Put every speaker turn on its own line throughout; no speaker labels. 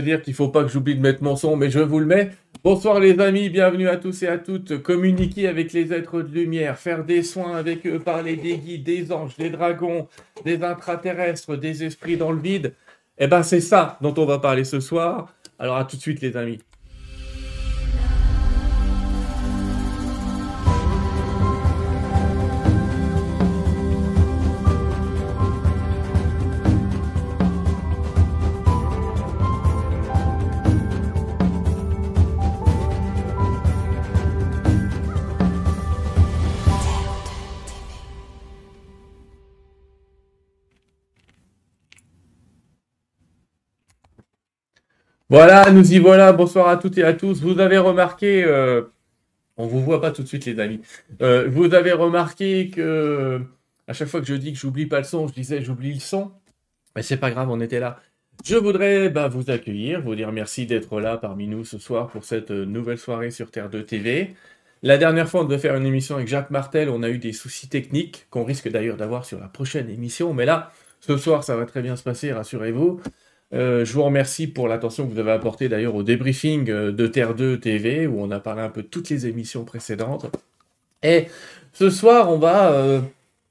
dire qu'il faut pas que j'oublie de mettre mon son, mais je vous le mets. Bonsoir les amis, bienvenue à tous et à toutes. Communiquer avec les êtres de lumière, faire des soins avec eux, parler des guides, des anges, des dragons, des intraterrestres, des esprits dans le vide. Eh ben c'est ça dont on va parler ce soir. Alors à tout de suite les amis. Voilà, nous y voilà. Bonsoir à toutes et à tous. Vous avez remarqué, euh, on vous voit pas tout de suite, les amis. Euh, vous avez remarqué que à chaque fois que je dis que j'oublie pas le son, je disais j'oublie le son. Mais c'est pas grave, on était là. Je voudrais bah, vous accueillir, vous dire merci d'être là parmi nous ce soir pour cette euh, nouvelle soirée sur Terre 2 TV. La dernière fois, on devait faire une émission avec Jacques Martel. On a eu des soucis techniques qu'on risque d'ailleurs d'avoir sur la prochaine émission. Mais là, ce soir, ça va très bien se passer, rassurez-vous. Euh, je vous remercie pour l'attention que vous avez apportée d'ailleurs au débriefing euh, de Terre 2 TV, où on a parlé un peu de toutes les émissions précédentes. Et ce soir, on va, euh,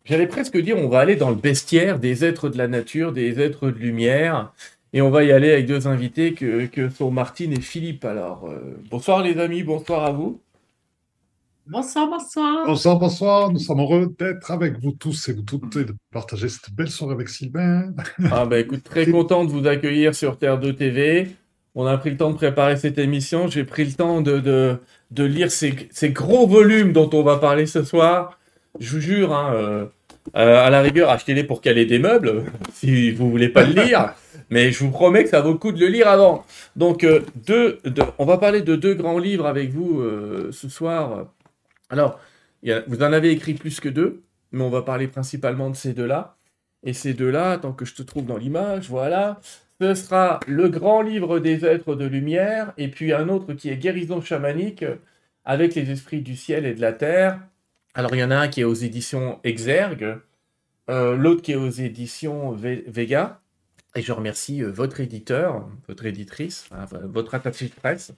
j'allais presque dire, on va aller dans le bestiaire des êtres de la nature, des êtres de lumière. Et on va y aller avec deux invités que, que sont Martine et Philippe. Alors, bonsoir les amis, bonsoir à vous.
Bonsoir, bonsoir.
Bonsoir, bonsoir. Nous sommes heureux d'être avec vous tous et vous toutes et de partager cette belle soirée avec Sylvain.
Ah bah écoute, très content de vous accueillir sur Terre 2 TV. On a pris le temps de préparer cette émission. J'ai pris le temps de, de, de lire ces, ces, gros volumes dont on va parler ce soir. Je vous jure, hein, euh, euh, à la rigueur, achetez-les pour caler des meubles, si vous voulez pas le lire. Mais je vous promets que ça vaut le coup de le lire avant. Donc, euh, deux, on va parler de deux grands livres avec vous ce soir alors, vous en avez écrit plus que deux, mais on va parler principalement de ces deux-là. Et ces deux-là, tant que je te trouve dans l'image, voilà, ce sera le grand livre des êtres de lumière, et puis un autre qui est guérison chamanique avec les esprits du ciel et de la terre. Alors il y en a un qui est aux éditions Exergue, euh, l'autre qui est aux éditions Vega, et je remercie euh, votre éditeur, votre éditrice, votre attaché de presse,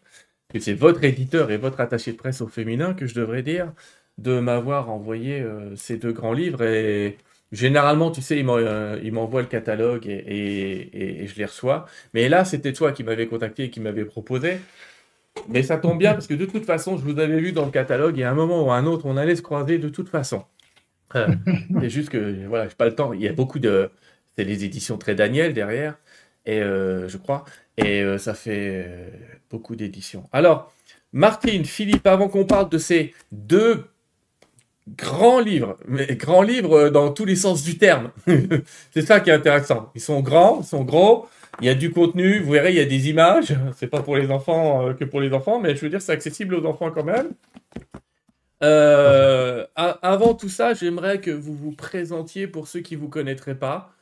que c'est votre éditeur et votre attaché de presse au féminin que je devrais dire, de m'avoir envoyé euh, ces deux grands livres. Et généralement, tu sais, il euh, m'envoie le catalogue et, je les reçois. Mais là, c'était toi qui m'avais contacté et qui m'avais proposé. Mais ça tombe bien parce que de toute façon, je vous avais vu dans le catalogue et à un moment ou à un autre, on allait se croiser de toute façon. Euh, c'est juste que, voilà, j'ai pas le temps. Il y a beaucoup de. C'est les éditions très Daniel derrière, et je crois. Et euh, ça fait euh, beaucoup d'éditions. Alors, Martine, Philippe, avant qu'on parle de ces deux grands livres, mais grands livres euh, dans tous les sens du terme, c'est ça qui est intéressant. Ils sont grands, ils sont gros, il y a du contenu, vous verrez, il y a des images. C'est pas pour les enfants que pour les enfants, mais je veux dire, c'est accessible aux enfants quand même. avant tout ça, j'aimerais que vous vous présentiez pour ceux qui ne vous connaîtraient pas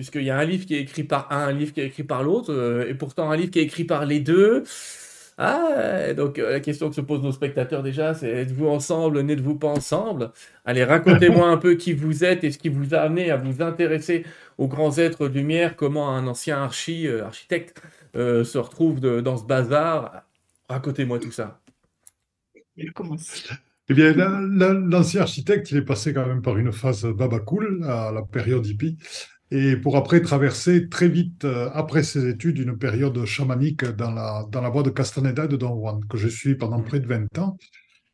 puisqu'il y a un livre qui est écrit par un, un livre qui est écrit par l'autre, euh, et pourtant un livre qui est écrit par les deux. Ah, donc euh, la question que se posent nos spectateurs déjà, c'est êtes-vous ensemble, n'êtes-vous pas ensemble? Allez, racontez-moi un peu qui vous êtes et ce qui vous a amené à vous intéresser aux grands êtres de lumière, comment un ancien archi, euh, architecte se retrouve dans ce bazar. Racontez-moi tout ça.
Il commence.
Eh bien, l'ancien architecte, il est passé quand même par une phase babacool, à la période hippie et pour après traverser très vite, euh, après ses études, une période chamanique dans la, dans la voie de Castaneda de Don Juan, que je suis pendant près de 20 ans,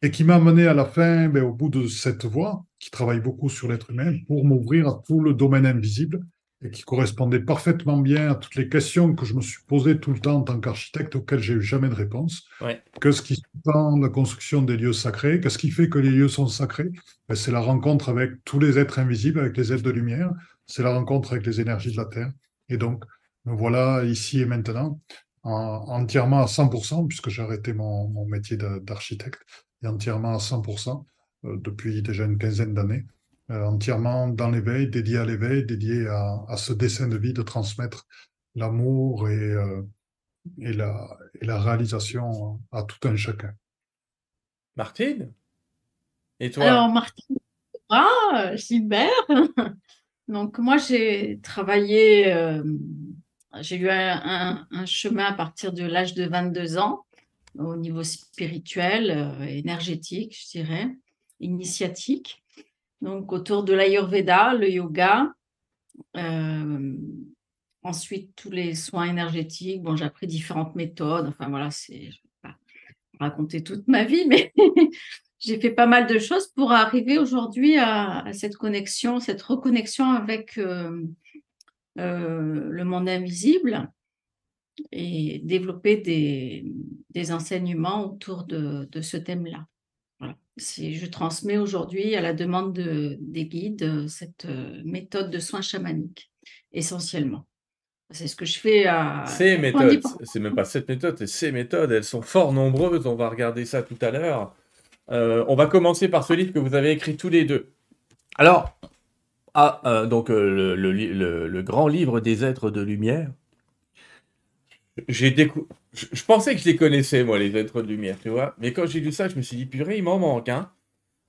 et qui m'a amené à la fin, ben, au bout de cette voie, qui travaille beaucoup sur l'être humain, pour m'ouvrir à tout le domaine invisible, et qui correspondait parfaitement bien à toutes les questions que je me suis posées tout le temps en tant qu'architecte, auxquelles j'ai eu jamais de réponse.
Ouais.
Qu'est-ce qui sous la construction des lieux sacrés Qu'est-ce qui fait que les lieux sont sacrés ben, C'est la rencontre avec tous les êtres invisibles, avec les êtres de lumière, c'est la rencontre avec les énergies de la Terre. Et donc, me voilà ici et maintenant, entièrement à 100%, puisque j'ai arrêté mon, métier d'architecte, et entièrement à 100% euh, depuis déjà une quinzaine d'années, euh, entièrement dans l'éveil, dédié à l'éveil, dédié à, ce dessin de vie de transmettre l'amour et, euh, et, la, et la réalisation à tout un chacun.
Martine? Et toi?
Alors, Martine, ah, Gilbert Donc moi, j'ai travaillé euh, j'ai eu un, chemin à partir de l'âge de 22 ans au niveau spirituel, euh, énergétique, je dirais, initiatique. Donc autour de l'Ayurveda, le yoga, euh, ensuite tous les soins énergétiques. Bon, j'ai appris différentes méthodes. Enfin voilà, c'est, raconter toute ma vie, mais j'ai fait pas mal de choses pour arriver aujourd'hui à, cette connexion, cette reconnexion avec euh, euh, le monde invisible et développer des, enseignements autour de, ce thème-là. Voilà. Je transmets aujourd'hui à la demande des guides cette euh, méthode de soins chamaniques, essentiellement. C'est ce que je fais à.
Ces méthodes, c'est même pas cette méthode, c'est ces méthodes, elles sont fort nombreuses. On va regarder ça tout à l'heure. Euh, on va commencer par ce livre que vous avez écrit tous les deux. Alors, ah, euh, donc euh, le, grand livre des êtres de lumière. J'ai je, pensais que je les connaissais, moi, les êtres de lumière, tu vois. Mais quand j'ai lu ça, je me suis dit, purée, il m'en manque, hein.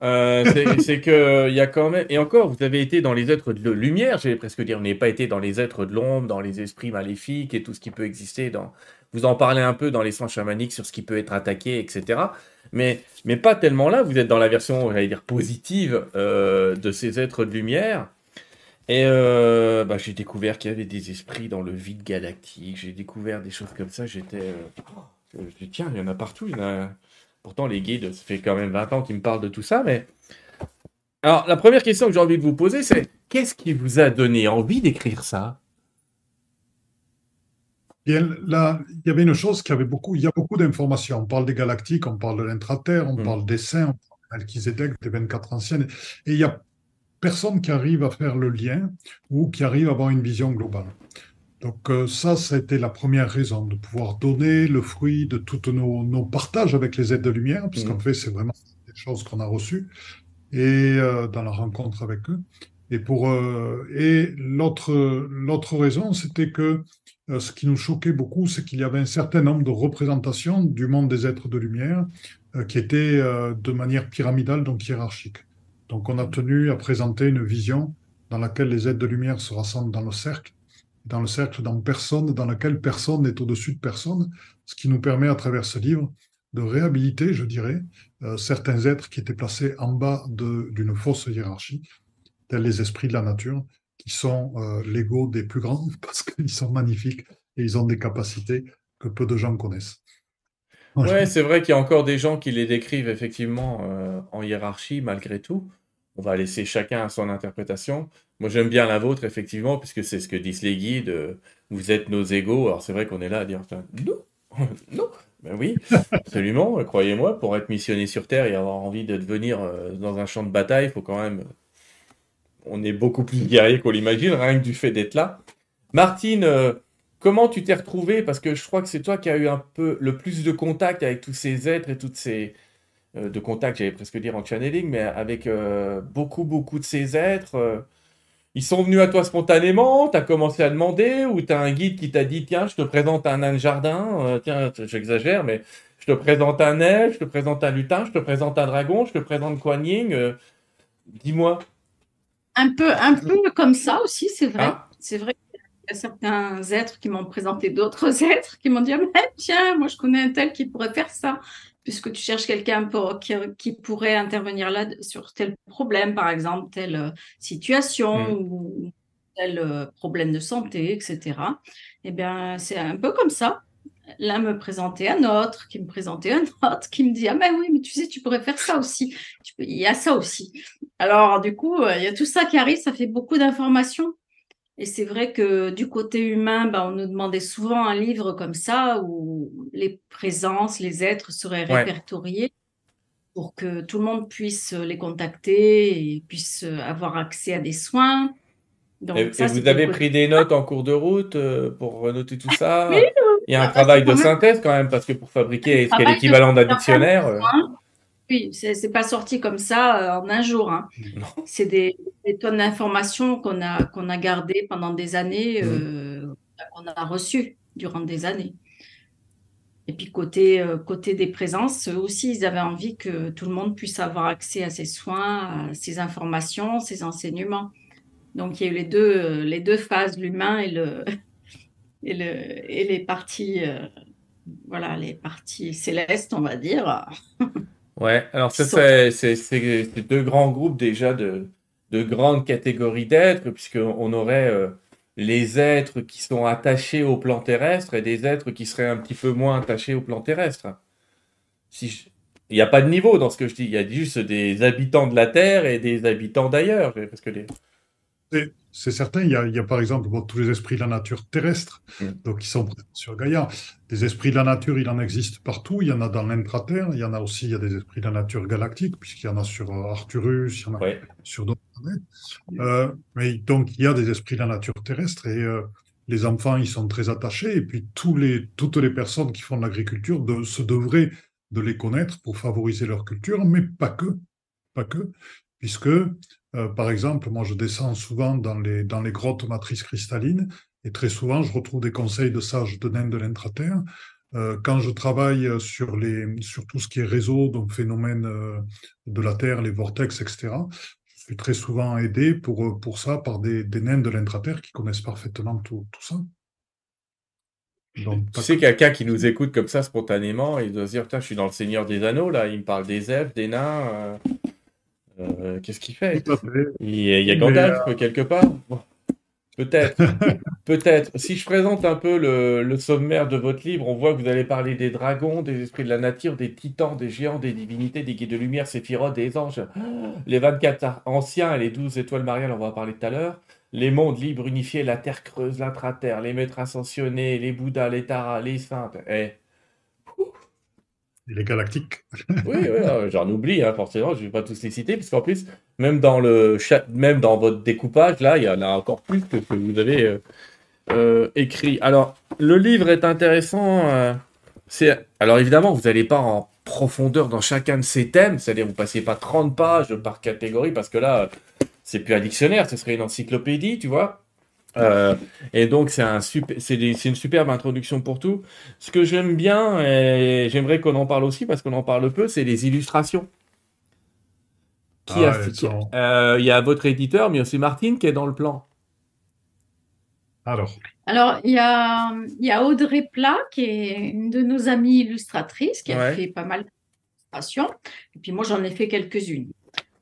C'est que il y a quand même et encore vous avez été dans les êtres de lumière, j'allais presque dire, vous n'avez pas été dans les êtres de l'ombre, dans les esprits maléfiques et tout ce qui peut exister. Dans vous en parlez un peu dans les soins chamaniques sur ce qui peut être attaqué, etc. Mais mais pas tellement là. Vous êtes dans la version, j'allais dire positive euh, de ces êtres de lumière. Et euh, bah, j'ai découvert qu'il y avait des esprits dans le vide galactique. J'ai découvert des choses comme ça. J'étais, je dis tiens, il y en a partout. Il y en a Pourtant, les guides, ça fait quand même 20 ans qu'ils me parlent de tout ça, mais... Alors, la première question que j'ai envie de vous poser, c'est qu'est-ce qui vous a donné envie d'écrire ça?
Là, il y avait une chose qui avait beaucoup, il y a beaucoup d'informations. On parle des galactiques, on parle de l'intraterre, on hmm. parle des saints, on parle d'Alchizedek, des 24 anciennes. Et il y a personne qui arrive à faire le lien ou qui arrive à avoir une vision globale. Donc euh, ça, c'était la première raison, de pouvoir donner le fruit de tous nos, partages avec les aides de lumière, puisqu'en mmh. fait, c'est vraiment des choses qu'on a reçues, et euh, dans la rencontre avec eux. Et, pour, euh, et l'autre, l'autre raison, c'était que ce qui nous choquait beaucoup, c'est qu'il y avait un certain nombre de représentations du monde des êtres de lumière qui étaient de manière pyramidale, donc hiérarchique. Donc on a tenu à présenter une vision dans laquelle les aides de lumière se rassemblent dans le cercle dans le cercle dans personne, dans lequel personne n'est au-dessus de personne, ce qui nous permet à travers ce livre de réhabiliter, je dirais, euh, certains êtres qui étaient placés en bas d'une fausse hiérarchie, tels les esprits de la nature, qui sont euh, l'ego des plus grands parce qu'ils sont magnifiques et ils ont des capacités que peu de gens connaissent.
Ouais, c'est vrai qu'il y a encore des gens qui les décrivent effectivement euh, en hiérarchie malgré tout. On va laisser chacun son interprétation. Moi, j'aime bien la vôtre, effectivement, puisque c'est ce que disent les guides. Euh, vous êtes nos égaux. Alors, c'est vrai qu'on est là à dire non, non. Ben oui, absolument. Croyez-moi, pour être missionné sur Terre et avoir envie de devenir euh, dans un champ de bataille, il faut quand même. On est beaucoup plus guerrier qu'on l'imagine, rien que du fait d'être là. Martine, euh, comment tu t'es retrouvée? Parce que je crois que c'est toi qui as eu un peu le plus de contact avec tous ces êtres et toutes ces. de contact, j'allais presque dire en channeling, mais avec beaucoup, beaucoup de ces êtres ils sont venus à toi spontanément, tu as commencé à demander, ou tu as un guide qui t'a dit, tiens, je te présente un nain jardin, euh, tiens, j'exagère, mais je te présente un elfe, je te présente un lutin, je te présente un dragon, je te présente Kuan Yin, euh, dis-moi.
Un peu, un peu comme ça aussi, c'est vrai. Ah. C'est vrai qu'il y a certains êtres qui m'ont présenté d'autres êtres qui m'ont dit, ah, tiens, moi je connais un tel qui pourrait faire ça puisque tu cherches quelqu'un qui, qui, pourrait intervenir là sur tel problème, par exemple, telle euh, situation mm. ou tel euh, problème de santé, etc. Eh bien, c'est un peu comme ça. L'un me présentait un autre, qui me présentait un autre, qui me dit Ah, ben oui, mais tu sais, tu pourrais faire ça aussi. Il y a ça aussi. Alors, du coup, euh, il y a tout ça qui arrive, ça fait beaucoup d'informations. Et c'est vrai que du côté humain, ben, on nous demandait souvent un livre comme ça où les présences, les êtres seraient répertoriés pour que tout le monde puisse les contacter et puisse avoir accès à des soins.
Donc, et, vous avez pris des notes en cours de route euh, pour noter tout ça? Il y a un travail de synthèse quand même, parce que pour fabriquer l'équivalent d'un dictionnaire. Euh,
oui, c'est pas sorti comme ça euh, en un jour. Hein. C'est des, tonnes d'informations qu'on a, qu'on a gardées pendant des années, mmh. euh, qu'on a reçues durant des années. Et puis côté, euh, côté des présences, eux aussi, ils avaient envie que tout le monde puisse avoir accès à ces soins, à ces informations, ces enseignements. Donc il y a eu les deux, les deux phases, l'humain et le, et, le, et les parties, voilà, les parties célestes, on va dire.
Ouais, alors ça, c'est deux grands groupes déjà de, de grandes catégories d'êtres, puisqu'on aurait euh, les êtres qui sont attachés au plan terrestre et des êtres qui seraient un petit peu moins attachés au plan terrestre. Si Il n'y a pas de niveau dans ce que je dis, il y a juste des habitants de la Terre et des habitants d'ailleurs. Parce que les...
C'est certain, il y, a, par exemple tous les esprits de la nature terrestre, mm. donc qui sont sur Gaïa. Des esprits de la nature, il en existe partout. Il y en a dans l'intraterre, il y en a aussi, il y a des esprits de la nature galactique, puisqu'il y en a sur euh, Arcturus, il y en a sur d'autres planètes. Euh, mais donc, il y a des esprits de la nature terrestre et euh, les enfants, ils sont très attachés. Et puis, tous les, toutes les personnes qui font de l'agriculture de, se devraient de les connaître pour favoriser leur culture, mais pas que. Pas que, puisque euh, par exemple, moi, je descends souvent dans les, dans les grottes matrices cristallines et très souvent, je retrouve des conseils de sages de nains de l'intraterre. Euh, quand je travaille sur, les, sur tout ce qui est réseau, donc phénomènes euh, de la Terre, les vortex, etc., je suis très souvent aidé pour, pour ça par des, des nains de l'intraterre qui connaissent parfaitement tout, tout ça.
Donc, tu sais, quelqu'un qui nous écoute comme ça spontanément, il doit se dire je suis dans le Seigneur des Anneaux, là, il me parle des elfes, des nains. Euh, qu'est-ce qu'il fait? Il, y a Gandalf euh, quelque part Peut-être. Peut-être. Si je présente un peu le, sommaire de votre livre, on voit que vous allez parler des dragons, des esprits de la nature, des titans, des géants, des divinités, des guides de lumière, séphirotes, des anges, les 24 anciens et les 12 étoiles mariales, on va en parler tout à l'heure, les mondes libres unifiés, la terre creuse, l'intraterre, les maîtres ascensionnés, les bouddhas, les taras, les saintes. Eh,
les galactiques.
oui, oui j'en oublie, hein, forcément, je ne vais pas tous les citer, parce qu'en plus, même dans, le même votre découpage, là, il y en a encore plus que, que vous avez euh, euh, écrit. Alors, le livre est intéressant. Euh, c'est Alors, évidemment, vous n'allez pas en profondeur dans chacun de ces thèmes, c'est-à-dire vous ne passez pas 30 pages par catégorie, parce que là, c'est plus un dictionnaire, ce serait une encyclopédie, tu vois. Euh, et donc, c'est un super, c'est, une superbe introduction pour tout. Ce que j'aime bien, et j'aimerais qu'on en parle aussi, parce qu'on en parle peu, c'est les illustrations. Qui ah euh, il y a votre éditeur, mais aussi Martine qui est dans le plan.
Alors
Alors, il y a, il y a Audrey Plat, qui est une de nos amies illustratrices, qui a fait pas mal d'illustrations. Et puis moi, j'en ai fait quelques-unes.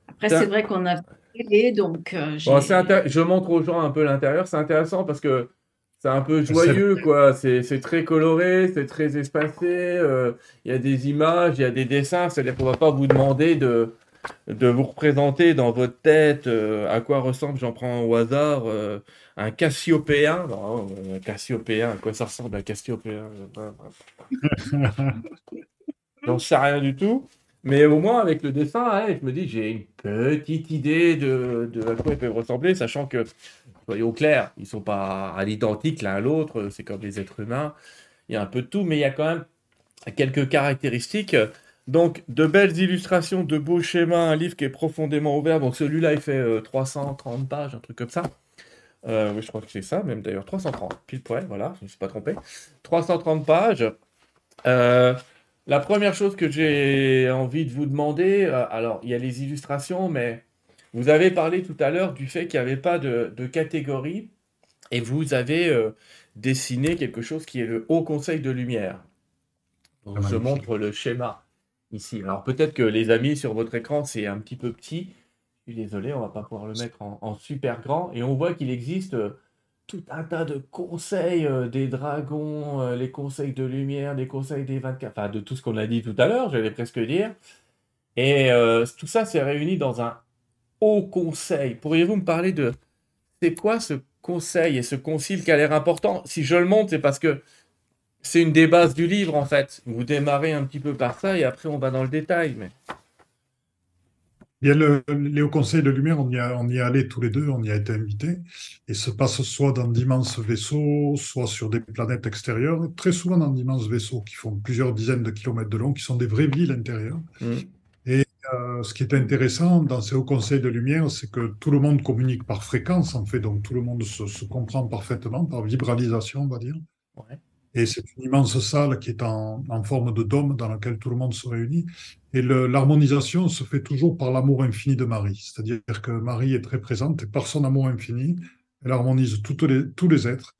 Après, c'est vrai qu'on a donc euh,
je montre aux gens un peu l'intérieur. C'est intéressant parce que c'est un peu joyeux, quoi. C'est très coloré, c'est très espacé. Euh, il y a des images, il y a des dessins. C'est-à-dire qu'on va pas vous demander de, de vous représenter dans votre tête euh, à quoi ressemble, j'en prends au hasard, un Cassiopéen. Non, un Cassiopéen, à quoi ça ressemble un Cassiopéen J'en sais rien du tout. Mais au moins, avec le dessin, je me dis, j'ai une petite idée de, à quoi ils peuvent ressembler, sachant que, soyons clairs, ils ne sont pas à l'identique l'un à l'autre, c'est comme les êtres humains. Il y a un peu de tout, mais il y a quand même quelques caractéristiques. Donc, de belles illustrations, de beaux schémas, un livre qui est profondément ouvert. Donc, celui-là, il fait 330 euh, pages, un truc comme ça. Euh, oui, je crois que c'est ça, même d'ailleurs, 330, pile poil, voilà, je ne me suis pas trompé. 330 pages. Euh, la première chose que j'ai envie de vous demander, euh, alors il y a les illustrations, mais vous avez parlé tout à l'heure du fait qu'il n'y avait pas de, catégorie et vous avez euh, dessiné quelque chose qui est le Haut Conseil de Lumière. Donc, je montre le schéma ici. Alors peut-être que les amis sur votre écran c'est un petit peu petit. Je suis désolé, on va pas pouvoir le mettre en, en super grand. Et on voit qu'il existe euh, tout un tas de conseils euh, des dragons, euh, les conseils de lumière, les conseils des 24, enfin de tout ce qu'on a dit tout à l'heure, j'allais presque dire. Et euh, tout ça s'est réuni dans un haut conseil. Pourriez-vous me parler de c'est quoi ce conseil et ce concile qui a l'air important? Si je le montre, c'est parce que c'est une des bases du livre en fait. Vous démarrez un petit peu par ça et après on va dans le détail. Mais...
A le, les hauts conseils de lumière, on y, a, on y est allé tous les deux, on y a été invités, et se passe soit dans d'immenses vaisseaux, soit sur des planètes extérieures, très souvent dans d'immenses vaisseaux qui font plusieurs dizaines de kilomètres de long, qui sont des vraies villes intérieures. Mm. Et euh, ce qui est intéressant dans ces hauts conseils de lumière, c'est que tout le monde communique par fréquence, en fait, donc tout le monde se, se comprend parfaitement, par vibralisation, on va dire. Ouais. Et c'est une immense salle qui est en, forme de dôme dans laquelle tout le monde se réunit. Et l'harmonisation se fait toujours par l'amour infini de Marie. C'est-à-dire que Marie est très présente et par son amour infini, elle harmonise toutes les, tous les êtres.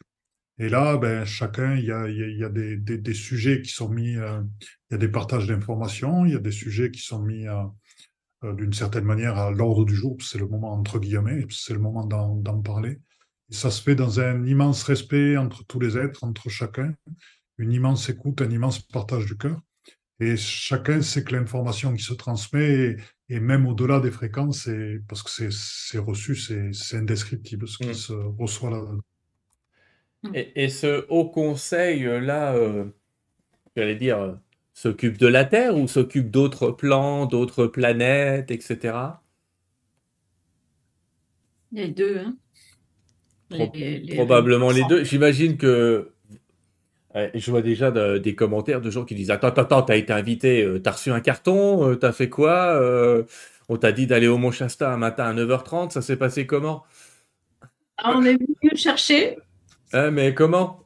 Et là, ben, chacun, il y a, y a des, des, des, sujets qui sont mis, euh, il y a des partages d'informations, il y a des sujets qui sont mis euh, euh, d'une certaine manière à l'ordre du jour, c'est le moment entre guillemets, c'est le moment d'en parler. Et ça se fait dans un immense respect entre tous les êtres, entre chacun, une immense écoute, un immense partage du cœur. Et chacun sait que l'information qui se transmet, et, même au-delà des fréquences, parce que c'est reçu, c'est indescriptible ce qui mm. se reçoit là.
Et, ce haut conseil là, euh, j'allais dire, euh, s'occupe de la Terre ou s'occupe d'autres plans, d'autres planètes, etc.
Les deux. Hein.
Probablement les deux. J'imagine que je vois déjà des commentaires de gens qui disent Attends, attends, t'as été invité, euh, t'as reçu un carton, euh, t'as fait quoi euh, On t'a dit d'aller au Mont Shasta un matin à 9h30, ça s'est passé comment?
Ah, On est venu chercher.
Ah, mais comment?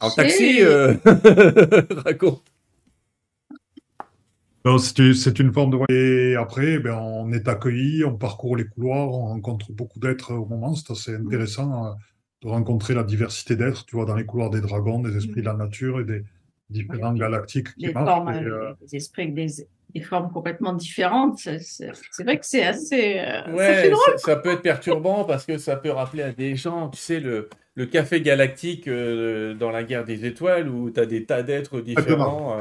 En taxi Raconte.
C'est une forme de. Et après, ben, on est accueilli, on parcourt les couloirs, on rencontre beaucoup d'êtres au moment. C'est assez intéressant de rencontrer la diversité d'êtres, tu vois, dans les couloirs des dragons, des esprits de la nature et des différents galactiques
qui Formes, euh, des esprits des, des, formes complètement différentes. C'est vrai que c'est assez.
Euh, ouais, ça, peut être perturbant parce que ça peut rappeler à des gens, tu sais, le, le café galactique euh, dans la guerre des étoiles où tu as des tas d'êtres différents.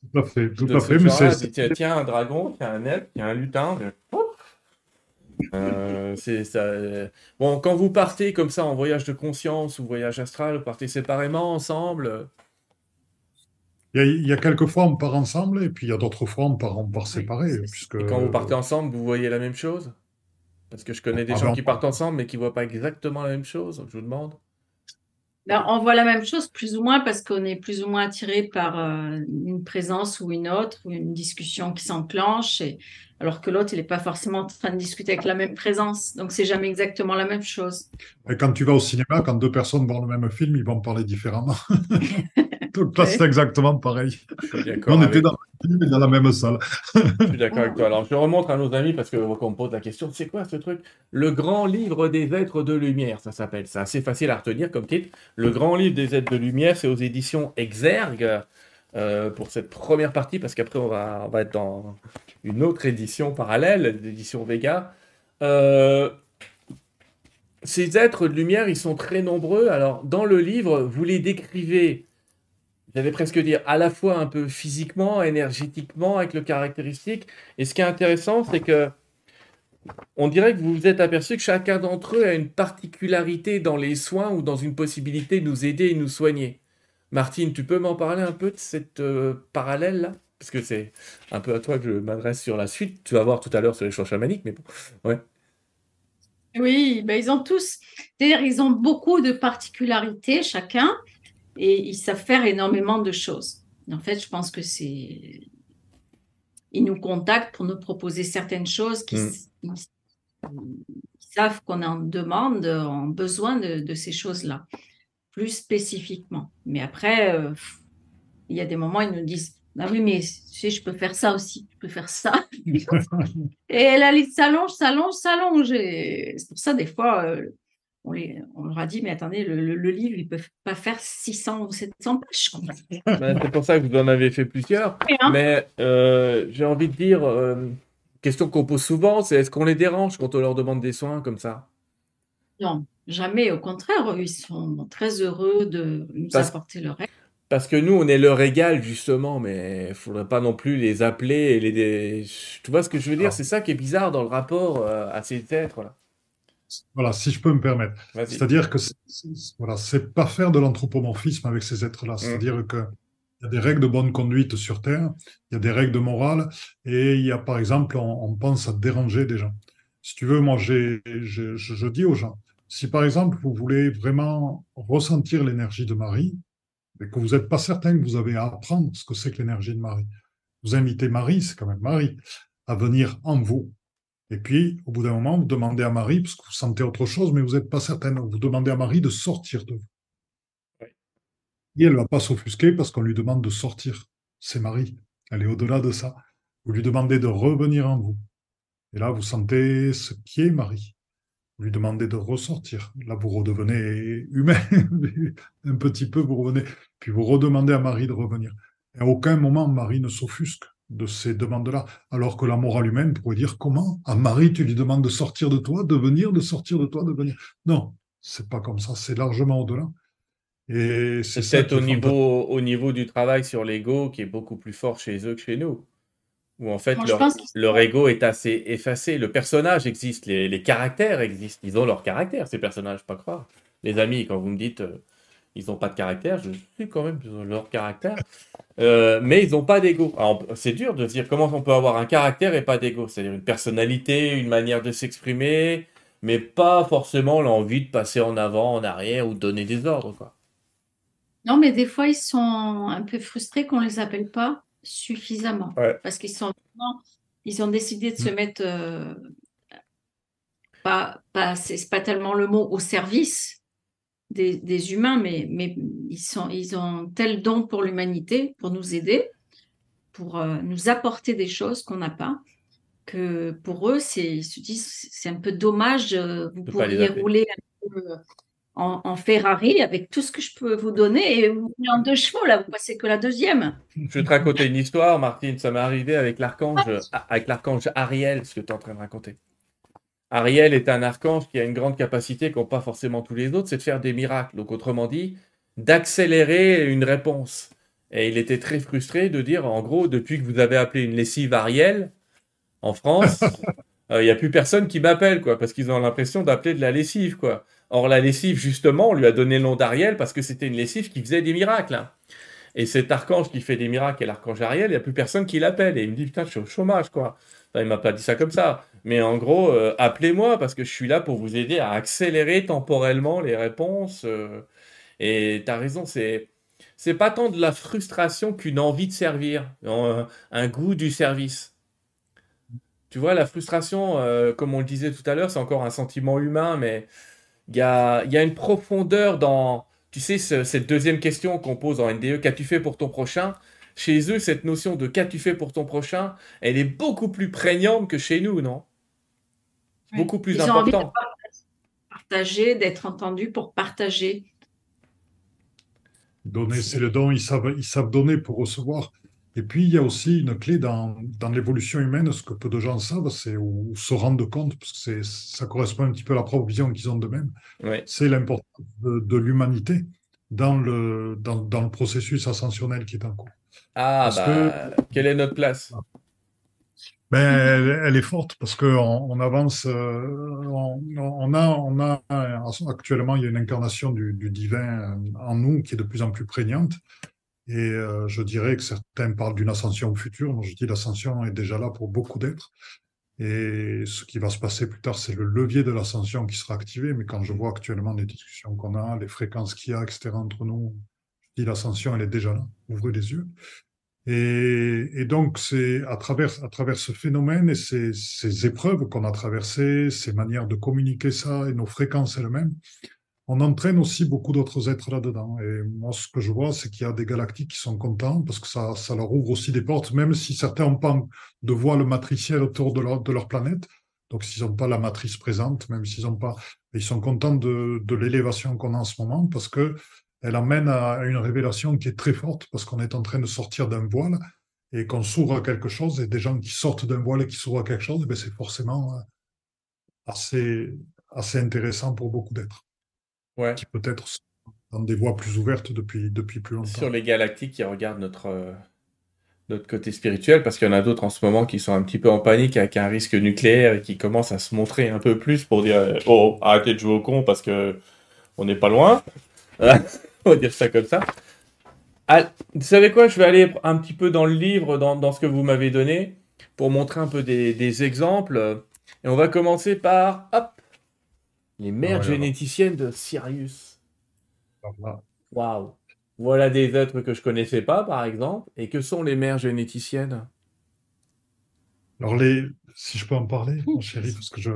Tout à fait, tout à fait. Mais
c'est. Tiens, un dragon, tiens un elfe, tiens un lutin. Euh, c'est ça. Bon, quand vous partez comme ça en voyage de conscience ou voyage astral, vous partez séparément, ensemble?
Il y, a, quelques fois on part ensemble et puis il y a d'autres fois on part, on séparés. Puisque...
Et quand vous partez ensemble, vous voyez la même chose? Parce que je connais des ah, gens ben, qui partent ensemble mais qui ne voient pas exactement la même chose, je vous demande.
Ben, on voit la même chose plus ou moins parce qu'on est plus ou moins attiré par euh, une présence ou une autre, ou une discussion qui s'enclenche. Et alors que l'autre, il n'est pas forcément en train de discuter avec la même présence. Donc, c'est jamais exactement la même chose.
Et quand tu vas au cinéma, quand deux personnes voient le même film, ils vont parler différemment. Donc là, c'est exactement pareil. On était dans, dans, la même salle.
je suis d'accord avec toi. Alors, je remonte à nos amis parce qu'on me pose la question c'est quoi ce truc? Le grand livre des êtres de lumière, ça s'appelle. C'est assez facile à retenir comme titre. Le grand livre des êtres de lumière, c'est aux éditions Exergue. Euh, pour cette première partie, parce qu'après on va, on va être dans une autre édition parallèle, l'édition Vega. Euh, ces êtres de lumière, ils sont très nombreux. Alors, dans le livre, vous les décrivez, j'allais presque dire, à la fois un peu physiquement, énergétiquement, avec le caractéristique. Et ce qui est intéressant, c'est que on dirait que vous vous êtes aperçu que chacun d'entre eux a une particularité dans les soins ou dans une possibilité de nous aider et nous soigner. Martine, tu peux m'en parler un peu de cette euh, parallèle-là? Parce que c'est un peu à toi que je m'adresse sur la suite. Tu vas voir tout à l'heure sur les champs chamaniques, mais bon, ouais.
Oui, ben ils ont tous, d'ailleurs, ils ont beaucoup de particularités chacun et ils savent faire énormément de choses. En fait, je pense que c'est. Ils nous contactent pour nous proposer certaines choses qui, mm. savent qu'on en demande, en besoin de ces choses-là plus spécifiquement. Mais après, euh, il y a des moments, ils nous disent Ah oui, mais tu sais, je peux faire ça aussi, je peux faire ça. et la liste s'allonge, s'allonge, s'allonge. Et c'est pour ça, des fois, euh, on, les, on, leur a dit Mais attendez, le, livre, ils ne peuvent pas faire 600 ou 700 pages.
Ben, c'est pour ça que vous en avez fait plusieurs. Hein. Mais euh, j'ai envie de dire question qu'on pose souvent c'est est-ce qu'on les dérange quand on leur demande des soins comme ça?
Non. Jamais, au contraire, ils sont très heureux de nous apporter leur aide.
Parce que nous, on est leur égal, justement, mais il ne faudrait pas non plus les appeler et les. Tu vois ce que je veux dire? Ah. C'est ça qui est bizarre dans le rapport euh, à ces êtres-là.
Voilà, si je peux me permettre. C'est-à-dire que voilà, c'est pas faire de l'anthropomorphisme avec ces êtres-là. Mmh. C'est-à-dire que il y a des règles de bonne conduite sur Terre, il y a des règles de morale, et il y a, par exemple, on, pense à déranger des gens. Si tu veux, moi, je, je dis aux gens, si par exemple vous voulez vraiment ressentir l'énergie de Marie, et que vous n'êtes pas certain que vous avez à apprendre ce que c'est que l'énergie de Marie, vous invitez Marie, c'est quand même Marie, à venir en vous. Et puis, au bout d'un moment, vous demandez à Marie, parce que vous sentez autre chose, mais vous n'êtes pas certain, vous demandez à Marie de sortir de vous. Et elle ne va pas s'offusquer parce qu'on lui demande de sortir. C'est Marie. Elle est au-delà de ça. Vous lui demandez de revenir en vous. Et là, vous sentez ce qui est Marie. vous lui demandez de ressortir. Là, vous redevenez humain, un petit peu, vous revenez, puis vous redemandez à Marie de revenir. à aucun moment, Marie ne s'offusque de ces demandes-là, alors que la morale humaine pourrait dire comment à Marie tu lui demandes de sortir de toi, de venir, de sortir de toi, de venir. Non, c'est pas comme ça, c'est largement au-delà.
Et c'est peut-être au niveau, au niveau du travail sur l'ego qui est beaucoup plus fort chez eux que chez nous. Où en fait leur, ego est assez effacé. Le personnage existe, les, caractères existent. Ils ont leur caractère, ces personnages, pas croire. Les amis, quand vous me dites euh, ils n'ont pas de caractère, je suis quand même leur caractère. Euh, mais ils n'ont pas d'ego. C'est dur de dire comment on peut avoir un caractère et pas d'ego. C'est-à-dire une personnalité, une manière de s'exprimer, mais pas forcément l'envie de passer en avant, en arrière ou de donner des ordres. Quoi.
Non, mais des fois, ils sont un peu frustrés qu'on ne les appelle pas suffisamment. Parce qu'ils sont ils ont décidé de se mm. mettre, euh, pas, pas c'est pas tellement le mot, au service des, des, humains, mais, mais ils, sont, ils ont tel don pour l'humanité, pour nous aider, pour euh, nous apporter des choses qu'on n'a pas, que pour eux, c'est, ils se disent, c'est un peu dommage, euh, vous pourriez rouler un peu en, Ferrari avec tout ce que je peux vous donner et vous venez en deux chevaux là, vous passez que la deuxième.
Je vais te raconter une histoire, Martine. Ça m'est arrivé avec l'archange, ah. avec l'archange Ariel, ce que tu es en train de raconter. Ariel est un archange qui a une grande capacité qu'ont pas forcément tous les autres, c'est de faire des miracles. Donc autrement dit, d'accélérer une réponse. Et il était très frustré de dire, en gros, depuis que vous avez appelé une lessive Ariel en France, euh, il n'y a plus personne qui m'appelle, quoi, parce qu'ils ont l'impression d'appeler de la lessive, quoi. Or, la lessive, justement, on lui a donné le nom d'Ariel parce que c'était une lessive qui faisait des miracles. Hein. Et cet archange qui fait des miracles et l'archange Ariel, il n'y a plus personne qui l'appelle. Et il me dit, putain, je suis au chômage, quoi. Enfin, il m'a pas dit ça comme ça. Mais en gros, euh, appelez-moi parce que je suis là pour vous aider à accélérer temporellement les réponses. Euh. et tu as raison, c'est c'est pas tant de la frustration qu'une envie de servir, un goût du service. Tu vois, la frustration, euh, comme on le disait tout à l'heure, c'est encore un sentiment humain, mais il y a, une profondeur dans, tu sais, cette deuxième question qu'on pose en NDE, qu'as-tu fait pour ton prochain? Chez eux, cette notion de qu'as-tu fait pour ton prochain, elle est beaucoup plus prégnante que chez nous, non? Beaucoup plus Ils important.
partager, d'être entendu pour partager.
Donner, c'est le don, ils savent, ils savent donner pour recevoir. Et puis, il y a aussi une clé dans, l'évolution humaine, ce que peu de gens savent, c'est ou se rendent compte, parce que ça correspond un petit peu à la propre vision qu'ils ont d'eux-mêmes, c'est l'importance de, l'humanité dans le, dans, le processus ascensionnel qui est en cours.
Ah, bah, quelle est notre place?
Ben, elle, est forte parce qu'on on avance, euh, on, a, on a actuellement il y a une incarnation du, divin en nous qui est de plus en plus prégnante. Et euh, je dirais que certains parlent d'une ascension future. Moi, je dis l'ascension est déjà là pour beaucoup d'êtres. Et ce qui va se passer plus tard, c'est le levier de l'ascension qui sera activé. Mais quand je vois actuellement les discussions qu'on a, les fréquences qu'il y a, etc., entre nous, je dis l'ascension, elle est déjà là. Ouvrez les yeux. Et, donc, c'est à travers, à travers ce phénomène et ces, ces épreuves qu'on a traversées, ces manières de communiquer ça et nos fréquences elles-mêmes, on entraîne aussi beaucoup d'autres êtres là-dedans. Et moi, ce que je vois, c'est qu'il y a des galactiques qui sont contents parce que ça, ça leur ouvre aussi des portes, même si certains n'ont pas de voile matricielle autour de leur, de leur planète. Donc, s'ils n'ont pas la matrice présente, même s'ils n'ont pas, ils sont contents de, de l'élévation qu'on a en ce moment parce que elle amène à une révélation qui est très forte parce qu'on est en train de sortir d'un voile et qu'on s'ouvre à quelque chose et des gens qui sortent d'un voile et qui s'ouvrent à quelque chose, eh c'est forcément euh, assez, assez intéressant pour beaucoup d'êtres qui peut-être dans des voies plus ouvertes depuis, depuis plus longtemps.
Sur les galactiques qui regardent notre, euh, notre côté spirituel, parce qu'il y en a d'autres en ce moment qui sont un petit peu en panique avec un risque nucléaire et qui commencent à se montrer un peu plus pour dire euh, Oh, arrêtez de jouer au con parce que on n'est pas loin. on va dire ça comme ça. Ah, vous savez quoi Je vais aller un petit peu dans le livre, dans, dans ce que vous m'avez donné, pour montrer un peu des, des exemples. Et on va commencer par hop, les mères généticiennes de Sirius. Waouh. Voilà des êtres que je connaissais pas, par exemple. Et que sont les mères généticiennes?
Alors, les, si je peux en parler, mon chéri, parce que je,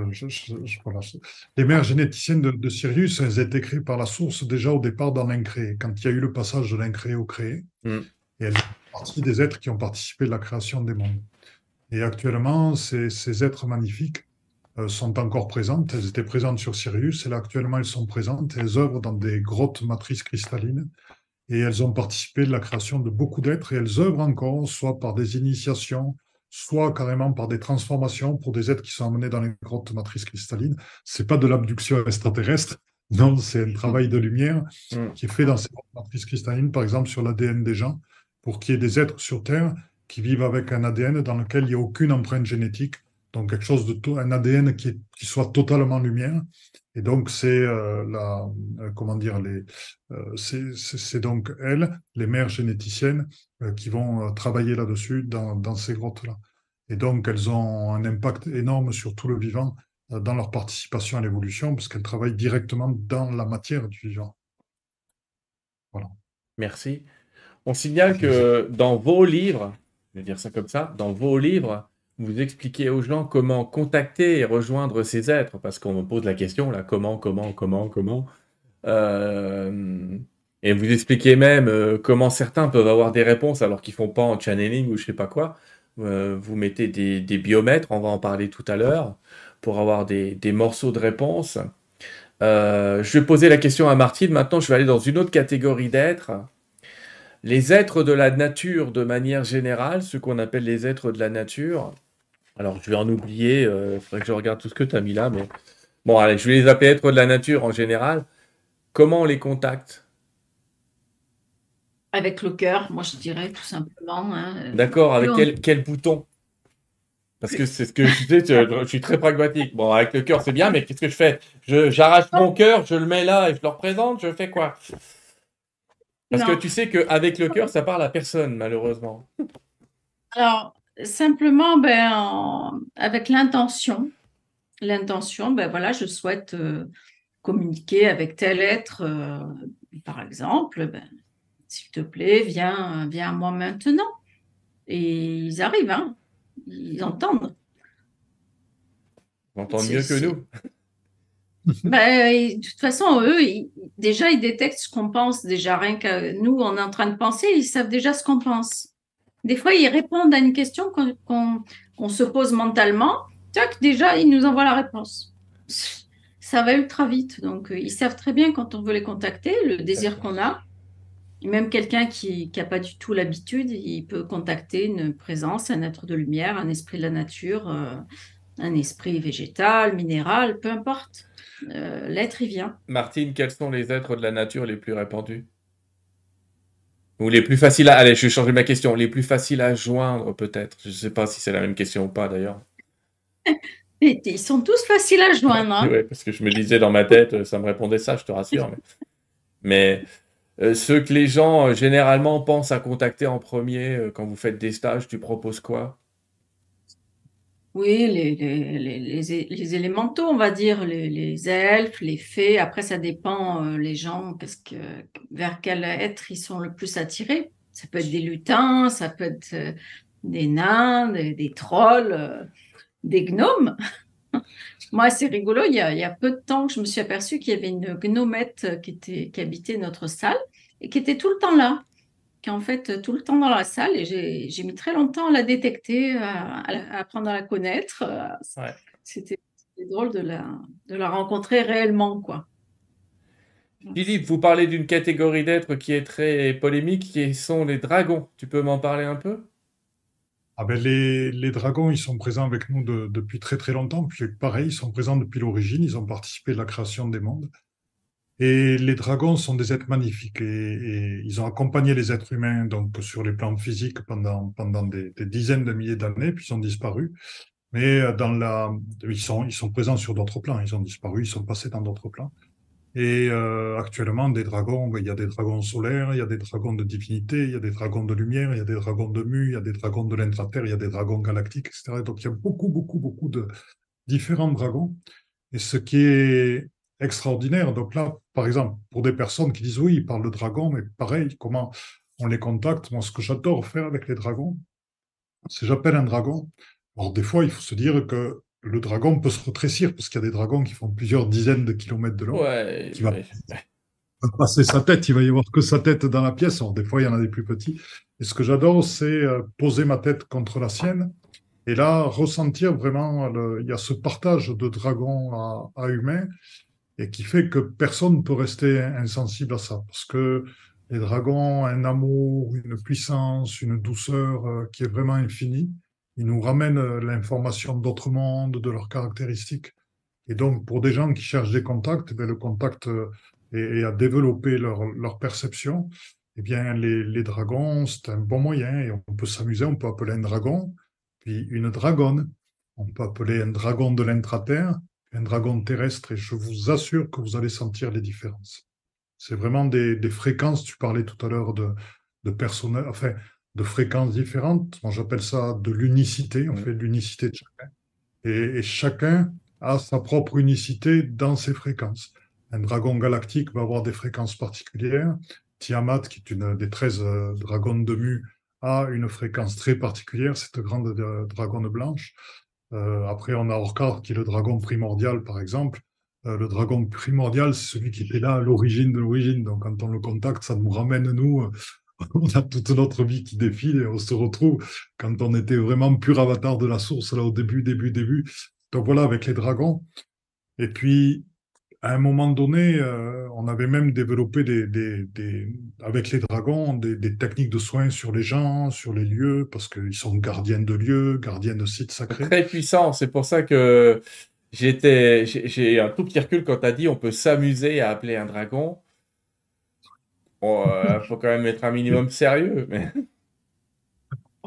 les mères généticiennes de, Sirius, elles étaient créées par la source déjà au départ dans l'incréé, quand il y a eu le passage de l'incréé au créé. Hmm. Et elles font partie des êtres qui ont participé de la création des mondes. Et actuellement, ces, ces êtres magnifiques sont encore présentes. Elles étaient présentes sur Sirius et là actuellement elles sont présentes. Elles œuvrent dans des grottes matrices cristallines et elles ont participé de la création de beaucoup d'êtres et elles œuvrent encore, soit par des initiations, soit carrément par des transformations pour des êtres qui sont amenés dans les grottes matrices cristallines. C'est pas de l'abduction extraterrestre, non, c'est un travail de lumière mm. qui est fait dans ces grottes matrices cristallines, par exemple sur l'ADN des gens, pour qu'il y ait des êtres sur Terre qui vivent avec un ADN dans lequel il n'y a aucune empreinte génétique, donc quelque chose de un ADN qui, qui soit totalement lumière. Et donc c'est euh, la, euh, comment dire les, euh, c'est donc elles, les mères généticiennes, qui vont travailler là-dessus dans, dans ces grottes-là. Et donc elles ont un impact énorme sur tout le vivant dans leur participation à l'évolution, parce qu'elles travaillent directement dans la matière du vivant.
Voilà. Merci. On signale que dans vos livres, je vais dire ça comme ça, dans vos livres, vous expliquez aux gens comment contacter et rejoindre ces êtres, parce qu'on me pose la question là, comment, comment, comment, comment. Euh, et vous expliquez même euh, comment certains peuvent avoir des réponses alors qu'ils font pas en channeling ou je sais pas quoi. Euh, vous mettez des, biomètres, on va en parler tout à l'heure, pour avoir des, des, morceaux de réponses. je vais poser la question à Martine. Maintenant, je vais aller dans une autre catégorie d'êtres les êtres de la nature de manière générale, ce qu'on appelle les êtres de la nature. Alors, je vais en oublier, euh, il faudrait que je regarde tout ce que tu as mis là, mais bon, allez, je vais les appeler êtres de la nature en général. Comment on les contacte?
Avec le cœur, moi je dirais tout simplement. Hein.
D'accord, avec quel, quel, bouton? Parce que c'est ce que je disais, je suis très pragmatique. Bon, avec le cœur c'est bien, mais qu'est-ce que je fais? J'arrache mon cœur, je le mets là et je le représente, je fais quoi? Parce que tu sais qu'avec le cœur, ça parle à personne, malheureusement.
Alors, simplement, ben, avec l'intention. L'intention, ben voilà, je souhaite euh, communiquer avec tel être, euh, par exemple, ben, s'il te plaît, viens, viens à moi maintenant. Et ils arrivent, hein, ils entendent.
Ils entendent mieux que nous.
Ben, de toute façon, eux, déjà, ils détectent ce qu'on pense. Déjà, rien que nous, on est en train de penser, ils savent déjà ce qu'on pense. Des fois, ils répondent à une question qu'on se pose mentalement. Tac, déjà, ils nous envoient la réponse. Ça va ultra vite. Donc, euh, ils savent très bien quand on veut les contacter, le désir qu'on a. même quelqu'un qui n'a pas du tout l'habitude, il peut contacter une présence, un être de lumière, un esprit de la nature, euh, un esprit végétal, minéral, peu importe. Euh, l'être, il vient.
Martine, quels sont les êtres de la nature les plus répandus? Ou les plus faciles à... Allez, je vais changer ma question. Les plus faciles à joindre, peut-être. Je ne sais pas si c'est la même question ou pas, d'ailleurs.
Ils sont tous faciles à joindre. Hein.
oui, parce que je me disais dans ma tête, ça me répondait ça, je te rassure. mais, euh, ceux que les gens, euh, généralement, pensent à contacter en premier quand vous faites des stages, tu proposes quoi?
Oui, les, élémentaux, on va dire, les, elfes, les fées. Après, ça dépend, euh, les gens, que, vers quel être ils sont le plus attirés. Ça peut être des lutins, ça peut être euh, des nains, des, trolls, euh, des gnomes. Moi, c'est rigolo, il y, a, il y, a, peu de temps que je me suis aperçue qu'il y avait une gnomette qui, était, qui habitait notre salle et qui était tout le temps là qui est en fait tout le temps dans la salle et j'ai mis très longtemps à la détecter, à, apprendre à la connaître. C'était drôle de la, de la rencontrer réellement, quoi.
Philippe, vous parlez d'une catégorie d'êtres qui est très polémique, qui sont les dragons. Tu peux m'en parler un peu?
Ah ben les, les, dragons, ils sont présents avec nous depuis très très longtemps. Puis pareil, ils sont présents depuis l'origine. Ils ont participé à la création des mondes. Et les dragons sont des êtres magnifiques et, ils ont accompagné les êtres humains donc sur les plans physiques pendant pendant des, dizaines de milliers d'années puis ils ont disparu. Mais euh, dans la, ils sont ils sont présents sur d'autres plans. Ils ont disparu, ils sont passés dans d'autres plans. Et euh, actuellement, des dragons, ben, il y a des dragons solaires, il y a des dragons de divinité, il y a des dragons de lumière, il y a des dragons de mu, il y a des dragons de l'intraterre, il y a des dragons galactiques, etc. Donc il y a beaucoup, beaucoup, beaucoup de différents dragons. Et ce qui est extraordinaire. Donc là, par exemple, pour des personnes qui disent oui, ils parlent de dragons, mais pareil, comment on les contacte? Moi, ce que j'adore faire avec les dragons, c'est j'appelle un dragon. Alors des fois, il faut se dire que le dragon peut se rétrécir parce qu'il y a des dragons qui font plusieurs dizaines de kilomètres de long.
Ouais,
qui va passer sa tête, il va y avoir que sa tête dans la pièce. Alors des fois, il y en a des plus petits. Et ce que j'adore, c'est euh, poser ma tête contre la sienne Et là, ressentir vraiment, il y a ce partage de dragon à, à humain et qui fait que personne ne peut rester insensible à ça. Parce que les dragons ont un amour, une puissance, une douceur euh, qui est vraiment infinie. Ils nous ramènent euh, l'information d'autres mondes, de leurs caractéristiques. Et donc, pour des gens qui cherchent des contacts, ben, le contact euh, et, à développer leur, perception, eh bien, les, les dragons, c'est un bon moyen et on peut s'amuser. On peut appeler un dragon, puis une dragonne. On peut appeler un dragon de l'intraterre, un dragon terrestre, et je vous assure que vous allez sentir les différences. C'est vraiment des, des, fréquences. Tu parlais tout à l'heure de, de enfin, de fréquences différentes. Moi, j'appelle ça de l'unicité. On fait l'unicité de chacun. Et, et, chacun a sa propre unicité dans ses fréquences. Un dragon galactique va avoir des fréquences particulières. Tiamat, qui est une des 13 euh, dragons de Mu, a une fréquence très particulière, cette grande euh, dragonne blanche. Euh, après, on a Orcar, qui est le dragon primordial, par exemple. Euh, le dragon primordial, c'est celui qui était là à l'origine de l'origine. Donc, quand on le contacte, ça nous ramène, nous, on a toute notre vie qui défile et on se retrouve quand on était vraiment pur avatar de la source, là, au début, début, début. Donc, voilà, avec les dragons. Et puis, à un moment donné, euh, on avait même développé des, avec les dragons des, techniques de soins sur les gens, sur les lieux, parce qu'ils sont gardiens de lieux, gardiens de sites sacrés.
Très puissant. C'est pour ça que j'étais, j'ai un tout petit recul quand tu as dit on peut s'amuser à appeler un dragon. Il euh, faut quand même être un minimum sérieux.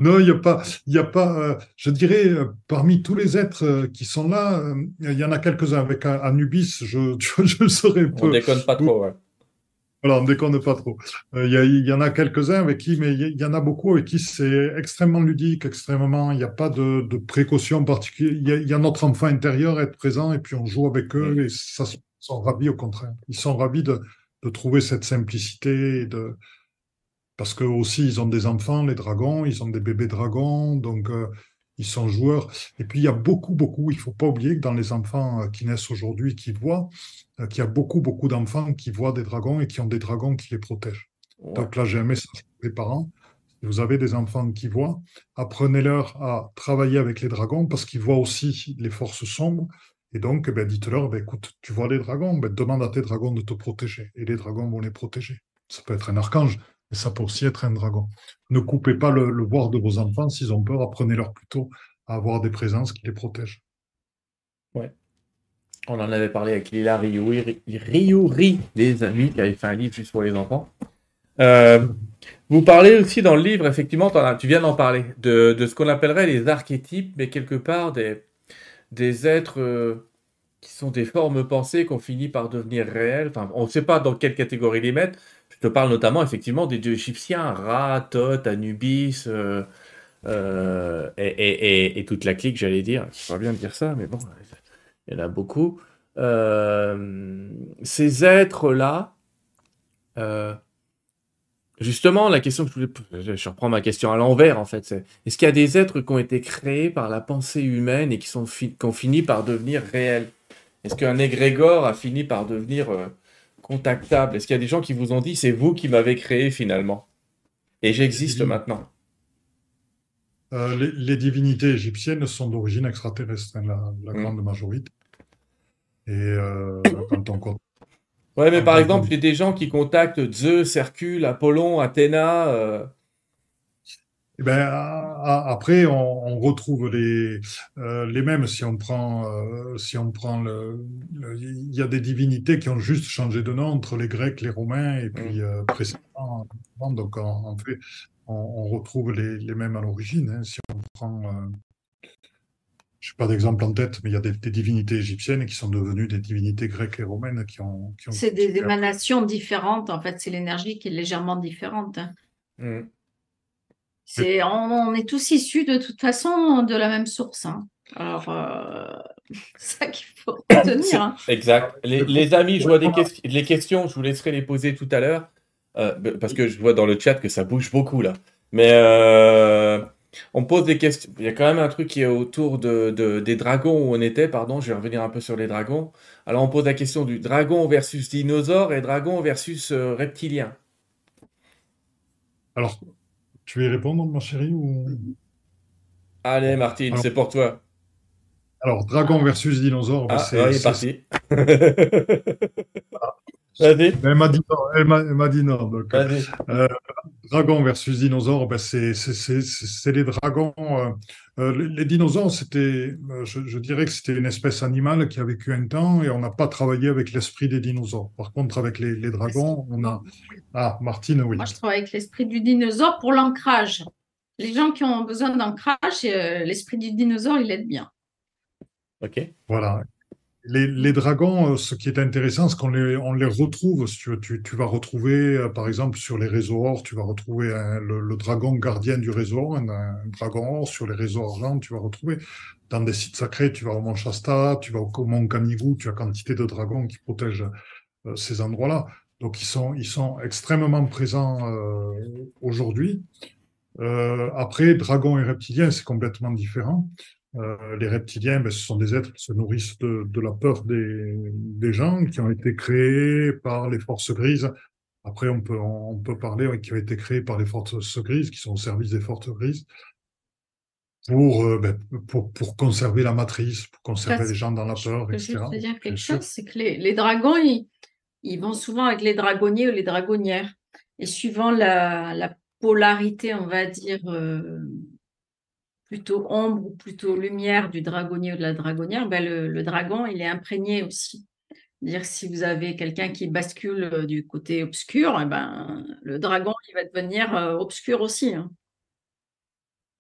Non, il n'y a pas, il a pas euh, je dirais, euh, parmi tous les êtres euh, qui sont là, il y en a quelques-uns. Avec Anubis, je, je, serais peu.
On déconne pas trop, ouais.
Voilà, on déconne pas trop. Il y, y, en a quelques-uns avec qui, mais il y, en a beaucoup avec qui c'est extrêmement ludique, extrêmement. Il n'y a pas de, de précaution particulière. Il y, a notre enfant intérieur être présent et puis on joue avec eux et ça, ils sont ravis au contraire. Ils sont ravis de, de trouver cette simplicité et de, parce que aussi ils ont des enfants, les dragons, ils ont des bébés dragons, donc euh, ils sont joueurs. Et puis il y a beaucoup, beaucoup, il faut pas oublier que dans les enfants euh, qui naissent aujourd'hui, qui voient, euh, qu'il y a beaucoup, beaucoup d'enfants qui voient des dragons et qui ont des dragons qui les protègent. Donc là, j'ai un message pour les parents. Si vous avez des enfants qui voient, apprenez-leur à travailler avec les dragons parce qu'ils voient aussi les forces sombres. Et donc, ben, dites-leur, ben, écoute, tu vois les dragons, ben, demande à tes dragons de te protéger. Et les dragons vont les protéger. Ça peut être un archange, ça peut aussi être un dragon. Ne coupez pas le, voir de vos enfants. S'ils ont peur, apprenez-leur plutôt à avoir des présences qui les protègent.
Ouais. On en avait parlé avec Lila Riouri, des amis, qui avait fait un livre juste pour les enfants. Euh, vous parlez aussi dans le livre, effectivement, tu viens d'en parler, de, ce qu'on appellerait les archétypes, mais quelque part des, des êtres euh, qui sont des formes pensées qu'on finit par devenir réelles. Enfin, on ne sait pas dans quelle catégorie les mettre, je te parle notamment effectivement des dieux égyptiens, Ra, Thoth, Anubis, euh, euh, et, toute la clique, j'allais dire. Je pas bien de dire ça, mais bon, il y en a beaucoup. Euh, ces êtres-là, justement, la question que je voulais, je reprends ma question à l'envers en fait, c'est est-ce qu'il y a des êtres qui ont été créés par la pensée humaine et qui, sont qui ont fini par devenir réels? Est-ce qu'un égrégore a fini par devenir contactable Est-ce qu'il y a des gens qui vous ont dit c'est vous qui m'avez créé finalement? Et j'existe maintenant
euh, les, divinités égyptiennes sont d'origine extraterrestre, hein, la, hmm. grande majorité. Et euh, quand on
Ouais, mais par exemple, il y a des gens qui contactent Zeus, Hercule, Apollon, Athéna. Euh,
eh ben, après, on, retrouve les, euh, les mêmes. Si on prend, euh, si on prend le, il y a des divinités qui ont juste changé de nom entre les Grecs, les Romains et puis euh, précédemment. Donc, en, fait, on, retrouve les, les, mêmes à l'origine. Hein. Si on prend, je n'ai pas d'exemple en tête, mais il y a des, divinités égyptiennes qui sont devenues des divinités grecques et romaines qui ont.
ont c'est des émanations différentes. En fait, c'est l'énergie qui est légèrement différente. Hein. Mmh. C'est, on, est tous issus de toute façon de la même source. Hein. Alors, euh, c'est ça qu'il faut retenir. Hein.
Exact. Les, amis, je vois des les questions, je vous laisserai les poser tout à l'heure, euh, parce que je vois dans le chat que ça bouge beaucoup là. Mais euh, on pose des questions. Il y a quand même un truc qui est autour de, des dragons où on était, pardon, je vais revenir un peu sur les dragons. Alors on pose la question du dragon versus dinosaure et dragon versus reptilien.
Alors, tu veux y répondre, ma chérie ou...
Allez, Martine, c'est pour toi.
Alors, dragon versus dinosaure,
bah, ah, c'est est parti.
Elle m'a dit non. Elle m'a dit non. Euh, dragon versus dinosaure, ben c'est les dragons. Euh, euh, les, dinosaures, c'était, je, dirais que c'était une espèce animale qui a vécu un temps et on n'a pas travaillé avec l'esprit des dinosaures. Par contre, avec les, dragons, on a. Ah, Martine, oui.
Moi, je travaille avec l'esprit du dinosaure pour l'ancrage. Les gens qui ont besoin d'ancrage, l'esprit du dinosaure, il aide bien.
Ok.
Voilà. Les, dragons, euh, ce qui est intéressant, c'est qu'on les, retrouve. Tu, tu, vas retrouver, euh, par exemple, sur les réseaux or, tu vas retrouver le, dragon gardien du réseau, un, un, dragon or sur les réseaux argent, tu vas retrouver. Dans des sites sacrés, tu vas au Mont Shasta, tu vas au Mont tu as quantité de dragons qui protègent euh, ces endroits-là. Donc, ils sont, ils sont extrêmement présents aujourd'hui. après, dragons et reptiliens, c'est complètement différent. Euh, les reptiliens, ben, ce sont des êtres qui se nourrissent de, la peur des, gens, qui ont été créés par les forces grises. Après, on peut, on peut parler qui ont été créés par les forces grises, qui sont au service des forces grises, pour, euh, ben, pour, pour, conserver la matrice, pour conserver les gens dans la peur,
etc. Je veux dire quelque chose, c'est que les, dragons, ils, vont souvent avec les dragonniers ou les dragonnières. Et suivant la, polarité, on va dire, euh, plutôt ombre ou plutôt lumière du dragonnier ou de la dragonnière, ben le, dragon, il est imprégné aussi. Dire si vous avez quelqu'un qui bascule euh, du côté obscur, eh ben, le dragon, il va devenir euh, obscur aussi. Hein.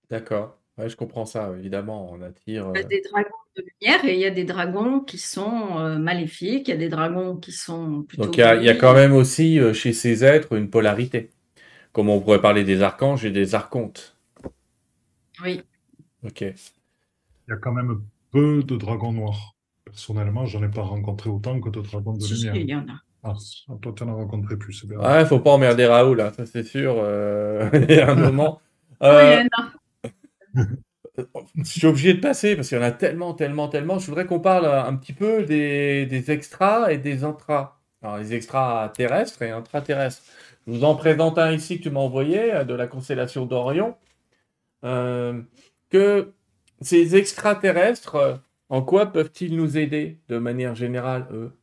D'accord. Ouais, je comprends ça, évidemment. On attire.
Il y a euh des dragons de lumière et il y a des dragons qui sont maléfiques, il y a des dragons qui sont plutôt.
Donc il y, a, il y a quand même aussi chez ces êtres une polarité. Comme on pourrait parler des archanges et des archontes.
Oui.
Ok.
Il y a quand même peu de dragons noirs. Personnellement, j'en ai pas rencontré autant que de dragons de lumière.
il y en a.
Ah, toi, tu en as rencontré plus, c'est bien.
Ouais, faut pas emmerder Raoul, là, ça c'est sûr. Euh, il y a un moment. Euh... je suis obligé de passer parce qu'il y en a tellement, tellement, tellement. Je voudrais qu'on parle un petit peu des, des extras et des intras. Alors, les extras terrestres et intraterrestres. Je vous en présente un ici que tu m'as envoyé de la constellation d'Orion. Euh, que ces extraterrestres, en quoi peuvent-ils nous aider de manière générale, eux?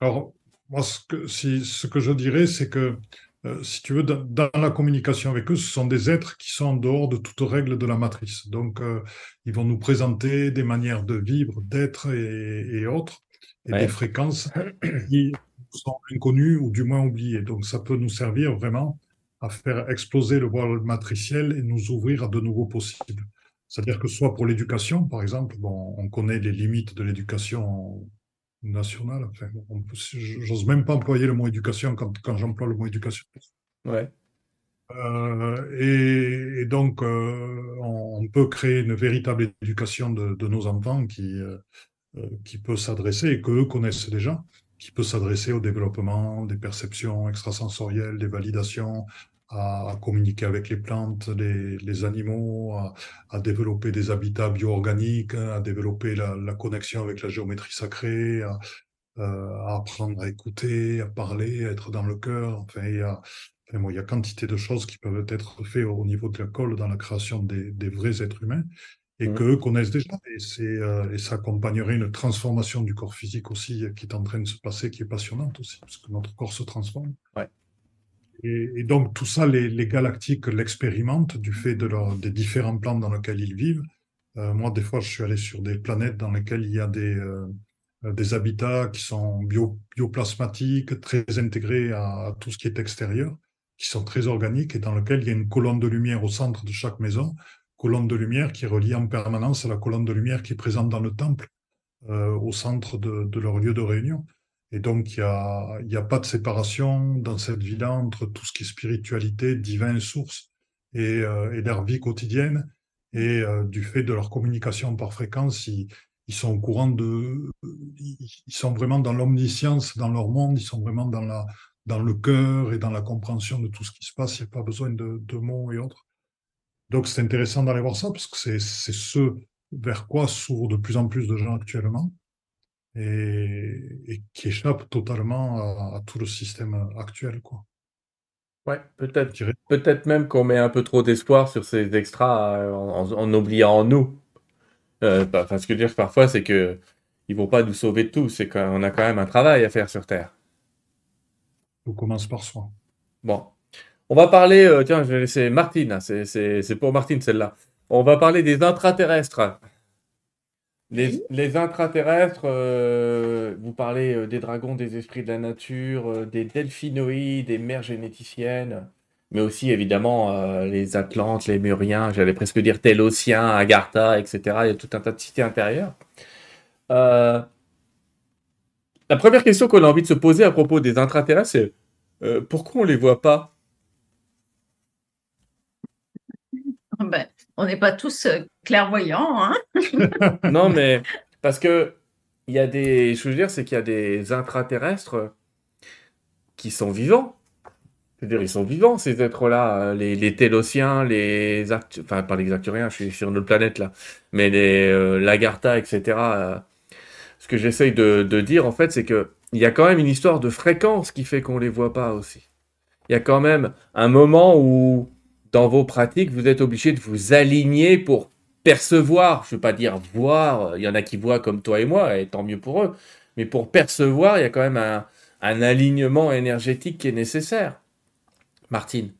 Alors, moi, ce que, ce que je dirais, c'est que, euh, si tu veux, dans, la communication avec eux, ce sont des êtres qui sont en dehors de toute règle de la matrice. Donc, euh, ils vont nous présenter des manières de vivre, d'être et, autres, et des fréquences qui sont inconnues ou du moins oubliées. Donc, ça peut nous servir vraiment à faire exploser le voile matriciel et nous ouvrir à de nouveaux possibles. C'est-à-dire que soit pour l'éducation, par exemple, bon, on connaît les limites de l'éducation nationale. Enfin, j'ose même pas employer le mot éducation quand, quand j'emploie le mot éducation.
Ouais.
Euh, et, donc, euh, on, peut créer une véritable éducation de, de nos enfants qui, euh, qui peut s'adresser et qu'eux connaissent déjà, qui peut s'adresser au développement des perceptions extrasensorielles, des validations, à, communiquer avec les plantes, les, les animaux, à, développer des habitats bio-organiques, à développer la, la, connexion avec la géométrie sacrée, à, euh, apprendre à écouter, à parler, à être dans le cœur. Enfin, il y a, enfin, il y a quantité de choses qui peuvent être faites au niveau de l'école dans la création des, des vrais êtres humains et mmh. qu'eux connaissent déjà. Et, c'est, euh, et ça accompagnerait une transformation du corps physique aussi qui est en train de se passer, qui est passionnante aussi, parce que notre corps se transforme.
Ouais.
Et, donc tout ça, les, galactiques l'expérimentent du fait de leur, des différents plans dans lesquels ils vivent. Euh, moi, des fois, je suis allé sur des planètes dans lesquelles il y a des, euh, des habitats qui sont bio, bioplasmatiques, très intégrés à, tout ce qui est extérieur, qui sont très organiques et dans lesquels il y a une colonne de lumière au centre de chaque maison, colonne de lumière qui est reliée en permanence à la colonne de lumière qui est présente dans le temple, euh, au centre de leur lieu de réunion. Et donc, il n'y a, a pas de séparation dans cette vie-là entre tout ce qui est spiritualité, divin, source et, euh, et leur vie quotidienne. Et euh, du fait de leur communication par fréquence, ils, sont au courant de. Ils sont vraiment dans l'omniscience dans leur monde, ils sont vraiment dans, le cœur et dans la compréhension de tout ce qui se passe. Il n'y a pas besoin de mots et autres. Donc, c'est intéressant d'aller voir ça parce que c'est ce vers quoi s'ouvrent de plus en plus de gens actuellement et, qui échappe totalement à, tout le système actuel. Quoi.
Ouais, peut-être. Peut-être même qu'on met un peu trop d'espoir sur ces extras euh, en, oubliant nous. Euh, enfin, ce que je veux dire parfois, c'est que ils vont pas nous sauver de tout. C'est qu'on a quand même un travail à faire sur Terre.
On commence par soi.
Bon. On va parler, euh, tiens, je vais laisser Martine, c'est pour Martine celle-là. On va parler des intraterrestres. Les, intraterrestres, euh, vous parlez euh, des dragons, des esprits de la nature, euh, des delphinoïdes, des mers généticiennes, mais aussi évidemment les Atlantes, les Muriens, j'allais presque dire Télociens, Agartha, etc. Il y a tout un tas de cités intérieures. la première question qu'on a envie de se poser à propos des intraterrestres, c'est pourquoi on ne les voit pas
ben, on n'est pas tous euh, clairvoyants. Hein
non, mais parce que il y a des. Je veux dire, c'est qu'il y a des intraterrestres qui sont vivants. C'est-à-dire, ils sont vivants, ces êtres-là. Euh, les, les les. Enfin, pas les Acturiens, je suis sur notre planète là. Mais les euh, etc. ce que j'essaye de, de, dire, en fait, c'est que il y a quand même une histoire de fréquence qui fait qu'on les voit pas aussi. Il y a quand même un moment où dans vos pratiques, vous êtes obligé de vous aligner pour percevoir, je ne veux pas dire voir, il y en a qui voient comme toi et moi, et tant mieux pour eux, mais pour percevoir, il y a quand même un, alignement énergétique qui est nécessaire. Martine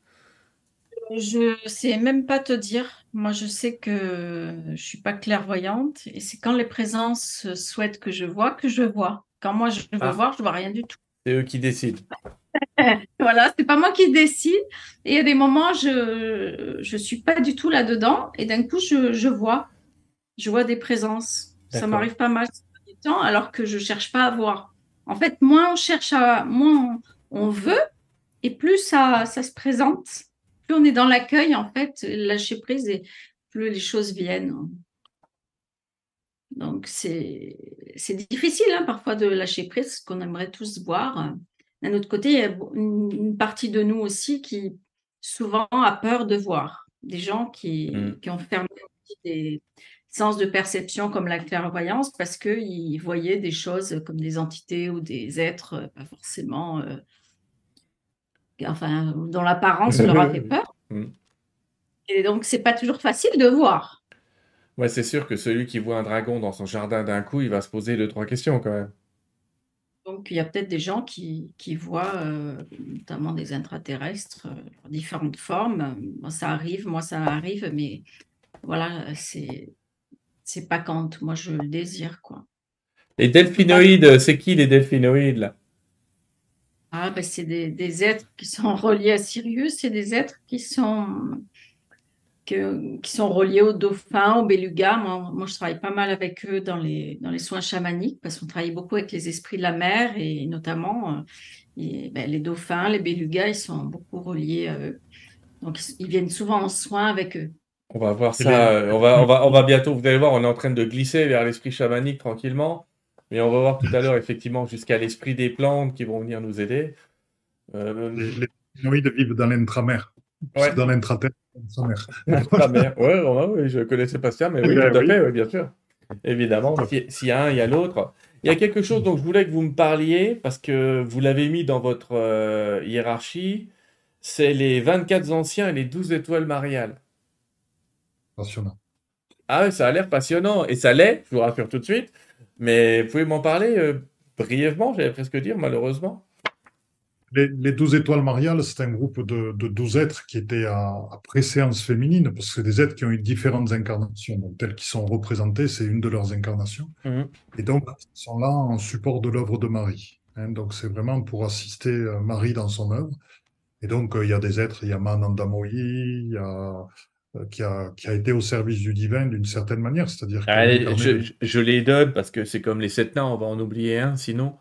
Je ne sais même pas te dire. Moi, je sais que je ne suis pas clairvoyante, et c'est quand les présences souhaitent que je vois que je vois. Quand moi, je veux ah. voir, je ne vois rien du tout.
C'est eux qui décident.
voilà, c'est pas moi qui décide. Et il y a des moments, je je suis pas du tout là-dedans. Et d'un coup, je, je, vois, je vois des présences. Ça m'arrive pas mal du temps, alors que je cherche pas à voir. En fait, moins on cherche à, moins on, veut, et plus ça, ça se présente. Plus on est dans l'accueil, en fait, lâcher prise, et plus les choses viennent. Donc, c'est difficile hein, parfois de lâcher prise, qu'on aimerait tous voir. D'un autre côté, il y a une partie de nous aussi qui souvent a peur de voir. Des gens qui, mm. ont fermé des sens de perception comme la clairvoyance parce qu'ils voyaient des choses comme des entités ou des êtres euh, pas forcément. Euh, enfin, dont l'apparence leur a fait peur. Mm. Et donc, c'est pas toujours facile de voir.
Ouais, c'est sûr que celui qui voit un dragon dans son jardin d'un coup, il va se poser deux, trois questions quand même.
Donc, il y a peut-être des gens qui, qui voient euh, notamment des intraterrestres euh, différentes formes. Moi, ça arrive, moi, ça arrive, mais voilà, c'est c'est pas quand moi je le désire, quoi.
Les delphinoïdes, c'est qui les delphinoïdes, là?
Ah, ben, c'est des, des, êtres qui sont reliés à Sirius, c'est des êtres qui sont qui sont reliés aux dauphins, aux belugas. Moi, je travaille pas mal avec eux dans les, dans les soins chamaniques parce qu'on travaille beaucoup avec les esprits de la mer et notamment euh, ben, les dauphins, les belugas, ils sont beaucoup reliés à eux. Donc, ils viennent souvent en soins avec eux.
On va voir ça. Euh, on va, on, va, on va bientôt, vous allez voir, on est en train de glisser vers l'esprit chamanique tranquillement. Mais on va voir tout à l'heure, effectivement, jusqu'à l'esprit des plantes qui vont venir nous aider.
Euh, les, les vivent dans l'intramer. Ouais. Dans l'intraterre.
Sa mère. Ouais, je connais Sébastien, mais oui, tout à fait, bien sûr. Évidemment. S'il y a un, il y a l'autre. Il y a quelque chose dont je voulais que vous me parliez, parce que vous l'avez mis dans votre euh, hiérarchie, c'est les 24 anciens et les 12 étoiles mariales.
Passionnant.
Ah ça a l'air passionnant. Et ça l'est, je vous rassure tout de suite. Mais vous pouvez m'en parler euh, brièvement, j'allais presque dire, malheureusement
les, douze étoiles mariales, c'est un groupe de, douze êtres qui étaient à, préséance féminine, parce que c'est des êtres qui ont eu différentes incarnations. Donc, telles qui sont représentées, c'est une de leurs incarnations. Mhm. Et donc, ils sont là en support de l'œuvre de Marie. Hein. donc, c'est vraiment pour assister euh, Marie dans son œuvre. Et donc, euh, il y a des êtres, il y a Manandamoyi, il y a euh, qui a, qui a, été au service du divin d'une certaine manière. C'est-à-dire
je, je, les donne parce que c'est comme les sept nains, on va en oublier un sinon.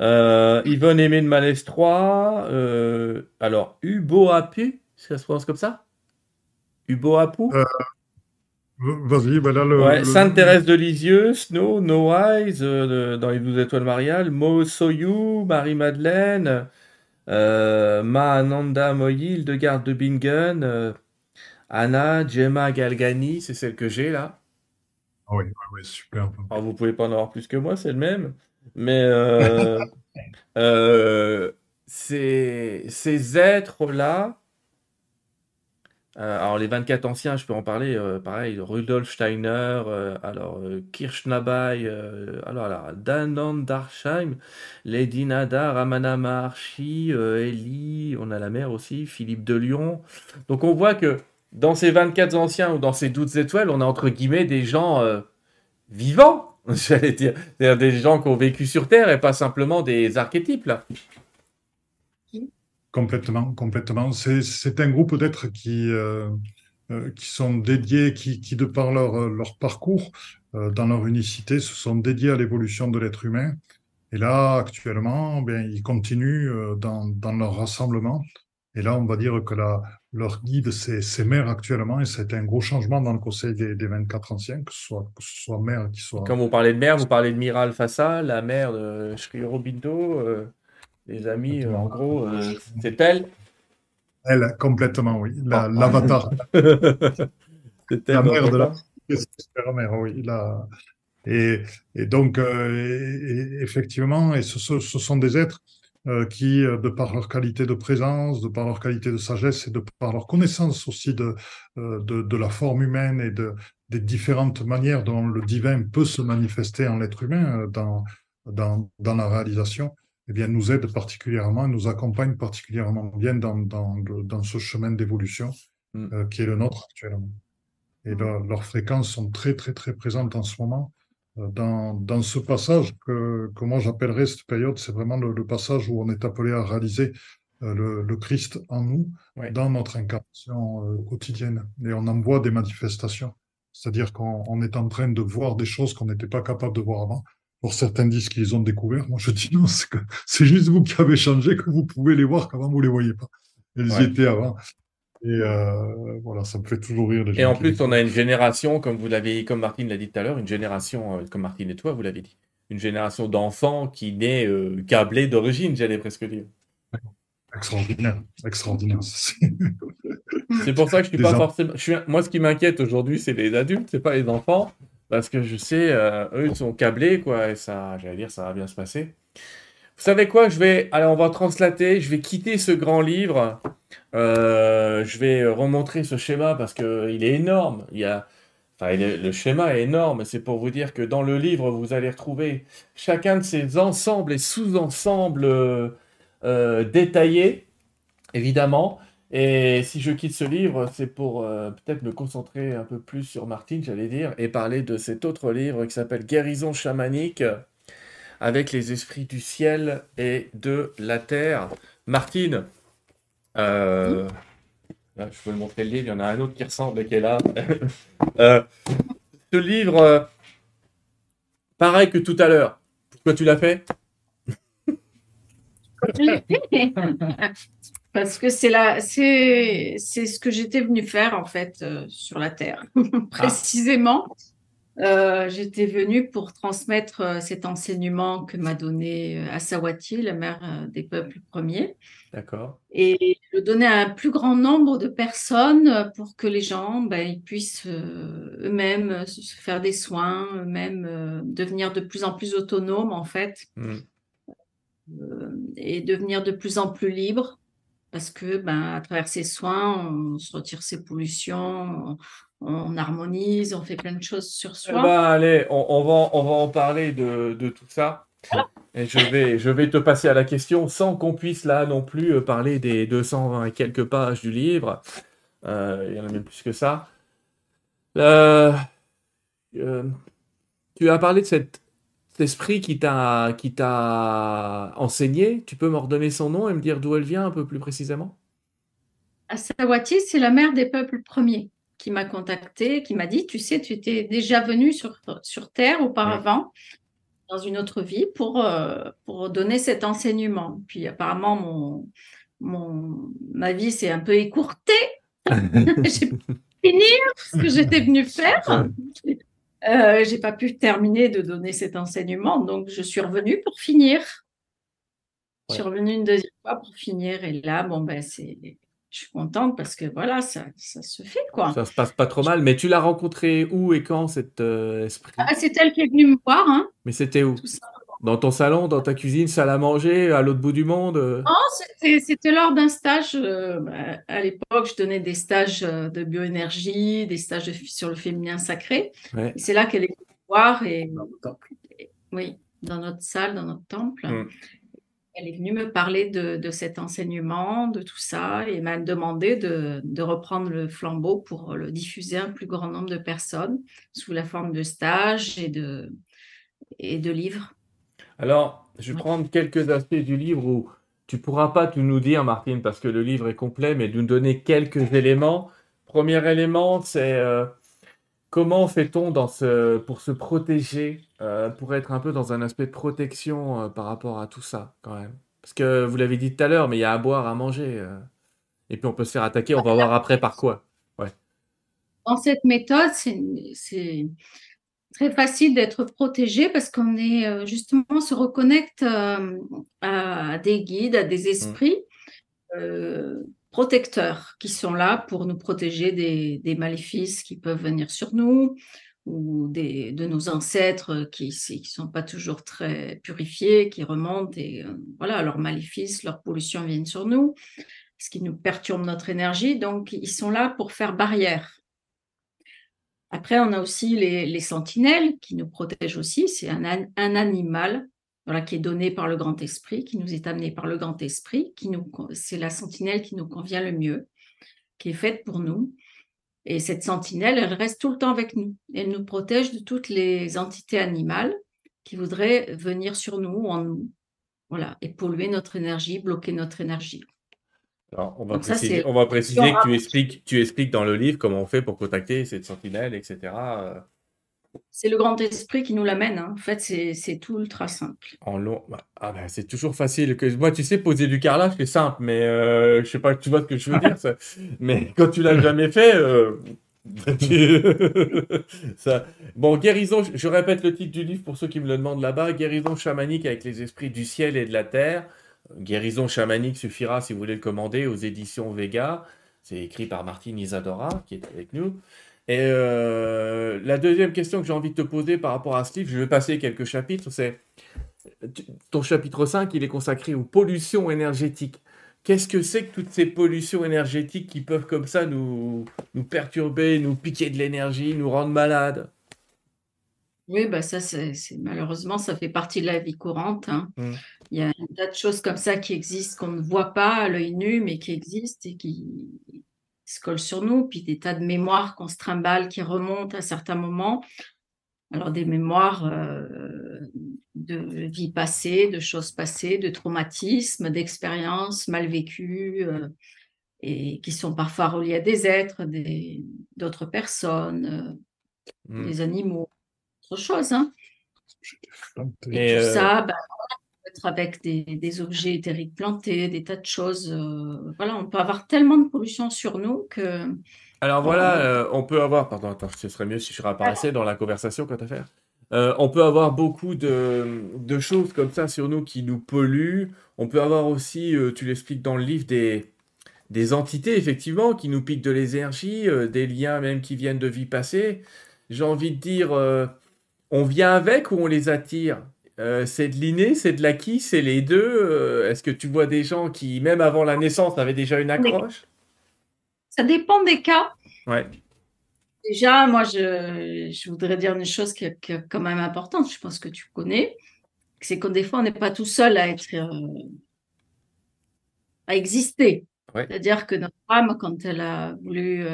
Euh, Yvonne Aimé de Malaise 3. Euh, alors, Uboapu, ça se prononce comme ça? Uboapu euh,
Vas-y, ben là, le,
Sainte-Thérèse de Lisieux, Snow, No Eyes, euh, dans les 12 étoiles mariales, Mo Soyou, Marie-Madeleine, euh, Ma Ananda Moyil, de garde de Bingen, Anna, Gemma Galgani, c'est celle que j'ai là.
Ah oui, oui, super. Alors,
vous pouvez pas en avoir plus que moi, c'est le même. Mais euh, euh, ces, ces êtres-là, euh, alors les 24 anciens, je peux en parler, pareil, Rudolf Steiner, alors Kirschnabai, alors là, Danon Darsheim, Lady Nada, Ramana Maharshi, Eli, on a la mère aussi, Philippe de Lyon. Donc on voit que dans ces 24 anciens ou dans ces 12 étoiles, on a entre guillemets des gens vivants, j'allais dire, c'est-à-dire des gens qui ont vécu sur Terre et pas simplement des archétypes là.
Complètement, complètement. C'est un groupe d'êtres qui, euh, euh, qui sont dédiés, qui, qui de par leur, leur parcours, euh, dans leur unicité, se sont dédiés à l'évolution de l'être humain. Et là, actuellement, bien, ils continuent dans, dans leur rassemblement. Et là, on va dire que la, leur guide, c'est ces mères actuellement, et c'était un gros changement dans le conseil des, des 24 anciens, que ce soit, que ce soit mère qui soit.
Quand vous parlez de mère, vous parlez de Miral Fassa, la mère de Sri Aurobindo les amis, euh, en gros, euh, c'est elle
Elle, complètement, oui. L'avatar. La, mère de la mère, oui. Et, et, donc, euh, effectivement, et ce, ce, sont des êtres qui, de par leur qualité de présence, de par leur qualité de sagesse et de par leur connaissance aussi de, de, de la forme humaine et de, des différentes manières dont le divin peut se manifester en l'être humain dans, dans, dans la réalisation, eh bien, nous aident particulièrement, nous accompagnent particulièrement bien dans, dans, dans ce chemin d'évolution mm. euh, qui est le nôtre actuellement. Et leurs fréquences sont très, très, très présentes en ce moment. Euh, dans, dans ce passage que, que moi j'appellerais cette période, c'est vraiment le, passage où on est appelé à réaliser euh, le, le, Christ en nous, dans notre incarnation quotidienne. Et on en voit des manifestations. C'est-à-dire qu'on est en train de voir des choses qu'on n'était pas capable de voir avant pour certains disent qu'ils ont découvert. Moi, je dis non, c'est juste vous qui avez changé, que vous pouvez les voir qu'avant vous les voyez pas. Elles y étaient avant. Et euh, voilà, ça me fait toujours rire.
et en plus, on a une génération, comme vous l'avez, comme Martine l'a dit tout à l'heure, une génération, euh, comme Martine et toi, vous l'avez dit, une génération d'enfants qui naît euh, câblés d'origine, j'allais presque dire.
Extraordinaire, extraordinaire.
C'est pour ça que je suis pas forcément. Je suis... Moi, ce qui m'inquiète aujourd'hui, c'est les adultes, c'est pas les enfants. Parce que je sais, euh, eux, ils sont câblés, quoi, et ça, j'allais dire, ça va bien se passer. Vous savez quoi Je vais, allez, on va translater, je vais quitter ce grand livre. Euh, je vais remontrer ce schéma parce que il est énorme. Il y a, enfin, le schéma est énorme. C'est pour vous dire que dans le livre, vous allez retrouver chacun de ces ensembles et sous-ensembles euh, détaillés, évidemment. Et si je quitte ce livre, c'est pour euh, peut-être me concentrer un peu plus sur Martine, j'allais dire, et parler de cet autre livre qui s'appelle Guérison chamanique avec les esprits du ciel et de la terre. Martine, euh, je peux le montrer le livre, il y en a un autre qui ressemble qui est là. Euh, ce livre, pareil que tout à l'heure, pourquoi tu l'as fait?
Parce que c'est ce que j'étais venue faire en fait euh, sur la terre, précisément. Euh, j'étais venue pour transmettre euh, cet enseignement que m'a donné Asawati, la mère des peuples premiers.
D'accord.
Et le donner à un plus grand nombre de personnes pour que les gens ben, ils puissent eux-mêmes se faire des soins, eux-mêmes devenir de plus en plus autonomes en fait. Hmm. et devenir de plus en plus libres parce que ben, à travers ces soins, on se retire ses pollutions, on, harmonise, on fait plein de choses sur soi.
Eh ben, allez, on, va, on va en parler de, de tout ça. Et je vais, je vais te passer à la question sans qu'on puisse là non plus euh, parler des 220 et quelques pages du livre. Euh, il y en a même plus que ça. Euh, tu as parlé de cette esprit qui t'a qui t'a enseigné, tu peux me redonner son nom et me dire d'où elle vient un peu plus précisément?
Asawati, c'est la mère des peuples premiers qui m'a contacté, qui m'a dit, tu sais, tu étais déjà venu sur, sur Terre auparavant, dans une autre vie, pour, euh, pour donner cet enseignement. Puis apparemment, mon, mon, ma vie s'est un peu écourtée. J'ai finir ce que j'étais venu faire. Euh, j'ai pas pu terminer de donner cet enseignement, donc je suis revenue pour finir. Je suis revenue une deuxième fois pour finir, et là, bon, ben, c'est. Je suis contente parce que voilà, ça, ça, se fait quoi.
Ça se passe pas trop mal, mais tu l'as rencontré où et quand cet euh, esprit?
Ah, C'est elle qui est venue me voir. Hein.
Mais c'était où? Dans ton salon, dans ta cuisine, salle à manger, à l'autre bout du monde
Non, c'était lors d'un stage. Euh, bah, à l'époque, je donnais des stages euh, de bioénergie, des stages sur le féminin sacré. C'est là qu'elle est venue voir et, oui, dans notre salle, dans notre temple. Mm. Elle est venue me parler de, cet enseignement, de tout ça, et m'a demandé de, de, reprendre le flambeau pour le diffuser à un plus grand nombre de personnes sous la forme de stages et de, et de livres.
Alors, je vais prendre quelques aspects du livre où tu pourras pas tout nous dire, Martine, parce que le livre est complet, mais nous donner quelques éléments. Premier élément, c'est euh, comment fait-on pour se protéger, euh, pour être un peu dans un aspect de protection euh, par rapport à tout ça, quand même? Parce que vous l'avez dit tout à l'heure, mais il y a à boire, à manger. et puis on peut se faire attaquer, on va voir après par quoi. Ouais.
Dans cette méthode, c'est très facile d'être protégé parce qu'on est euh, justement se reconnecte euh, à des guides, à des esprits euh, protecteurs qui sont là pour nous protéger des, maléfices qui peuvent venir sur nous ou des, de nos ancêtres qui ne sont pas toujours très purifiés, qui remontent et voilà, leurs maléfices, leurs pollutions viennent sur nous, ce qui nous perturbe notre énergie. Donc, ils sont là pour faire barrière après, on a aussi les, sentinelles qui nous protègent aussi. C'est un, animal voilà, qui est donné par le grand esprit, qui nous est amené par le grand esprit. Qui nous, c'est la sentinelle qui nous convient le mieux, qui est faite pour nous. Et cette sentinelle, elle reste tout le temps avec nous. Elle nous protège de toutes les entités animales qui voudraient venir sur nous, en et polluer notre énergie, bloquer notre énergie
on, va préciser, on va préciser que tu expliques, tu expliques dans le livre comment on fait pour contacter cette sentinelle, etc.
C'est le grand esprit qui nous l'amène. Hein. En fait, c'est tout ultra simple.
En long, bah, ah ben, c'est toujours facile. Que... Moi, tu sais, poser du carrelage, c'est simple, mais euh, je sais pas, tu vois ce que je veux dire. Ça. Mais quand tu l'as jamais fait, euh, ça... Bon, guérison, je répète le titre du livre pour ceux qui me le demandent là-bas. Guérison chamanique avec les esprits du ciel et de la terre. Guérison chamanique suffira si vous voulez le commander aux éditions Vega. C'est écrit par Martine Isadora qui est avec nous. Et euh, la deuxième question que j'ai envie de te poser par rapport à ce livre, je vais passer quelques chapitres, c'est ton chapitre 5, il est consacré aux pollutions énergétiques. Qu'est-ce que c'est que toutes ces pollutions énergétiques qui peuvent comme ça nous, nous perturber, nous piquer de l'énergie, nous rendre malades?
Oui, bah ça, c'est malheureusement, ça fait partie de la vie courante. Hein. Mmh. Il y a un tas de choses comme ça qui existent, qu'on ne voit pas à l'œil nu, mais qui existent et qui se collent sur nous. Puis des tas de mémoires qu'on se trimballe, qui remontent à certains moments. Alors des mémoires euh, de vie passée, de choses passées, de traumatismes, d'expériences mal vécues, euh, et qui sont parfois reliées à des êtres, d'autres personnes, euh, mmh. des animaux chose. Hein. Et, tout ça, bah, être avec des, objets éthériques plantés, des tas de choses. Euh, voilà, on peut avoir tellement de pollution sur nous que.
Alors voilà, euh, on peut avoir. Pardon, attends, ce serait mieux si je réapparaissais dans la conversation quant à faire. Euh, on peut avoir beaucoup de, de, choses comme ça sur nous qui nous polluent. On peut avoir aussi, tu l'expliques dans le livre, des, des entités effectivement qui nous piquent de l'énergie, des liens même qui viennent de vie passée. J'ai envie de dire, on vient avec ou on les attire? Euh, c'est de l'inné, c'est de l'acquis, c'est les deux. Euh, est-ce que tu vois des gens qui, même avant la naissance, avaient déjà une accroche?
Ça dépend des cas.
Ouais.
Déjà, moi, je, voudrais dire une chose qui est, quand même importante, je pense que tu connais, c'est que des fois, on n'est pas tout seul à être, euh, à exister. C'est-à-dire que notre âme, quand elle a voulu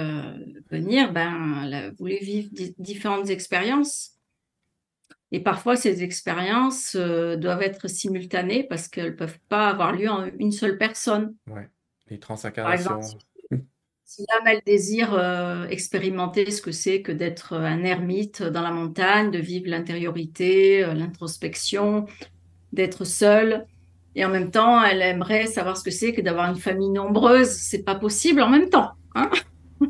venir, ben, elle a voulu vivre différentes expériences et parfois, ces expériences euh, doivent être simultanées parce qu'elles ne peuvent pas avoir lieu en une seule personne.
Oui, les transincarnations. Par exemple,
si, l'âme, elle désire euh, expérimenter ce que c'est que d'être un ermite dans la montagne, de vivre l'intériorité, euh, l'introspection, d'être seule, et en même temps, elle aimerait savoir ce que c'est que d'avoir une famille nombreuse, c'est pas possible en même temps. Hein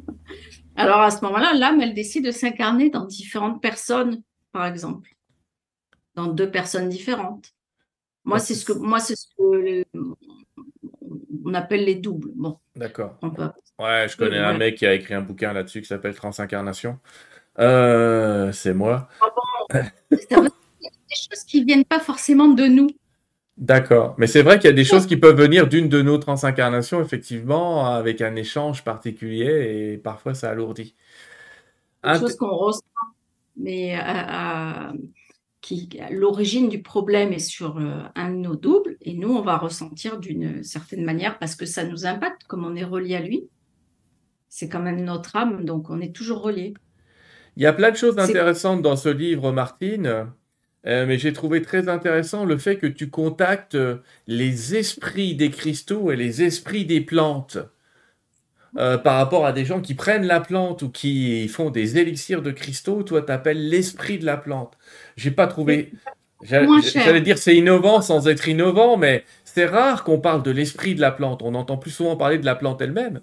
Alors à ce moment-là, l'âme, elle décide de s'incarner dans différentes personnes, par exemple dans deux personnes différentes. Moi, c'est ce que moi c'est ce que on appelle les doubles. Bon.
D'accord. Ouais, je connais un mec qui a écrit un bouquin là-dessus qui s'appelle Transincarnation. Euh, c'est moi.
Ah des choses qui ne viennent pas forcément de nous.
D'accord. Mais c'est vrai qu'il y a des choses qui peuvent venir d'une de nos transincarnations, effectivement, avec un échange particulier et parfois ça alourdit.
Des choses qu'on ressent, mais qui, l'origine du problème est sur euh, un de nos doubles et nous, on va ressentir d'une certaine manière parce que ça nous impacte, comme on est relié à lui. C'est quand même notre âme, donc on est toujours relié.
Il y a plein de choses intéressantes dans ce livre, Martine. Euh, mais j'ai trouvé très intéressant le fait que tu contactes les esprits des cristaux et les esprits des plantes. Euh, par rapport à des gens qui prennent la plante ou qui font des élixirs de cristaux, toi t'appelles l'esprit de la plante. J'ai pas trouvé. J'allais dire c'est innovant sans être innovant, mais c'est rare qu'on parle de l'esprit de la plante. On entend plus souvent parler de la plante elle-même.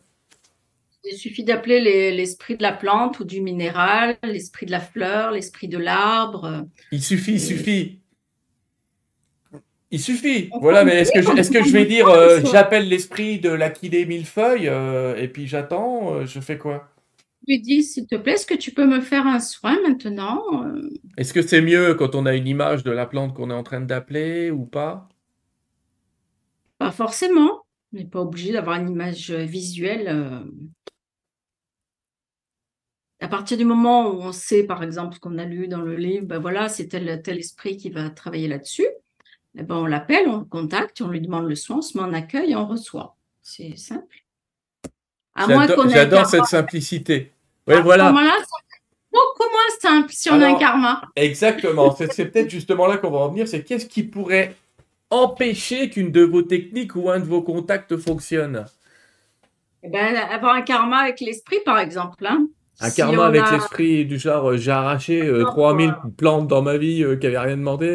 Il suffit d'appeler l'esprit de la plante ou du minéral, l'esprit de la fleur, l'esprit de l'arbre.
Il suffit, il suffit. Il suffit. Voilà, mais est-ce que, je, est que je vais dire euh, j'appelle l'esprit de l'aquilée millefeuille euh, et puis j'attends, euh, je fais quoi?
Je lui dis s'il te plaît, est-ce que tu peux me faire un soin maintenant
Est-ce que c'est mieux quand on a une image de la plante qu'on est en train d'appeler ou pas?
Pas forcément. On n'est pas obligé d'avoir une image visuelle à partir du moment où on sait, par exemple, ce qu'on a lu dans le livre, ben voilà, c'est tel, tel esprit qui va travailler là-dessus, eh ben on l'appelle, on le contacte, on lui demande le soin, on se met en accueil et on reçoit. C'est simple.
J'adore cette simplicité. Oui, voilà.
beaucoup moins simple si on a un karma.
Exactement. c'est peut-être justement là qu'on va en venir. C'est qu'est-ce qui pourrait empêcher qu'une de vos techniques ou un de vos contacts fonctionne?
Eh ben, Avoir un karma avec l'esprit, par exemple. Hein.
Un karma avec l'esprit du genre euh, j'ai arraché 3000 euh, plantes dans ma vie euh, qui n'avaient rien demandé,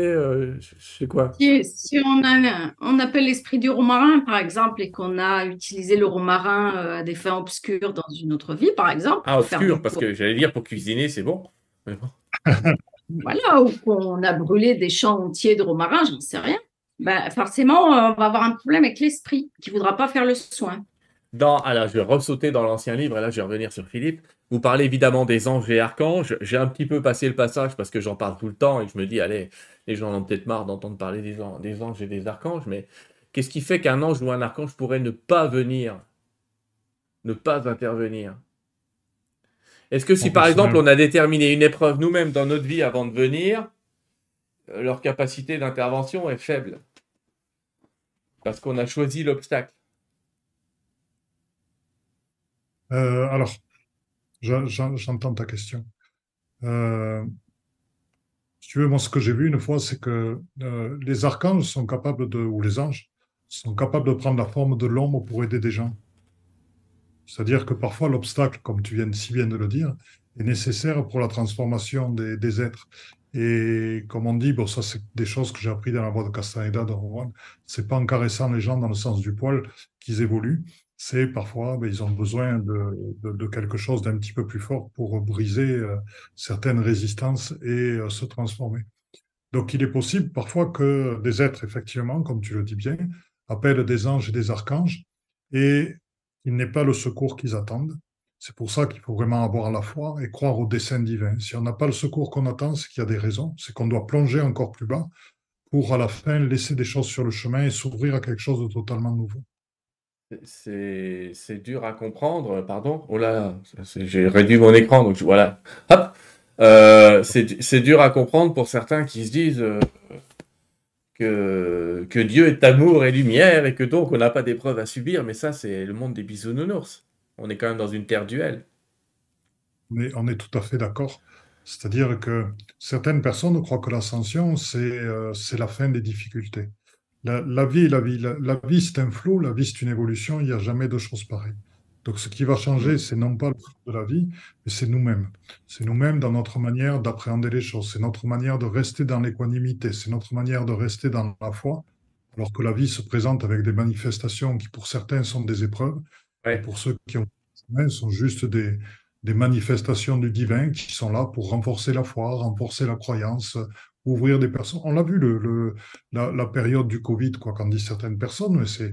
je sais quoi.
Si, on, a, on appelle l'esprit du romarin par exemple et qu'on a utilisé le romarin à des fins obscures dans une autre vie par exemple.
Ah, obscur, parce que j'allais dire pour cuisiner c'est bon.
voilà, ou qu'on a brûlé des champs entiers de romarin, j'en sais rien. Ben, forcément, on va avoir un problème avec l'esprit qui ne voudra pas faire le soin.
Dans, alors, je vais ressauter dans l'ancien livre, et là, je vais revenir sur Philippe. Vous parlez évidemment des anges et archanges. J'ai un petit peu passé le passage parce que j'en parle tout le temps et je me dis, allez, les gens ont peut-être marre d'entendre parler des, des, anges et des archanges, mais qu'est-ce qui fait qu'un ange ou un archange pourrait ne pas venir, ne pas intervenir? Est-ce que si par exemple on a déterminé une épreuve nous-mêmes dans notre vie avant de venir, euh, leur capacité d'intervention est faible. Parce qu'on a choisi l'obstacle.
Euh, alors, J'entends ta question. Euh, si tu veux, moi, ce que j'ai vu une fois, c'est que euh, les archanges sont capables de, ou les anges, sont capables de prendre la forme de l'ombre pour aider des gens. C'est-à-dire que parfois, l'obstacle, comme tu viens si bien de le dire, est nécessaire pour la transformation des, êtres. Et comme on dit, bon, ça, c'est des choses que j'ai appris dans la voie de Castaneda de Rouen. C'est pas en caressant les gens dans le sens du poil qu'ils évoluent, c'est parfois, ben, ils ont besoin de, quelque chose d'un petit peu plus fort pour briser euh, certaines résistances et euh, se transformer. Donc il est possible parfois que des êtres, effectivement, comme tu le dis bien, appellent des anges et des archanges et il n'est pas le secours qu'ils attendent. C'est pour ça qu'il faut vraiment avoir la foi et croire au dessein divin. Si on n'a pas le secours qu'on attend, c'est qu'il y a des raisons, c'est qu'on doit plonger encore plus bas pour à la fin laisser des choses sur le chemin et s'ouvrir à quelque chose de totalement nouveau.
C'est dur à comprendre, pardon. Oh là, j'ai réduit mon écran, donc voilà. Hop. Euh, c'est dur à comprendre pour certains qui se disent euh, que, Dieu est amour et lumière et que donc on n'a pas d'épreuves à subir, mais ça, c'est le monde des bisounours. On est quand même dans une terre duelle.
Mais on est tout à fait d'accord. C'est-à-dire que certaines personnes croient que l'ascension, euh, c'est la fin des difficultés. La, vie, la vie, la, vie, c'est un flot, la vie, c'est une évolution, il n'y a jamais de choses pareilles. Donc, ce qui va changer, c'est non pas le flot de la vie, mais c'est nous-mêmes. C'est nous-mêmes dans notre manière d'appréhender les choses, c'est notre manière de rester dans l'équanimité, c'est notre manière de rester dans la foi, alors que la vie se présente avec des manifestations qui, pour certains, sont des épreuves, et pour ceux qui ont sont juste des, des manifestations du divin qui sont là pour renforcer la foi, renforcer la croyance, ouvrir des personnes. On l'a vu, le, la, période du Covid, quoi qu'en disent certaines personnes, mais c'est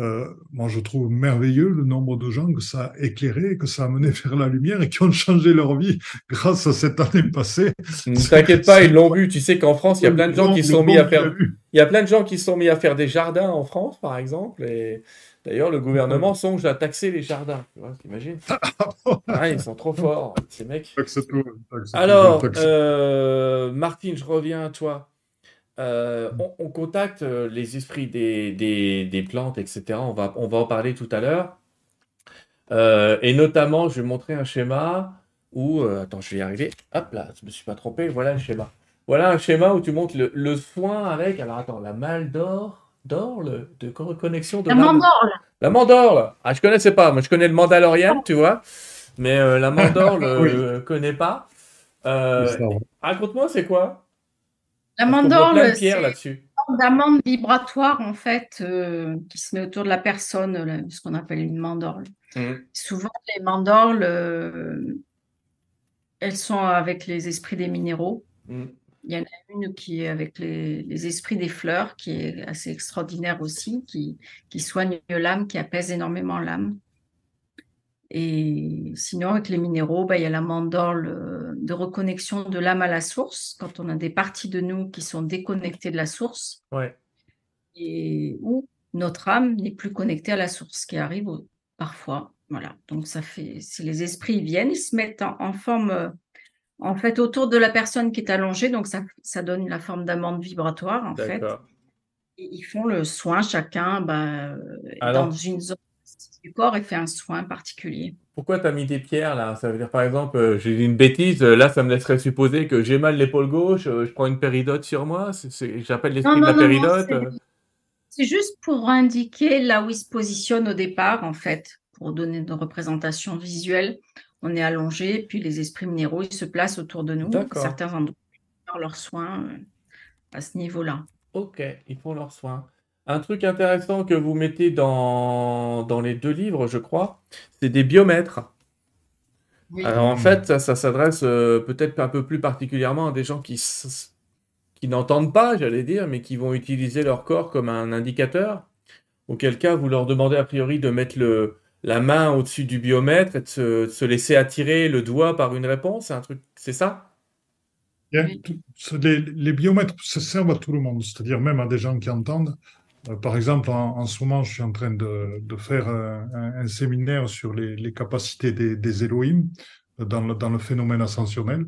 euh, moi, je trouve merveilleux le nombre de gens que ça a éclairé, que ça a mené vers la lumière et qui ont changé leur vie grâce à cette année passée.
Ne t'inquiète pas, ils l'ont vu. Tu sais qu'en France, il y a plein de gens qui sont mis à faire. Il y a plein de gens qui sont mis à faire des jardins en France, par exemple. Et d'ailleurs, le gouvernement songe à taxer les jardins. Tu vois, t'imagines ah, Ils sont trop forts, ces mecs. Alors, euh, Martine, je reviens à toi. Euh, on, contacte euh, les esprits des, des, plantes, etc. On va, on va en parler tout à l'heure. Euh, et notamment, je vais montrer un schéma où... attends, je vais y arriver. Hop là, je me suis pas trompé. Voilà le schéma. Voilà un schéma où tu montres le, soin avec... Alors attends, la malle d'or d'or, de connexion de
la mandorle.
La mandorle. Ah, je connaissais pas. Moi, je connais le mandalorian, tu vois. Mais la mandorle, je connais pas. Raconte-moi, c'est quoi?
La mandorle, c'est une d'amande vibratoire en fait euh, qui se met autour de la personne, ce qu'on appelle une mandorle. Mmh. Souvent, les mandorles, euh, elles sont avec les esprits des minéraux. Mmh. Il y en a une qui est avec les, esprits des fleurs, qui est assez extraordinaire aussi, qui, qui soigne l'âme, qui apaise énormément l'âme. Et sinon, avec les minéraux, bah, il y a la mandorle euh, de reconnexion de l'âme à la source, quand on a des parties de nous qui sont déconnectées de la source.
Ouais.
Et où notre âme n'est plus connectée à la source, ce qui arrive parfois. Voilà. Donc, ça fait, si les esprits viennent, ils se mettent en, forme, euh, en fait, autour de la personne qui est allongée. Donc, ça, ça donne la forme d'amande vibratoire, en fait. Et ils font le soin, chacun, bah, dans une zone du corps et fait un soin particulier.
Pourquoi tu as mis des pierres là? Ça veut dire par exemple, euh, j'ai dit une bêtise, euh, là ça me laisserait supposer que j'ai mal l'épaule gauche, euh, je prends une péridote sur moi, j'appelle l'esprit de la péridote.
C'est juste pour indiquer là où il se positionne au départ en fait, pour donner une représentation visuelle. On est allongé, puis les esprits minéraux ils se placent autour de nous. Certains endroits font leurs soins à ce niveau-là.
Ok, ils font leurs soins. Un truc intéressant que vous mettez dans, dans les deux livres, je crois, c'est des biomètres. Alors en fait, ça, s'adresse euh, peut-être un peu plus particulièrement à des gens qui, qui n'entendent pas, j'allais dire, mais qui vont utiliser leur corps comme un indicateur. Auquel cas, vous leur demandez a priori de mettre le, la main au-dessus du biomètre et de se, laisser attirer le doigt par une réponse. C'est un truc, c'est ça?
Les, les, biomètres, ça servent à tout le monde, c'est-à-dire même à des gens qui entendent. Euh, par exemple, en, ce moment, je suis en train de, faire un, séminaire sur les, capacités des, des Elohim dans le, dans le, phénomène ascensionnel.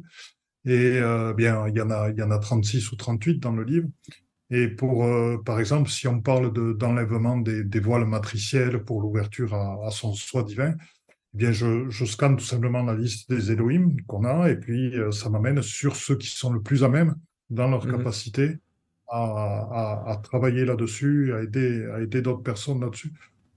Et euh, bien, il y, en a, il y en a 36 ou 38 dans le livre. Et pour, euh, par exemple, si on parle d'enlèvement des, des, voiles matricielles pour l'ouverture à, son soi divin, eh bien, je, je, scanne tout simplement la liste des Elohim qu'on a, et puis ça m'amène sur ceux qui sont le plus à même dans leur mmh capacité à, travailler là-dessus, à aider, à aider d'autres personnes là-dessus.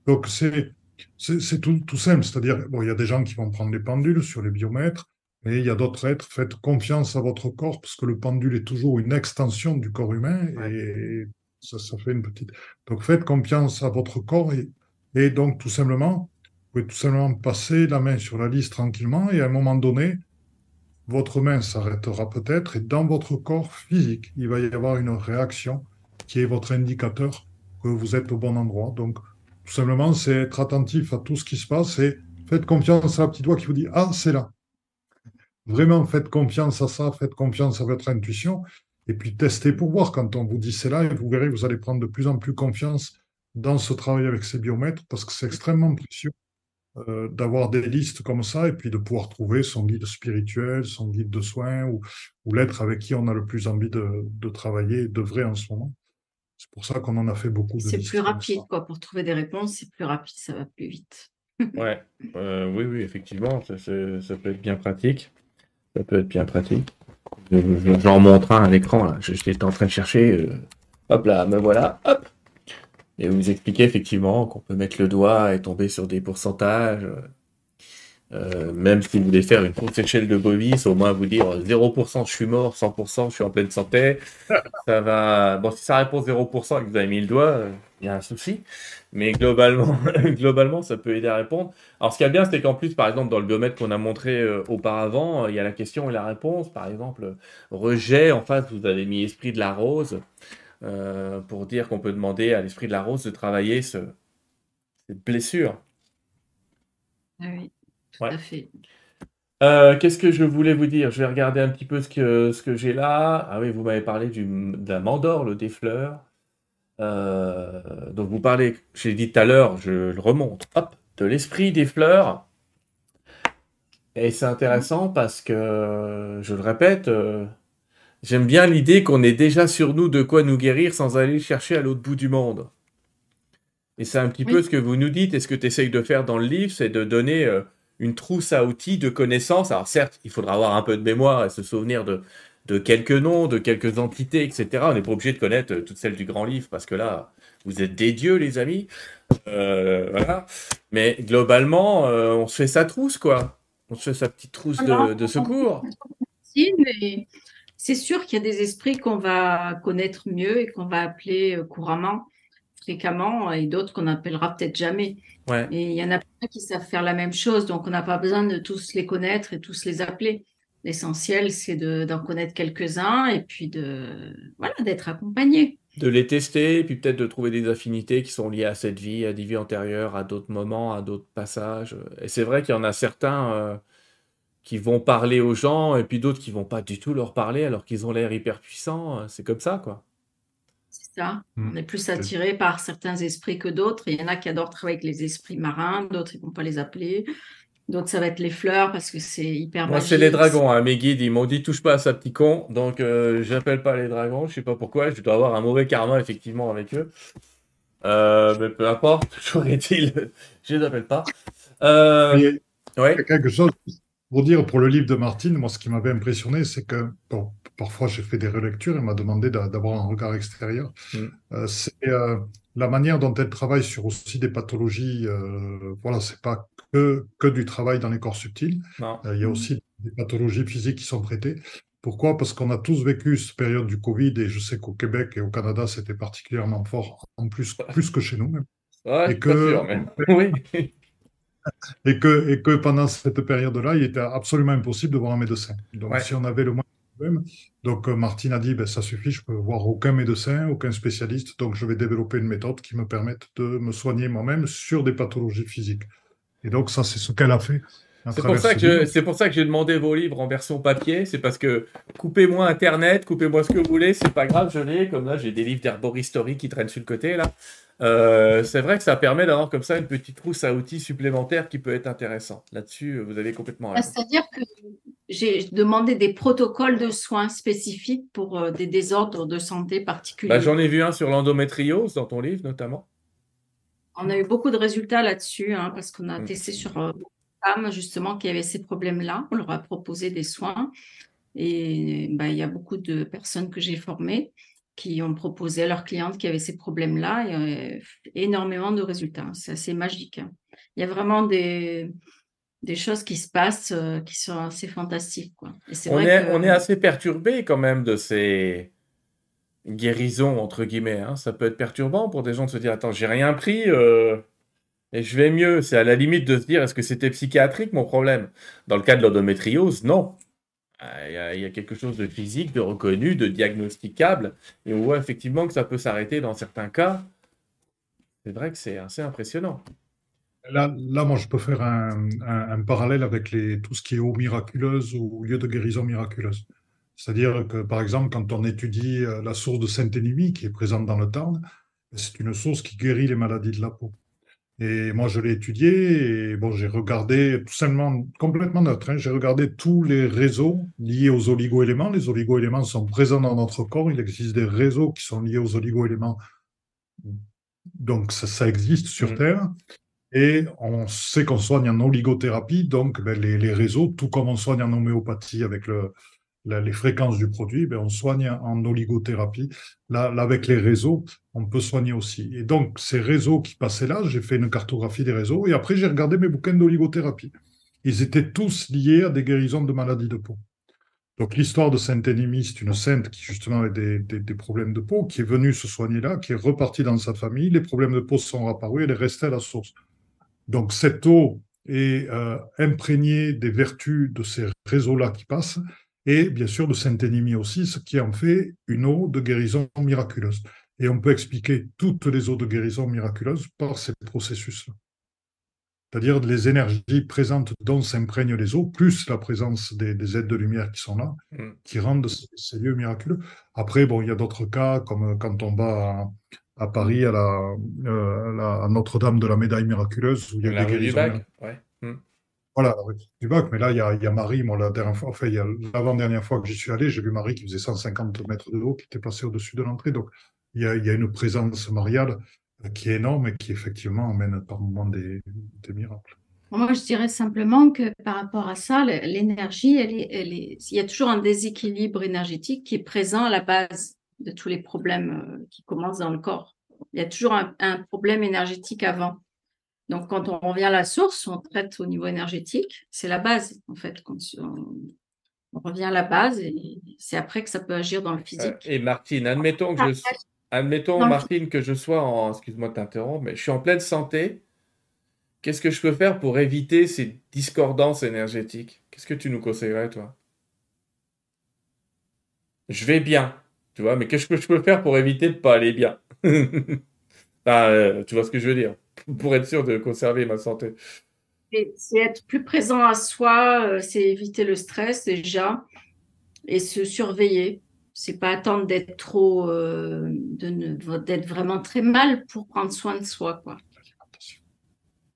Donc, c'est, c'est, tout, tout, simple. C'est-à-dire, bon, il y a des gens qui vont prendre les pendules sur les biomètres, mais il y a d'autres êtres. Faites confiance à votre corps, parce que le pendule est toujours une extension du corps humain et ça, ça fait une petite. Donc, faites confiance à votre corps et, et donc, tout simplement, vous pouvez tout simplement passer la main sur la liste tranquillement et à un moment donné, votre main s'arrêtera peut-être et dans votre corps physique, il va y avoir une réaction qui est votre indicateur que vous êtes au bon endroit. Donc, tout simplement, c'est être attentif à tout ce qui se passe et faites confiance à la petite voix qui vous dit Ah, c'est là. Vraiment, faites confiance à ça, faites confiance à votre intuition et puis testez pour voir quand on vous dit c'est là et vous verrez, vous allez prendre de plus en plus confiance dans ce travail avec ces biomètres parce que c'est extrêmement précieux euh, d'avoir des listes comme ça et puis de pouvoir trouver son guide spirituel, son guide de soins ou, ou l'être avec qui on a le plus envie de, de travailler, de vrai en ce moment. C'est pour ça qu'on en a fait beaucoup.
C'est plus rapide, quoi. Pour trouver des réponses, c'est plus rapide, ça va plus vite.
ouais, euh, oui, oui, effectivement, ça, ça, peut être bien pratique. Ça peut être bien pratique. J'en montre un à l'écran, J'étais en train de chercher. Euh, hop là, me voilà. Hop et vous expliquez effectivement qu'on peut mettre le doigt et tomber sur des pourcentages. Euh, même si vous voulez faire une courte échelle de bovis, au moins vous dire 0% je suis mort, 100% je suis en pleine santé. Ça va. Bon, si ça répond 0% et que vous avez mis le doigt, il y a un souci. Mais globalement, globalement, ça peut aider à répondre. Alors, ce qui est bien, c'est qu'en plus, par exemple, dans le biomètre qu'on a montré euh, auparavant, il y a la question et la réponse. Par exemple, rejet, en face, vous avez mis esprit de la rose. Euh, pour dire qu'on peut demander à l'esprit de la rose de travailler ce, cette blessure.
Ah oui, tout à fait.
Euh, qu'est-ce que je voulais vous dire? Je vais regarder un petit peu ce que, ce que j'ai là. Ah oui, vous m'avez parlé du, de la mandorle des fleurs. Euh, donc vous parlez, j'ai dit tout à l'heure, je le remonte, hop, de l'esprit des fleurs. Et c'est intéressant parce que, je le répète, euh, j'aime bien l'idée qu'on ait déjà sur nous de quoi nous guérir sans aller chercher à l'autre bout du monde. Et c'est un petit peu ce que vous nous dites et ce que tu essayes de faire dans le livre, c'est de donner une trousse à outils de connaissances. Alors certes, il faudra avoir un peu de mémoire et se souvenir de, de quelques noms, de quelques entités, etc. On n'est pas obligé de connaître toutes celles du grand livre parce que là, vous êtes des dieux, les amis. Euh, voilà. Mais globalement, euh, on se fait sa trousse, quoi. On se fait sa petite trousse de, de secours.
C'est sûr qu'il y a des esprits qu'on va connaître mieux et qu'on va appeler euh, couramment, fréquemment, et d'autres qu'on n'appellera peut-être jamais. Et il y en a plein qui savent faire la même chose, donc on n'a pas besoin de tous les connaître et tous les appeler. L'essentiel, c'est d'en connaître quelques-uns et puis de voilà d'être accompagné.
De les tester, et puis peut-être de trouver des affinités qui sont liées à cette vie, à des vies antérieures, à d'autres moments, à d'autres passages. Et c'est vrai qu'il y en a certains euh, qui vont parler aux gens, et puis d'autres qui vont pas du tout leur parler alors qu'ils ont l'air hyper puissants. C'est comme ça, quoi.
C'est ça. Mmh. On est plus attiré par certains esprits que d'autres. Il y en a qui adorent travailler avec les esprits marins, d'autres ils vont pas les appeler. D'autres, ça va être les fleurs parce que c'est hyper
Moi, c'est les dragons. Hein. Mes guides, ils m'ont dit touche pas à ça, petit con. Donc, euh, j'appelle pas les dragons. Je sais pas pourquoi. Je dois avoir un mauvais karma, effectivement, avec eux. Euh, mais peu importe. Toujours est-il, je les appelle pas.
Euh, ouais. Quelque chose pour dire pour le livre de Martine, moi, ce qui m'avait impressionné, c'est que bon, parfois j'ai fait des relectures et m'a demandé d'avoir un regard extérieur. Mm. Euh, c'est euh, la manière dont elle travaille sur aussi des pathologies. Euh, voilà, c'est pas que, que du travail dans les corps subtils. Euh, il y a aussi des pathologies physiques qui sont traitées. Pourquoi? Parce qu'on a tous vécu cette période du Covid et je sais qu'au Québec et au Canada, c'était particulièrement fort, en plus, plus que chez nous même.
Ouais, et que, sûr, mais... oui
et, que, et que pendant cette période-là, il était absolument impossible de voir un médecin. Donc, si on avait le moins de problèmes, donc euh, Martine a dit, ben, ça suffit, je peux voir aucun médecin, aucun spécialiste, donc je vais développer une méthode qui me permette de me soigner moi-même sur des pathologies physiques. Et donc, ça, c'est ce qu'elle a fait.
C'est pour, ça que c'est pour ça que j'ai demandé vos livres en version papier. C'est parce que coupez-moi Internet, coupez-moi ce que vous voulez, c'est pas grave, je l'ai. Comme là, j'ai des livres d'herboristerie qui traînent sur le côté là. Euh, c'est vrai que ça permet d'avoir comme ça une petite trousse à outils supplémentaire qui peut être intéressant. Là-dessus, vous avez complètement
raison. C'est-à-dire que j'ai demandé des protocoles de soins spécifiques pour euh, des désordres de santé particuliers.
Bah, j'en ai vu un sur l'endométriose dans ton livre notamment.
On a eu beaucoup de résultats là-dessus hein, parce qu'on a mm. testé sur euh, femmes justement qui avaient ces problèmes-là. On leur a proposé des soins et bah, il y a beaucoup de personnes que j'ai formées qui ont proposé à leurs clientes qui avaient ces problèmes-là, et, euh, énormément de résultats. C'est assez magique. Hein. Il y a vraiment des, des choses qui se passent euh, qui sont assez fantastiques. Quoi.
on, est, on est assez perturbé quand même de ces guérisons, entre guillemets. Hein. Ça peut être perturbant pour des gens de se dire, attends, j'ai rien pris. Euh, et je vais mieux. C'est à la limite de se dire, est-ce que c'était psychiatrique mon problème? Dans le cas de l'endométriose, non. Euh, il y, a quelque chose de physique, de reconnu, de diagnosticable, et on voit effectivement que ça peut s'arrêter dans certains cas. C'est vrai que c'est assez impressionnant.
Là, moi, je peux faire un, parallèle avec tout ce qui est eau miraculeuse ou lieu de guérison miraculeuse. C'est-à-dire que, par exemple, quand on étudie euh, la source de Saint-Énimie, qui est présente dans le Tarn, c'est une source qui guérit les maladies de la peau. Et moi, je l'ai étudié et bon, j'ai regardé tout simplement, complètement neutre, hein, j'ai regardé tous les réseaux liés aux oligo-éléments. Les oligo-éléments sont présents dans notre corps. Il existe des réseaux qui sont liés aux oligo-éléments. Donc, ça, existe sur mmh. Terre. Et on sait qu'on soigne en oligothérapie, donc ben, les, les, réseaux, tout comme on soigne en homéopathie avec le, les fréquences du produit, ben, on soigne en oligothérapie. Là, avec les réseaux, on peut soigner aussi. Et donc, ces réseaux qui passaient là, j'ai fait une cartographie des réseaux et après, j'ai regardé mes bouquins d'oligothérapie. Ils étaient tous liés à des guérisons de maladies de peau. Donc, l'histoire de Sainte-Énémie, c'est une sainte qui, justement, avait des, problèmes de peau, qui est venue se soigner là, qui est repartie dans sa famille. Les problèmes de peau sont apparus, elle est restée à la source. Donc, cette eau est euh, imprégnée des vertus de ces réseaux-là qui passent et bien sûr de Saint-Énimie aussi, ce qui en fait une eau de guérison miraculeuse. Et on peut expliquer toutes les eaux de guérison miraculeuses par ces processus-là. C'est-à-dire les énergies présentes dont s'imprègnent les eaux, plus la présence des, aides de lumière qui sont là, mm. qui rendent ces, lieux miraculeux. Après, bon, il y a d'autres cas, comme quand on va à, Paris, à, la, euh, Notre-Dame de la Médaille miraculeuse, où il y a des guérisons. Ouais. Voilà, du bac. Mais là, il y a, Marie, moi, la dernière fois, enfin, l'avant-dernière fois que j'y suis allé, j'ai vu Marie qui faisait 150 mètres de haut, qui était placée au-dessus de l'entrée. Donc, il y, a, une présence mariale euh, qui est énorme et qui, effectivement, amène par moments des, miracles.
Moi, je dirais simplement que par rapport à ça, l'énergie, il y a toujours un déséquilibre énergétique qui est présent à la base de tous les problèmes euh, qui commencent dans le corps. Il y a toujours un problème énergétique avant. Donc, quand on revient à la source, on traite au niveau énergétique. C'est la base, en fait. Quand on, revient à la base et c'est après que ça peut agir dans le physique.
Euh, et Martine, admettons que je, admettons, Martine, que je sois en, excuse-moi de t'interrompre, mais je suis en pleine santé. Qu'est-ce que je peux faire pour éviter ces discordances énergétiques? Qu'est-ce que tu nous conseillerais, toi? Je vais bien, tu vois, mais qu'est-ce que je peux faire pour éviter de ne pas aller bien? Euh, Tu vois ce que je veux dire? pour être sûr de conserver ma santé.
C'est être plus présent à soi, euh, c'est éviter le stress déjà et se surveiller. C'est pas attendre d'être trop, euh, d'être vraiment très mal pour prendre soin de soi, quoi.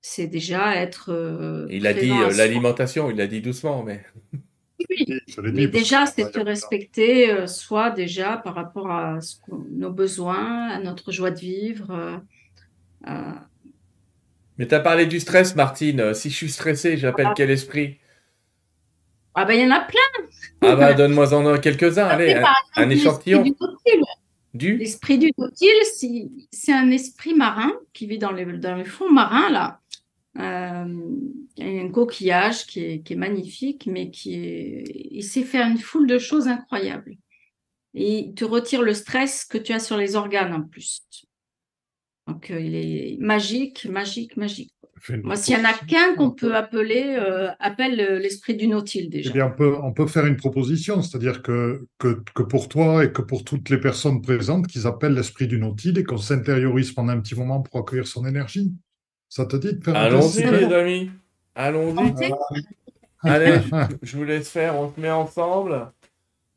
C'est déjà être. Euh,
il a dit l'alimentation, il l'a dit doucement, mais.
Oui, mais déjà, c'est se respecter soi déjà par rapport à nos besoins, à notre joie de vivre.
Mais tu as parlé du stress, Martine. Euh, si je suis stressé, j'appelle quel esprit?
Ah ben, il y en a plein.
Ah bah, donne-moi en quelques-uns. Allez, un, échantillon.
Du L'esprit du nautile, c'est un esprit marin qui vit dans les, dans les fonds marins, là. Euh, il y a un coquillage qui est, qui est magnifique, mais qui est, il sait faire une foule de choses incroyables. Et il te retire le stress que tu as sur les organes en plus. Donc, euh, il est magique, magique, magique. Moi, s'il n'y en a qu'un qu'on peut appeler, euh, appelle euh, l'esprit du nautile déjà.
Eh bien, on peut, on peut faire une proposition, c'est-à-dire que, que, que, pour toi et que pour toutes les personnes présentes, qu'ils appellent l'esprit du nautile et qu'on s'intériorise pendant un petit moment pour accueillir son énergie. Ça te dit de faire
Allons-y, les amis. Allons-y. Allez, je, vous laisse faire, on se met ensemble.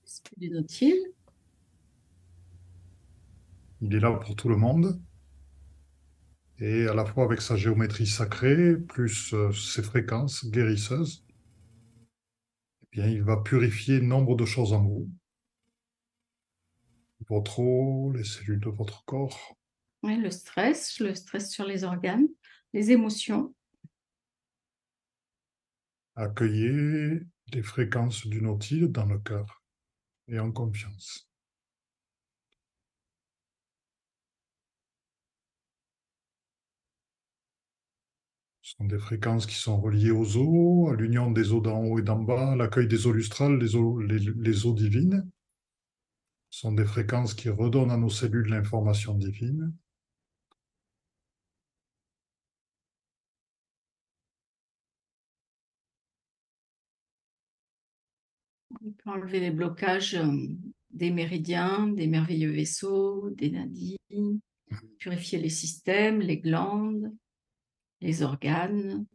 L'esprit du nautile.
Il est là pour tout le monde et à la fois avec sa géométrie sacrée, plus euh, ses fréquences guérisseuses, eh bien, il va purifier nombre de choses en vous. Votre eau, les cellules de votre corps.
Oui, le stress, le stress sur les organes, les émotions.
Accueillez les fréquences du nautile dans le cœur et en confiance. Sont des fréquences qui sont reliées aux eaux, à l'union des eaux d'en haut et d'en bas, l'accueil des eaux lustrales, les eaux, les, eaux divines. Ce sont des fréquences qui redonnent à nos cellules l'information divine.
On peut enlever les blocages euh, des méridiens, des merveilleux vaisseaux, des nadines, mmh. purifier les systèmes, les glandes, les organes.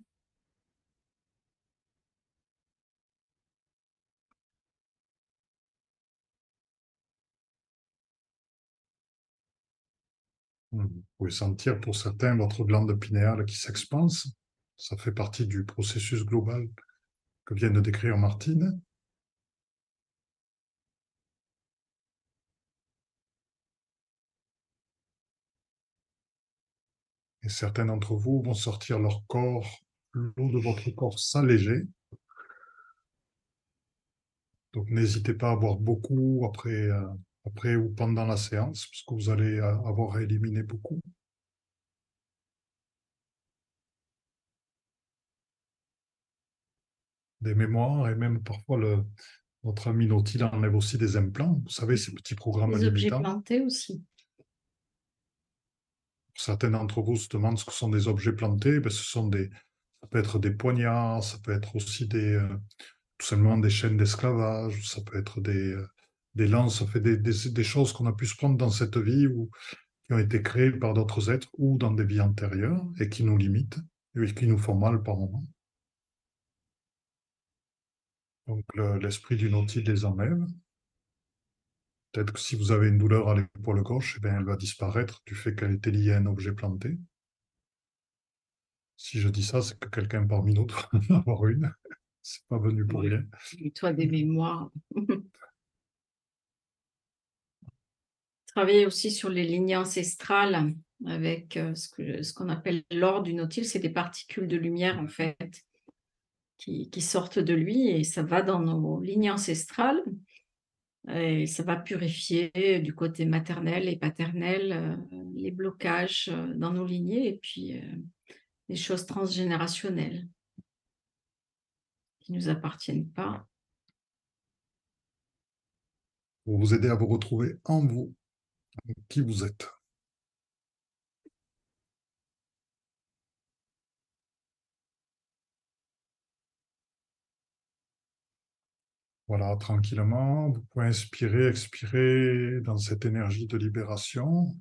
Vous pouvez sentir pour certains votre glande pinéale qui s'expanse. Ça fait partie du processus global que vient de décrire Martine. Et certains d'entre vous vont sortir leur corps, l'eau de votre corps s'alléger. Donc n'hésitez pas à boire beaucoup après, euh, après ou pendant la séance, parce que vous allez euh, avoir à éliminer beaucoup. Des mémoires et même parfois le, notre ami Nautil enlève aussi des implants. Vous savez, ces petits programmes
Des objets plantés aussi
certains d'entre vous se demandent ce que sont des objets plantés. Ben, ce sont des, ça peut être des poignards, ça peut être aussi des, euh, tout simplement des chaînes d'esclavage, ça peut être des, euh, lances, ça fait des, des, choses qu'on a pu se prendre dans cette vie où qui ont été créés par d'autres êtres ou dans des vies antérieures et qui nous limitent et qui nous font mal par moments. Donc l'esprit du Nautil les enlève. Peut-être que si vous avez une douleur à l'épaule gauche, eh elle va disparaître du fait qu'elle était liée à un objet planté. Si je dis ça, c'est que quelqu'un parmi nous doit en avoir une. C'est pas venu pour rien.
toi des mémoires. Travailler aussi sur les lignées ancestrales avec euh, ce qu'on appelle l'or du Nautil, c'est des particules de lumière en fait qui, qui, sortent de lui et ça va dans nos lignées ancestrales et ça va purifier du côté maternel et paternel euh, les blocages euh, dans nos lignées et puis les choses transgénérationnelles qui ne nous appartiennent pas.
Pour vous aider à vous retrouver en vous, qui vous êtes. Voilà, tranquillement, vous pouvez inspirer, expirer dans cette énergie de libération,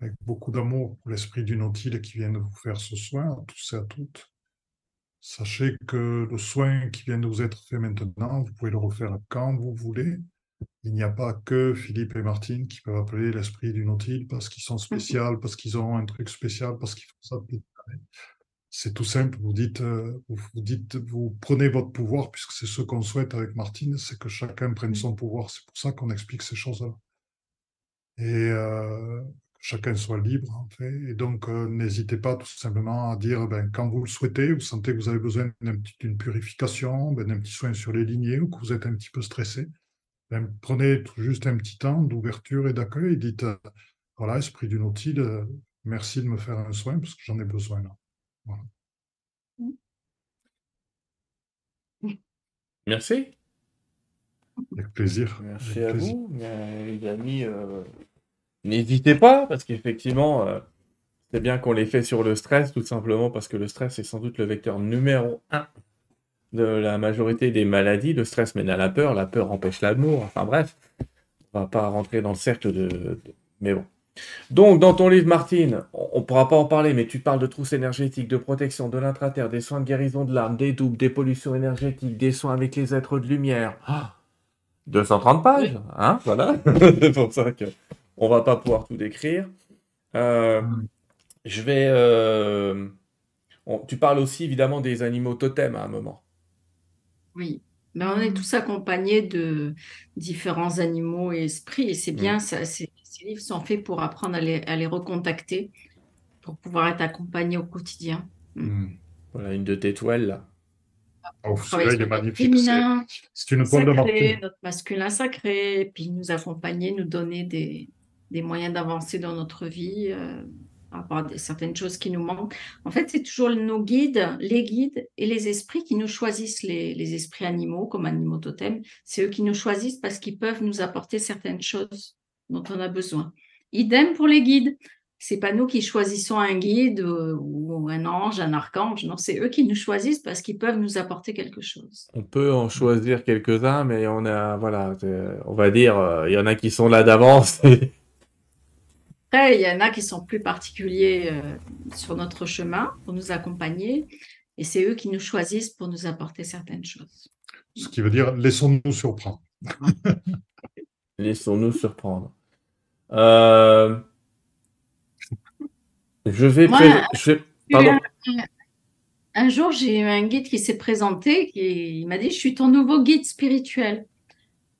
avec beaucoup d'amour pour l'esprit du Nautile qui vient de vous faire ce soin, à tous et à toutes. Sachez que le soin qui vient de vous être fait maintenant, vous pouvez le refaire quand vous voulez. Il n'y a pas que Philippe et Martine qui peuvent appeler l'esprit du Nautile parce qu'ils sont spéciaux, parce qu'ils ont un truc spécial, parce qu'ils font ça depuis C'est tout simple. Vous dites, euh, vous dites, vous prenez votre pouvoir, puisque c'est ce qu'on souhaite avec Martine, c'est que chacun prenne son pouvoir. C'est pour ça qu'on explique ces choses-là. Et euh, chacun soit libre, en fait. Et donc, euh, n'hésitez pas tout simplement à dire, ben, quand vous le souhaitez, vous sentez que vous avez besoin d'une purification, ben, d'un petit soin sur les lignées, ou que vous êtes un petit peu stressé, ben, prenez juste un petit temps d'ouverture et d'accueil et dites, euh, voilà, esprit du Nautil, euh, merci de me faire un soin parce que j'en ai besoin là.
Merci.
Avec plaisir.
Merci à vous, les amis. N'hésitez pas, parce qu'effectivement, euh, c'est bien qu'on les fait sur le stress, tout simplement parce que le stress est sans doute le vecteur numéro un de la majorité des maladies. Le stress mène à la peur, la peur empêche l'amour. Enfin bref, on va pas rentrer dans le cercle de... Mais bon. Donc, dans ton livre, Martine, on ne pourra pas en parler, mais tu parles de trousses énergétiques, de protection, de l'intraterre, des soins de guérison de l'âme, des doubles, des pollutions énergétiques, des soins avec les êtres de lumière. 230 pages, hein, voilà. c'est pour ça que on va pas pouvoir tout décrire. Euh, je vais. Euh, tu parles aussi évidemment des animaux totems à un moment.
Oui, mais on est tous accompagnés de différents animaux et esprits, et c'est bien, mm. ça, ces, livres sont faits pour apprendre à les, recontacter, pour pouvoir être accompagnés au quotidien.
Mm. Mm. Voilà, une de tes toiles là.
Oh, il est magnifique. C'est une toile
de Notre masculin sacré, et puis nous accompagner, nous donner des, des moyens d'avancer dans notre vie, euh, par rapport à certaines choses qui nous manquent. En fait, c'est toujours nos guides, les guides et les esprits qui nous choisissent, les, esprits animaux comme animaux totems. C'est eux qui nous choisissent parce qu'ils peuvent nous apporter certaines choses dont on a besoin. Idem pour les guides. C'est pas nous qui choisissons un guide euh, ou un ange, un archange. Non, c'est eux qui nous choisissent parce qu'ils peuvent nous apporter quelque chose.
On peut en choisir quelques-uns, mais on a, voilà, on va dire, euh, il y en a qui sont là d'avance.
il y en a qui sont plus particuliers euh, sur notre chemin pour nous accompagner, et c'est eux qui nous choisissent pour nous apporter certaines choses.
Ce qui veut dire, laissons-nous surprendre.
laissons-nous surprendre. Euh, je vais...
Pardon. Un, jour, j'ai eu un guide qui s'est présenté, qui il m'a dit, je suis ton nouveau guide spirituel.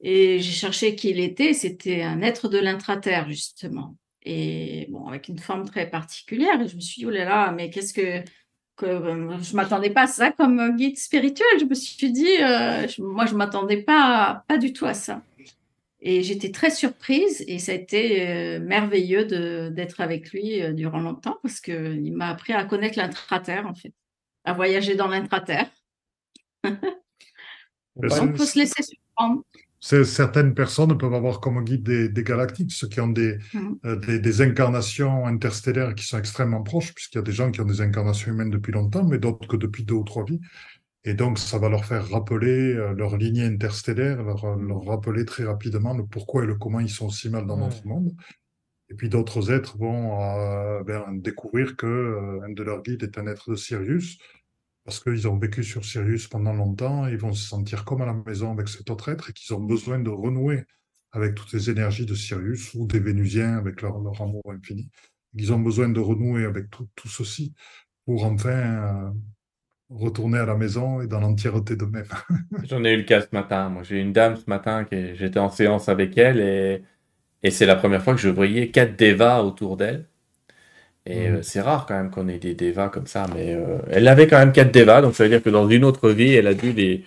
Et j'ai cherché qui il était, c'était un être de l'intraterre, justement et bon, avec une forme très particulière. Et je me suis dit, oh là là, mais qu'est-ce que. que euh, je ne m'attendais pas à ça comme guide spirituel. Je me suis dit, euh, moi, je ne m'attendais pas, pas du tout à ça. Et j'étais très surprise et ça a été euh, merveilleux d'être avec lui durant longtemps parce qu'il m'a appris à connaître l'intraterre, en fait, à voyager dans l'intraterre. On peut se laisser surprendre
certaines personnes peuvent avoir comme guide des, galactiques, ceux qui ont mm. euh, des, des, incarnations interstellaires qui sont extrêmement proches, puisqu'il y a des gens qui ont des incarnations humaines depuis longtemps, mais d'autres que depuis deux ou trois vies. Et donc, ça va leur faire rappeler euh, leur lignée interstellaire, leur, leur, rappeler très rapidement le pourquoi et le comment ils sont si mal dans notre monde. Et puis d'autres êtres vont euh, ben, découvrir que euh, un de leurs guides est un être de Sirius, parce qu'ils ont vécu sur Sirius pendant longtemps, ils vont se sentir comme à la maison avec cet autre être et qu'ils ont besoin de renouer avec toutes les énergies de Sirius ou des Vénusiens avec leur, amour infini. Ils ont besoin de renouer avec tout, ceci pour enfin euh, retourner à la maison et dans l'entièreté d'eux-mêmes.
J'en ai eu le cas ce matin. Moi, j'ai une dame ce matin qui j'étais en séance avec elle et et c'est la première fois que je voyais quatre devas autour d'elle. Et mm. euh, c'est rare quand même qu'on ait des devas comme ça, mais euh, elle avait quand même quatre devas, donc ça veut dire que dans une autre vie, elle a dû les.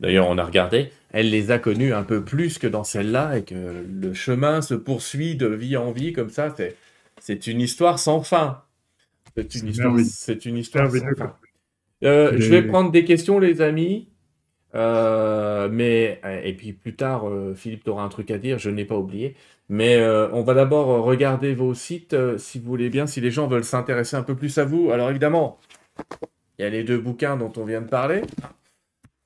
D'ailleurs, on a regardé, elle les a connus un peu plus que dans celle-là, et que le chemin se poursuit de vie en vie comme ça. C'est, c'est une histoire sans fin. C'est une histoire, c'est une histoire sans fin. Euh, je vais prendre des questions, les amis. Euh, mais, et puis plus tard, Philippe, tu auras un truc à dire, je n'ai pas oublié. Mais euh, on va d'abord regarder vos sites, si vous voulez bien, si les gens veulent s'intéresser un peu plus à vous. Alors évidemment, il y a les deux bouquins dont on vient de parler.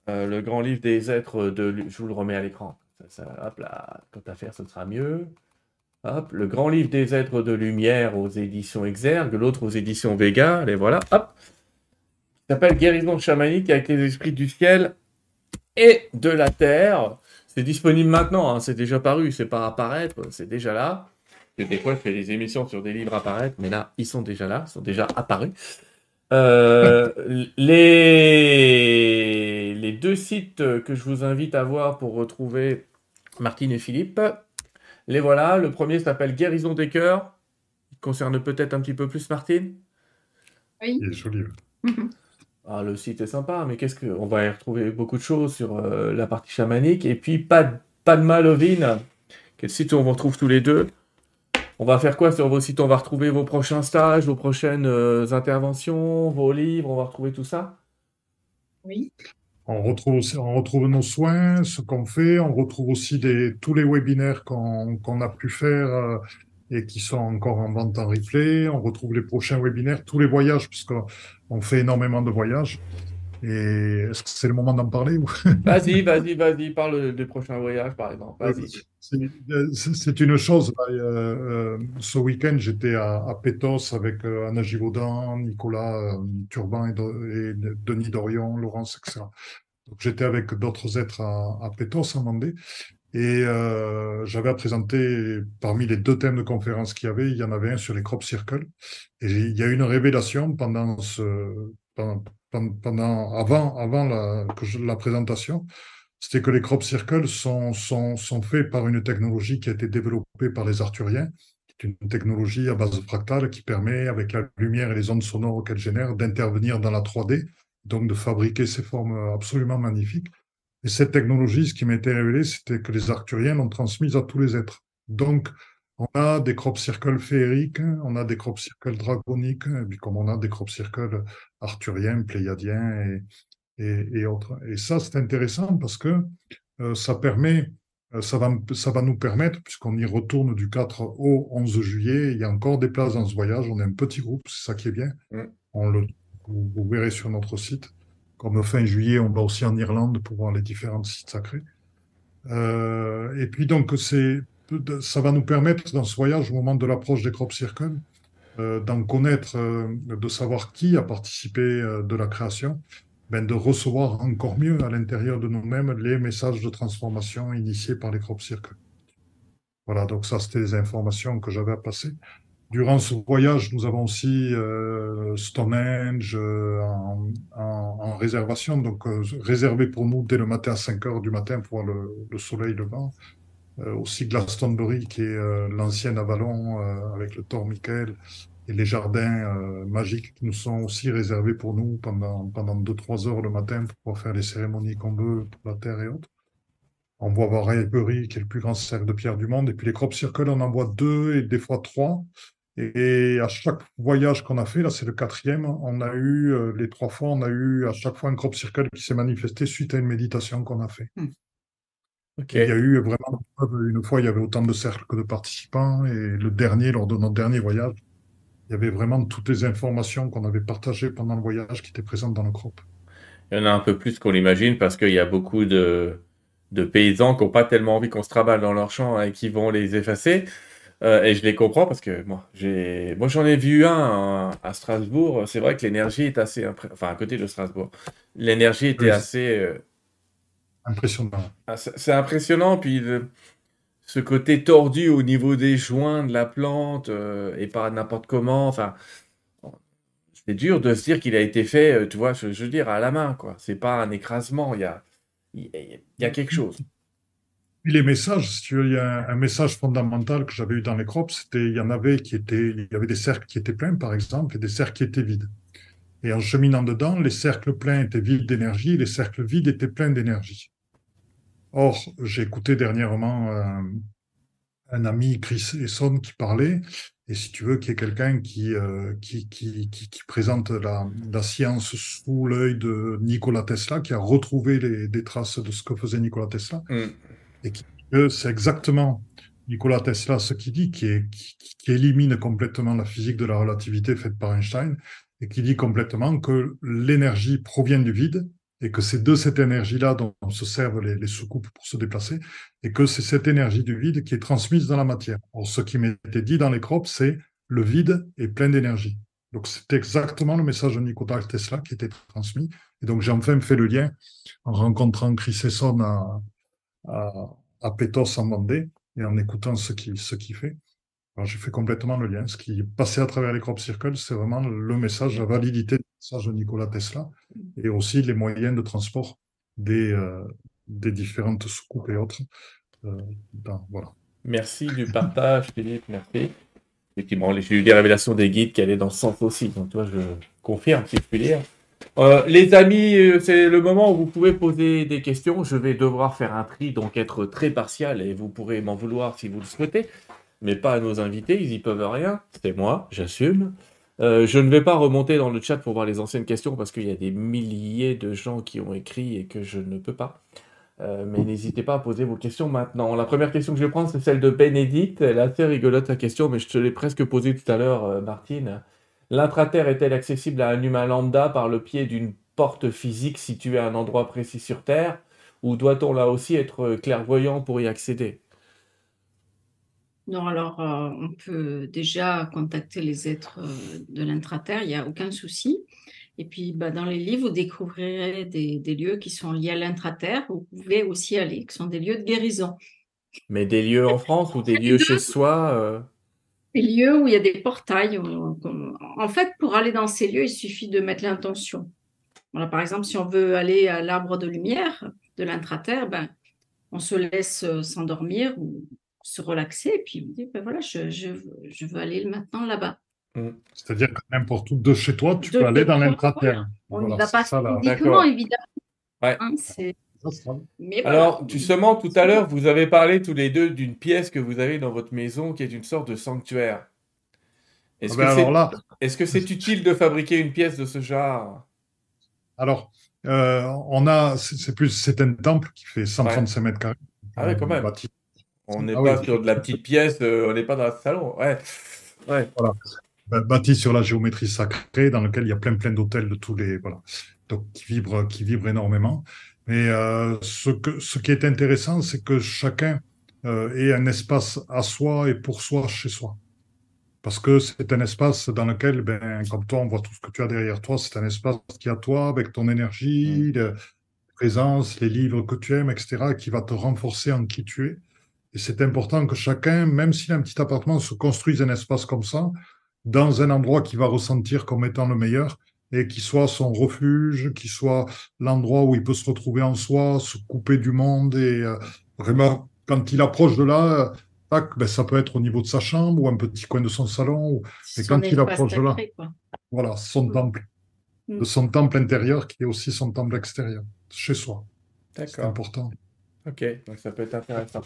le grand livre des êtres de... Je vous le remets à l'écran. hop là, quant à faire, ce sera mieux. Hop, le grand livre des êtres de lumière aux éditions Exergue, l'autre aux éditions Vega, les voilà, hop. Il s'appelle Guérison chamanique avec les esprits du ciel et de la Terre. C'est disponible maintenant, hein, c'est déjà paru, c'est pas apparaître, c'est déjà là. des fois, je fais des émissions sur des livres apparaître, mais là, ils sont déjà là, ils sont déjà apparus. Euh, les... les deux sites que je vous invite à voir pour retrouver Martine et Philippe, les voilà. Le premier s'appelle Guérison des cœurs. Il concerne peut-être un petit peu plus Martine.
Oui.
Il est joli.
Ah, le site est sympa, mais qu'est-ce que on va y retrouver beaucoup de choses sur euh, la partie chamanique et puis pas de, pas de Malovine. Quel site on vous retrouve tous les deux? On va faire quoi sur vos sites? On va retrouver vos prochains stages, vos prochaines euh, interventions, vos livres, on va retrouver tout ça?
Oui.
On retrouve, aussi, on retrouve nos soins, ce qu'on fait, on retrouve aussi des, tous les webinaires qu'on a pu faire euh, et qui sont encore en vente en replay. On retrouve les prochains webinaires, tous les voyages, puisqu'on fait énormément de voyages. Et est-ce que c'est le moment d'en parler
Vas-y, vas-y, vas-y, parle des prochains voyages, par exemple.
C'est une chose. Euh, euh, ce week-end, j'étais à, à, Pétos avec euh, Anna Givaudan, Nicolas Turban et, Denis Dorion, Laurence, etc. J'étais avec d'autres êtres à, à Pétos en Vendée. Et euh, j'avais à présenter, parmi les deux thèmes de conférence qu'il y avait, il y en avait un sur les crop circles. Et il y a eu une révélation pendant ce, pendant, pendant avant, avant la, présentation. C'était que les crop circles sont, sont, sont faits par une technologie qui a été développée par les Arthuriens, une technologie à base fractale qui permet, avec la lumière et les ondes sonores qu'elle génère, d'intervenir dans la 3D, donc de fabriquer ces formes absolument magnifiques. Et cette technologie, ce qui m'a été révélé, c'était que les Arthuriens l'ont transmise à tous les êtres. Donc, on a des crop circles féeriques, on a des crop circles dragoniques, et puis comme on a des crop circles arthuriens, pléiadiens et, et, autres. Et ça, c'est intéressant parce que euh, ça permet, euh, ça va, ça va nous permettre, puisqu'on y retourne du 4 au 11 juillet, il y a encore des places dans ce voyage, on est un petit groupe, c'est ça qui est bien. Mm. On le, vous verrez sur notre site. Comme fin juillet, on va aussi en Irlande pour voir les différents sites sacrés. Euh, et puis donc, ça va nous permettre dans ce voyage, au moment de l'approche des crop circles, euh, d'en connaître, euh, de savoir qui a participé de la création, ben, de recevoir encore mieux à l'intérieur de nous-mêmes les messages de transformation initiés par les crop circles. Voilà, donc ça, c'était les informations que j'avais à passer. Durant ce voyage, nous avons aussi euh, Stonehenge euh, en, réservation, donc euh, réservé pour nous dès le matin à 5 heures du matin pour voir le, le soleil levant. Aussi Glastonbury, qui est l'ancienne Avalon avec le Tor Michael et les jardins magiques qui nous sont aussi réservés pour nous pendant, pendant 2-3 heures le matin pour pouvoir faire les cérémonies qu'on veut pour la Terre et autres. On voit voir Raybury, qui est le plus grand cercle de pierre du monde. Et puis les crop circles, on en voit deux et des fois trois. Et à chaque voyage qu'on a fait, là c'est le quatrième, on a eu, euh, les trois fois, on a eu à chaque fois un crop circle qui s'est manifesté suite à une méditation qu'on a fait. Hmm. Il y a eu vraiment, une fois, il y avait autant de cercles que de participants. Et le dernier, lors de notre dernier voyage, il y avait vraiment toutes les informations qu'on avait partagées pendant le voyage qui étaient présentes dans le crop.
Il y en a un peu plus qu'on l'imagine parce qu'il y a beaucoup de, de paysans qui n'ont pas tellement envie qu'on se travaille dans leur champ et qui vont les effacer. Euh, et je les comprends parce que moi, j'ai, moi j'en ai vu un à Strasbourg. C'est vrai que l'énergie est assez, enfin à côté de Strasbourg, l'énergie était assez euh,
impressionnant.
Ah, c'est impressionnant. Puis ce côté tordu au niveau des joints de la plante euh, et pas n'importe comment. Enfin, c'est dur de se dire qu'il a été fait, tu vois, je, veux dire, à la main, quoi. C'est pas un écrasement. Il y a, il y a quelque chose
les messages, il y a un, message fondamental que j'avais eu dans les crops, c'était il y en avait qui étaient, il y avait des cercles qui étaient pleins, par exemple, et des cercles qui étaient vides. Et en cheminant dedans, les cercles pleins étaient vides d'énergie, les cercles vides étaient pleins d'énergie. Or, j'ai écouté dernièrement euh, un ami, Chris Esson, qui parlait, et si tu veux, qui est quelqu'un qui, euh, qui, qui, présente la, science sous l'œil de Nikola Tesla, qui a retrouvé des traces de ce que faisait Nikola Tesla. Mm et c'est exactement Nikola Tesla ce qu'il dit, qui, élimine complètement la physique de la relativité faite par Einstein, et qui dit complètement que l'énergie provient du vide, et que c'est de cette énergie-là dont se servent les, les soucoupes pour se déplacer, et que c'est cette énergie du vide qui est transmise dans la matière. Or, ce qui m'était dit dans les crops, c'est le vide est plein d'énergie. Donc, c'est exactement le message de Nikola Tesla qui était transmis. Et donc, j'ai enfin fait le lien en rencontrant Chris Esson à, à, à Pétos en Vendée et en écoutant ce qu'il ce qui fait. j'ai fait complètement le lien. Ce qui passait à travers les crop circles, c'est vraiment le message, la validité du message de Nikola Tesla et aussi les moyens de transport des, euh, des différentes soucoupes et autres. Euh, voilà.
Merci du partage, Philippe. Merci. Effectivement, j'ai eu des révélations des guides qui allaient dans ce sens aussi. Donc, toi, je confirme, si je puis dire. Euh, les amis, euh, c'est le moment où vous pouvez poser des questions. Je vais devoir faire un tri, donc être très partial, et vous pourrez m'en vouloir si vous le souhaitez, mais pas à nos invités, ils y peuvent rien. C'est moi, j'assume. Euh, je ne vais pas remonter dans le chat pour voir les anciennes questions parce qu'il y a des milliers de gens qui ont écrit et que je ne peux pas. mais n'hésitez pas à poser vos questions maintenant. La première question que je vais prendre, c'est celle de Bénédicte. Elle a assez rigolote la question, mais je te l'ai presque posée tout à l'heure, Martine. L'intraterre est-elle accessible à un humain lambda par le pied d'une porte physique située à un endroit précis sur Terre Ou doit-on là aussi être clairvoyant pour y accéder?
Non, alors euh, on peut déjà contacter les êtres euh, de l'intraterre, il n'y a aucun souci. Et puis bah, dans les livres, vous découvrirez des, lieux qui sont liés à l'intraterre. Vous pouvez aussi aller, qui sont des lieux de guérison.
Mais des lieux en France ou des lieux chez soi euh?
Des lieux où il y a des portails. En fait, pour aller dans ces lieux, il suffit de mettre l'intention. Voilà, par exemple, si on veut aller à l'arbre de lumière de l'intraterre, ben, on se laisse euh, s'endormir ou se relaxer, et puis on dit, ben voilà, je, je, je veux aller maintenant là-bas.
Mmh. C'est-à-dire que n'importe où de chez toi, tu peux aller dans l'intraterre.
On ne va pas physiquement, évidemment. Ouais. Hein,
alors, justement, tout à l'heure, vous avez parlé tous les deux d'une pièce que vous avez dans votre maison qui est une sorte de sanctuaire. Est-ce ah ben que c'est utile de fabriquer une pièce de ce genre?
Alors, euh, on a, c'est plus, c'est un temple qui fait 135 mètres carrés.
Ah ouais, quand même. On n'est ah pas sur de la petite pièce, euh, on n'est pas dans le salon. Ouais. ouais.
Voilà. Bâti sur la géométrie sacrée, dans lequel il y a plein plein d'hôtels de tous les voilà, donc qui vibrent, qui vibrent énormément. Mais euh, ce, que, ce qui est intéressant, c'est que chacun euh, ait un espace à soi et pour soi chez soi. Parce que c'est un espace dans lequel, ben, comme toi, on voit tout ce que tu as derrière toi, c'est un espace qui est à toi, avec ton énergie, mmh. la présence, les livres que tu aimes, etc., qui va te renforcer en qui tu es. Et c'est important que chacun, même s'il a un petit appartement, se construise un espace comme ça, dans un endroit qui va ressentir comme étant le meilleur, et qui soit son refuge, qui soit l'endroit où il peut se retrouver en soi, se couper du monde et euh, vraiment quand il approche de là, tac, ben, ça peut être au niveau de sa chambre ou un petit coin de son salon. Et quand il approche de là, voilà, son mm. temple, de mm. son temple intérieur qui est aussi son temple extérieur, chez soi. C'est important.
Ok, donc ça peut être intéressant.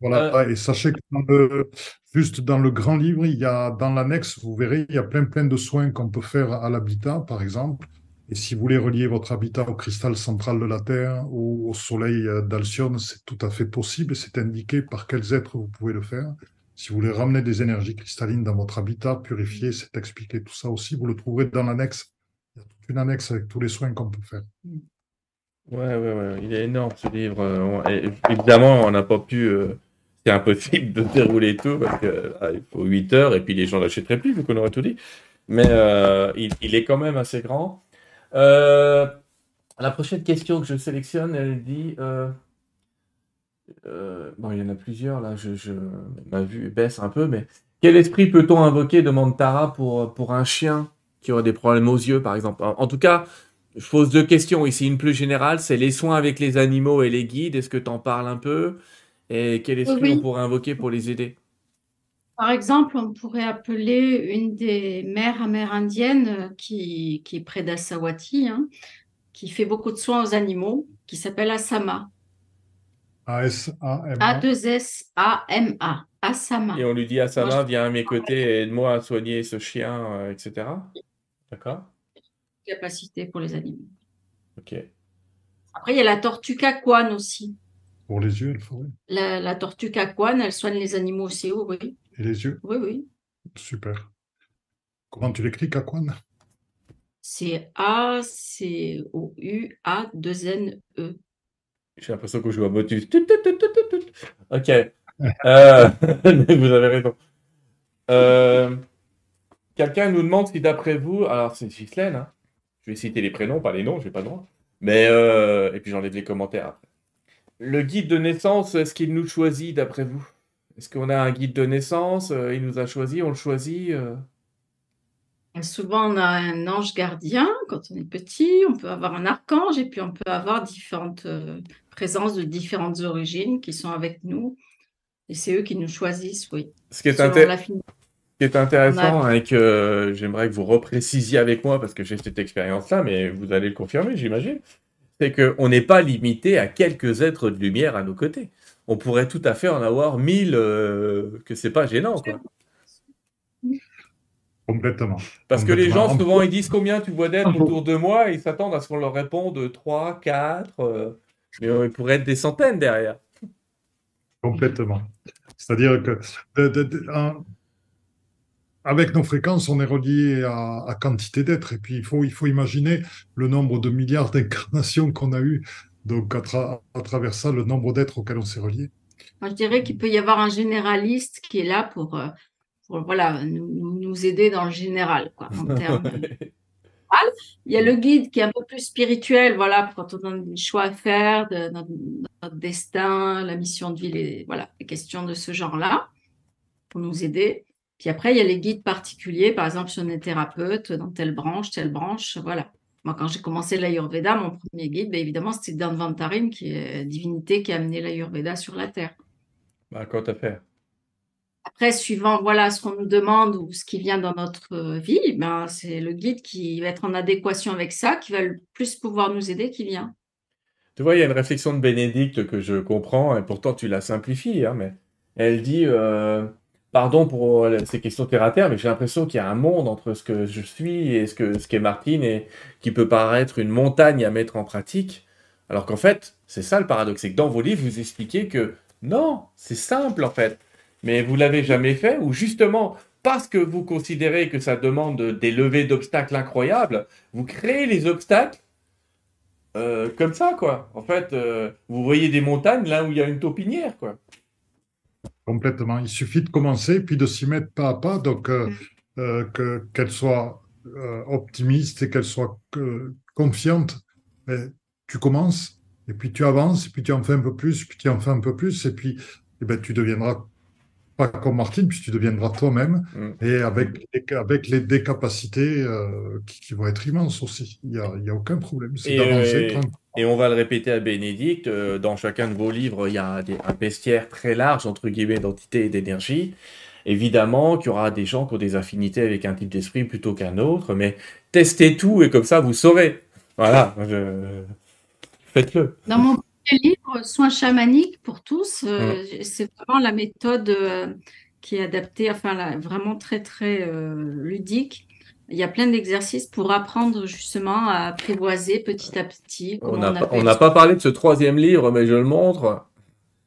Voilà, euh, et sachez que juste dans le grand livre, il y a dans l'annexe, vous verrez, il y a plein plein de soins qu'on peut faire à l'habitat, par exemple. Et si vous voulez relier votre habitat au cristal central de la Terre ou au soleil euh, d'Alcyone, c'est tout à fait possible et c'est indiqué par quels êtres vous pouvez le faire. Si vous voulez ramener des énergies cristallines dans votre habitat, purifier, c'est expliqué tout ça aussi. Vous le trouverez dans l'annexe. Il y a toute une annexe avec tous les soins qu'on peut faire.
Ouais, ouais, ouais. Il est énorme ce livre. Euh, évidemment, on n'a pas pu impossible de dérouler tout parce qu'il ah, faut 8 heures et puis les gens l'achèteraient plus vu qu'on aurait tout dit. Mais euh, il, est quand même assez grand. Euh, la prochaine question que je sélectionne, elle dit. Euh, bon, il y en a plusieurs là, je, ma vue baisse un peu, mais quel esprit peut-on invoquer demande Tara pour, pour un chien qui aurait des problèmes aux yeux, par exemple? En, tout cas, je pose deux questions ici. Une plus générale, c'est les soins avec les animaux et les guides. Est-ce que tu en parles un peu? Et quel esprit on pourrait invoquer pour les aider?
Par exemple, on pourrait appeler une des mères amérindiennes qui, qui est près d'Assawati, hein, qui fait beaucoup de soins aux animaux, qui s'appelle Asama.
A-S-A-M-A.
A-2-S-A-M-A. Asama.
Et on lui dit Asama, viens à mes côtés et aide-moi à soigner ce chien, euh, etc. D'accord?
Capacité pour les animaux.
Ok.
Après, il y a la tortue cacuane aussi.
Pour les yeux, il faudrait.
La, la tortue cacuane, elle soigne les animaux aussi, oui.
Et les yeux?
Oui, oui.
Super. Comment tu l'écris, cacuane
C'est A-C-O-U-A-2-N-E.
J'ai l'impression que je joue à Motus. Ok. Euh, vous avez raison. Euh, quelqu'un nous demande si d'après vous, alors c'est Ghislaine, hein. je vais citer les prénoms, pas les noms, j'ai pas le droit. Mais euh, et puis j'enlève les commentaires après. Le guide de naissance, est-ce qu'il nous choisit d'après vous? Est-ce qu'on a un guide de naissance Il nous a choisi, on le choisit
Souvent, on a un ange gardien quand on est petit, on peut avoir un archange et puis on peut avoir différentes euh, présences de différentes origines qui sont avec nous. Et c'est eux qui nous choisissent, oui.
Ce qui est, intéressant et que j'aimerais que vous reprécisiez avec moi parce que j'ai cette expérience-là, mais vous allez le confirmer, j'imagine, c'est qu'on n'est pas limité à quelques êtres de lumière à nos côtés. On pourrait tout à fait en avoir mille, euh, que c'est pas gênant, quoi.
Complètement.
Parce que les gens, souvent, ils disent combien tu vois d'être autour de moi et ils s'attendent à ce qu'on leur réponde 3, 4, euh, mais il pourrait être des centaines derrière.
Complètement. C'est-à-dire que avec nos fréquences, on est relié à, quantité d'êtres. Et puis, il faut, il faut imaginer le nombre de milliards d'incarnations qu'on a eues. Donc, à, à, travers ça, le nombre d'êtres auxquels on s'est relié.
Moi, je dirais qu'il peut y avoir un généraliste qui est là pour euh, voilà, nous, nous, aider dans le général, quoi, en termes. Il y a le guide qui est un peu plus spirituel, voilà, quand on a des choix à faire, de, notre destin, la mission de vie, les, voilà, les questions de ce genre-là, pour nous aider. Puis après, il y a les guides particuliers, par exemple, si on est thérapeute, dans telle branche, telle branche, voilà. Moi, quand j'ai commencé l'Ayurveda, mon premier guide, ben, évidemment, c'était Dhanvantarin, qui est divinité qui a amené l'Ayurveda sur la Terre.
Bah, quand à fait?
Après, suivant voilà, ce qu'on nous demande ou ce qui vient dans notre vie, ben, c'est le guide qui va être en adéquation avec ça, qui va le plus pouvoir nous aider qui vient.
Tu vois, il y a une réflexion de Bénédicte que je comprends, et pourtant tu la simplifies, hein, mais elle dit, euh, pardon pour euh, ces questions terre à terre, mais j'ai l'impression qu'il y a un monde entre ce que je suis et ce que ce qu'est Martine, et qui peut paraître une montagne à mettre en pratique, alors qu'en fait, c'est ça le paradoxe, c'est que dans vos livres, vous expliquez que non, c'est simple en fait mais vous l'avez jamais fait, ou justement, parce que vous considérez que ça demande des levées d'obstacles incroyables, vous créez les obstacles euh, comme ça, quoi. En fait, euh, vous voyez des montagnes là où il y a une taupinière, quoi.
Complètement. Il suffit de commencer, puis de s'y mettre pas à pas, donc euh, que qu'elle soit optimiste et qu'elle soit confiante. tu commences, et puis tu avances, et puis tu en fais un peu plus, puis tu en fais un peu plus, et puis eh ben, tu deviendras pas comme Martine, puis tu deviendras toi-même, mm. et avec, avec les, des capacités euh, qui, vont être immenses aussi. Il n'y a, y a, aucun problème.
Et, euh, et, on va le répéter à Bénédicte, euh, dans chacun de vos livres, il y a un bestiaire très large, entre guillemets, d'entité et d'énergie. Évidemment qu'il y aura des gens qui ont des affinités avec un type d'esprit plutôt qu'un autre, mais testez tout et comme ça vous saurez. Voilà, faites-le.
Dans mon livre Soins chamaniques pour tous, euh, c'est vraiment la méthode euh, qui est adaptée, enfin vraiment très très euh, ludique. Il y a plein d'exercices pour apprendre justement à apprivoiser petit à petit.
On n'a pas, parlé de ce troisième livre, mais je le montre.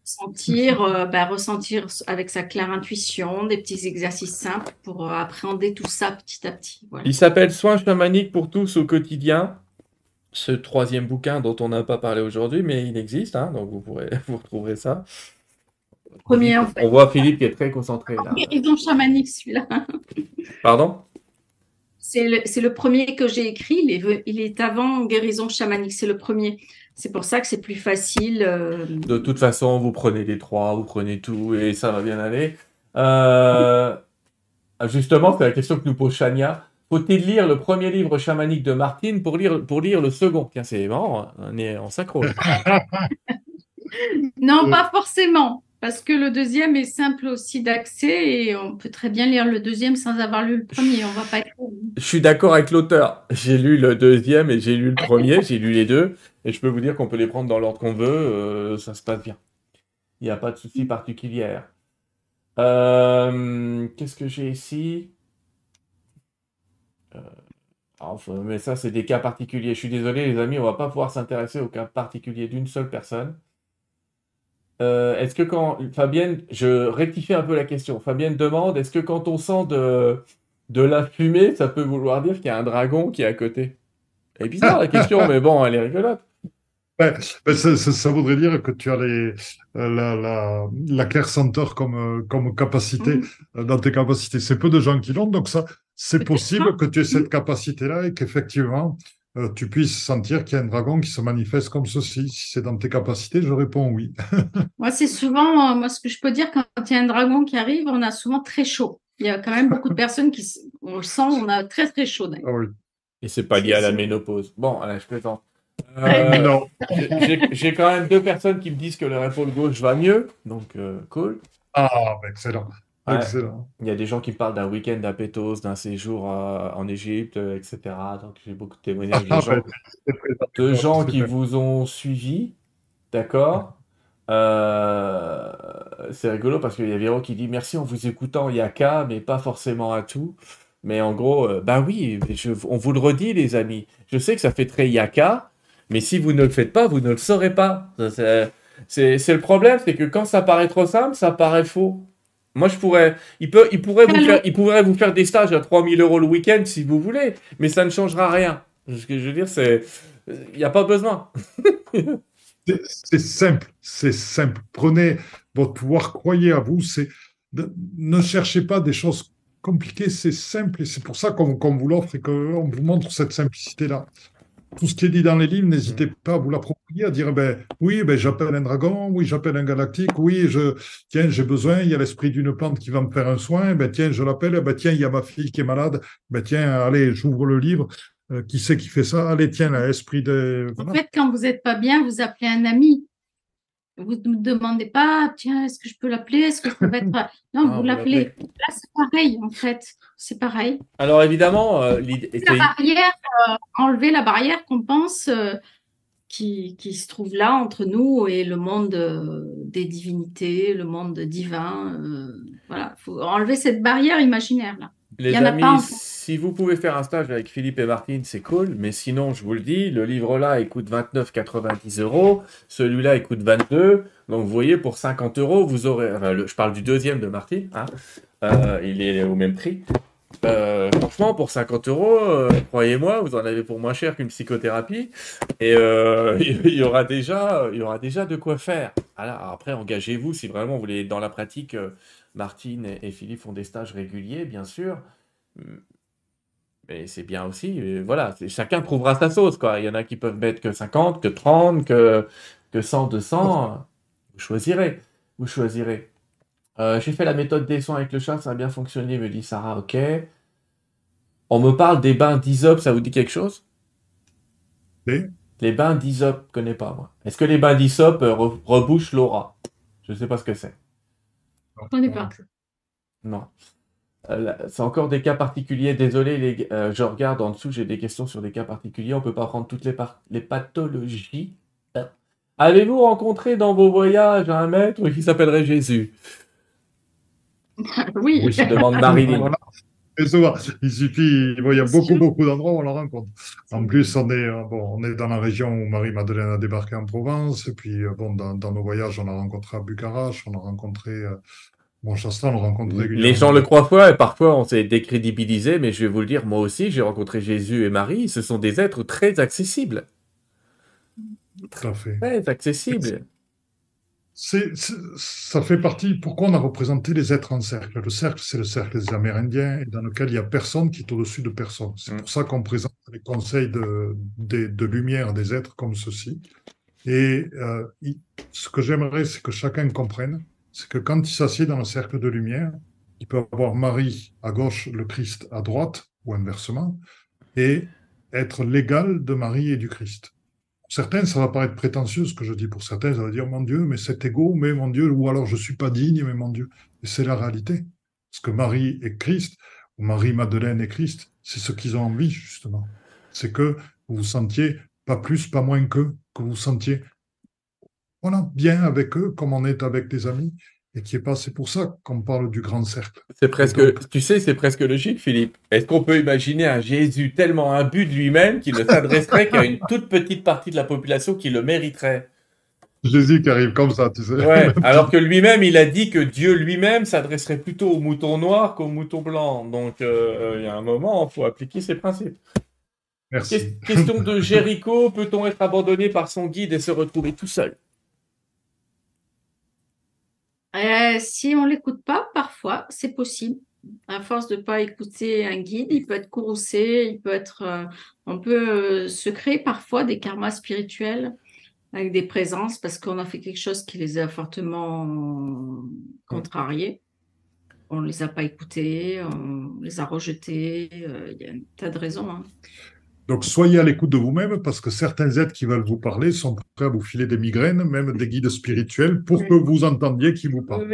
Sentir, bah, ressentir avec sa claire intuition, des petits exercices simples pour appréhender tout ça petit à petit.
Il s'appelle Soins chamaniques pour tous au quotidien ce troisième bouquin dont on n'a pas parlé aujourd'hui, mais il existe, hein, donc vous pourrez vous retrouverez ça.
Premier, en fait.
On voit Philippe qui est très concentré là.
Guérison chamanique, celui-là.
Pardon?
C'est le, le, premier que j'ai écrit. Il est, il est avant Guérison chamanique. C'est le premier. C'est pour ça que c'est plus facile. Euh,
De toute façon, vous prenez les trois, vous prenez tout et ça va bien aller. Euh, justement, c'est la question que nous pose Chania. Faut-il lire le premier livre chamanique de Martine pour lire, pour lire le second? Tiens, c'est marrant, hein. on est en synchro.
non, pas forcément. Parce que le deuxième est simple aussi d'accès et on peut très bien lire le deuxième sans avoir lu le premier. On va pas
Je suis d'accord avec l'auteur. J'ai lu le deuxième et j'ai lu le premier. j'ai lu les deux. Et je peux vous dire qu'on peut les prendre dans l'ordre qu'on veut. Euh, ça se passe bien. Il n'y a pas de souci particulier. Euh, qu'est-ce que j'ai ici? Euh, Mais ça, c'est des cas particuliers. Je suis désolé, les amis, on va pas pouvoir s'intéresser au cas particulier d'une seule personne. Euh, est-ce que quand Fabienne, je rectifie un peu la question. Fabienne demande est-ce que quand on sent de, de la fumée, ça peut vouloir dire qu'il y a un dragon qui est à côté? Elle est bizarre la question, mais bon, elle est rigolote.
ça, voudrait dire que tu as les, euh, la, la, la Center comme, comme capacité mhm. dans tes capacités. C'est peu de gens qui l'ont, donc ça, c'est possible que tu aies cette capacité-là et qu'effectivement, euh, tu puisses sentir qu'il y a un dragon qui se manifeste comme ceci. Si c'est dans tes capacités, je réponds oui.
moi, c'est souvent, euh, moi, ce que je peux dire, quand il y a un dragon qui arrive, on a souvent très chaud. Il y a quand même beaucoup de personnes qui, on le sent, on a très très chaud. Ah oui.
Et c'est pas lié à la ménopause. Bon, allez, je plaisante. Euh, non. J'ai quand même deux personnes qui me disent que leur épaule gauche va mieux, donc cool.
Ah, excellent. Excellent.
Il y a des gens qui me parlent d'un week-end à Pétos, d'un séjour en Égypte, euh, etc. Donc j'ai beaucoup de témoignages de ah, gens, qui vous ont suivi. D'accord? Euh, C'est rigolo parce qu'il y a Véro qui dit merci en vous écoutant Yaka, mais pas forcément à tout. Mais en gros, euh, bah oui, on vous le redit, les amis. Je sais que ça fait très Yaka, mais si vous ne le faites pas, vous ne le saurez pas. C'est le problème, c'est que quand ça paraît trop simple, ça paraît faux. Moi, je pourrais, il, peut, il, pourrait vous faire, il pourrait vous faire des stages à 3000 euros le week-end si vous voulez, mais ça ne changera rien. Ce que je veux dire, c'est, il n'y a pas besoin.
c'est simple, c'est simple. Prenez votre pouvoir, croyez à vous. C'est, ne cherchez pas des choses compliquées, c'est simple et c'est pour ça qu'on vous l'offre et qu'on vous montre cette simplicité-là tout ce qui est dit dans les livres, n'hésitez mm. pas à vous l'approprier, à dire ben, oui, ben, j'appelle un dragon, oui, j'appelle un galactique, oui, je, tiens, j'ai besoin, il y a l'esprit d'une plante qui va me faire un soin, ben, tiens, je l'appelle, ben, tiens, il y a ma fille qui est malade, ben, tiens, allez, j'ouvre le livre, euh, qui c'est qui fait ça Allez, tiens, l'esprit de.
En fait, quand vous n'êtes pas bien, vous appelez un ami. Vous ne me demandez pas, tiens, est-ce que je peux l'appeler Est-ce que ça va être. Non, ah, vous l'appelez. Là, c'est pareil, en fait. C'est pareil.
Alors, évidemment, euh,
La barrière, euh, enlever la barrière qu'on pense euh, qui, qui, se trouve là entre nous et le monde des divinités, le monde divin. voilà, il faut enlever cette barrière imaginaire, là.
Les amis, si vous pouvez faire un stage avec Philippe et Martine, c'est cool. Mais sinon, je vous le dis, le livre-là, il coûte 29,90 euros. Celui-là, il coûte 22. Donc, vous voyez, pour 50 euros, vous aurez. je parle du deuxième de Martine. Hein. Euh, il est au même prix. Euh, franchement, pour 50 euros, euh, croyez-moi, vous en avez pour moins cher qu'une psychothérapie. Et il y aura déjà, il y aura déjà de quoi faire. Alors, après, engagez-vous si vraiment vous voulez dans la pratique Martine et, Philippe font des stages réguliers, bien sûr. Mais c'est bien aussi. voilà, chacun trouvera sa sauce. Quoi. Il y en a qui peuvent mettre que 50, que 30, que, que 100, 200. Vous choisirez. Vous choisirez. Euh, j'ai fait la méthode des soins avec le chat, ça a bien fonctionné, me dit Sarah. Ok. On me parle des bains d'Isop, ça vous dit quelque chose?
Les
Les bains d'Isop, je connais pas moi. Est-ce que les bains d'Isop euh, rebouchent l'aura? Je ne sais pas ce que c'est.
On pas.
Non. Euh, c'est encore des cas particuliers. Désolé, les, euh, je regarde en dessous, j'ai des questions sur des cas particuliers. On ne peut pas prendre toutes les, les pathologies. Avez-vous rencontré dans vos voyages un maître qui s'appellerait Jésus?
Oui.
Oui, je demande Marilyn.
Il suffit, il y a beaucoup, beaucoup d'endroits où on la rencontre. En plus, on est, bon, on est dans la région où Marie-Madeleine a débarqué en Provence. Et puis, bon, dans, dans, nos voyages, on a rencontré à Bucarach, on a rencontré Bon, on rencontre régulièrement.
Les gens le croient fois et parfois on s'est décrédibilisé, mais je vais vous le dire, moi aussi, j'ai rencontré Jésus et Marie. Ce sont des êtres très accessibles.
Tout à fait.
Très accessibles.
Ça fait partie. Pourquoi on a représenté les êtres en cercle? Le cercle, c'est le cercle des Amérindiens, dans lequel il n'y a personne qui est au-dessus de personne. C'est mm. pour ça qu'on présente les conseils de, de, lumière des êtres comme ceci. Et euh, ce que j'aimerais, c'est que chacun comprenne, c'est que quand il s'assied dans le cercle de lumière, il peut avoir Marie à gauche, le Christ à droite, ou inversement, et être l'égal de Marie et du Christ certains, ça va paraître prétentieux ce que je dis. Pour certains, ça va dire mon Dieu, mais cet ego, mais mon Dieu, ou alors je suis pas digne, mais mon Dieu. Et c'est la réalité. Parce que Marie est Christ, ou Marie-Madeleine est Christ, c'est ce qu'ils ont envie, justement. C'est que vous vous sentiez pas plus, pas moins qu'eux, que vous vous sentiez voilà, bien avec eux, comme on est avec des amis, et qui est pas. C'est pour ça qu'on parle du grand cercle.
C'est presque, tu sais, c'est presque logique, Philippe. Est-ce qu'on peut imaginer un Jésus tellement imbu de lui-même qu'il ne s'adresserait qu'à une toute petite partie de la population qui le mériterait?
Jésus qui arrive comme ça, tu sais.
Ouais, alors que lui-même, il a dit que Dieu lui-même s'adresserait plutôt aux moutons noirs qu'aux moutons blancs. Donc, euh, il y a un moment, il faut appliquer ses principes.
Merci.
Question de Jéricho, peut-on être abandonné par son guide et se retrouver tout seul?
Euh, si on l'écoute pas, parfois, c'est possible. À force de pas écouter un guide, il peut être courroucé, il peut être, euh, on peut euh, se créer parfois des karmas spirituels avec des présences parce qu'on a fait quelque chose qui les a fortement contrariés. On les a pas écoutés, on les a rejetés. Il y a un tas de raisons. Hein.
Donc soyez à l'écoute de vous-même parce que certains êtres qui veulent vous parler sont prêts à vous filer des migraines, même des guides spirituels, pour que vous entendiez qui vous parle.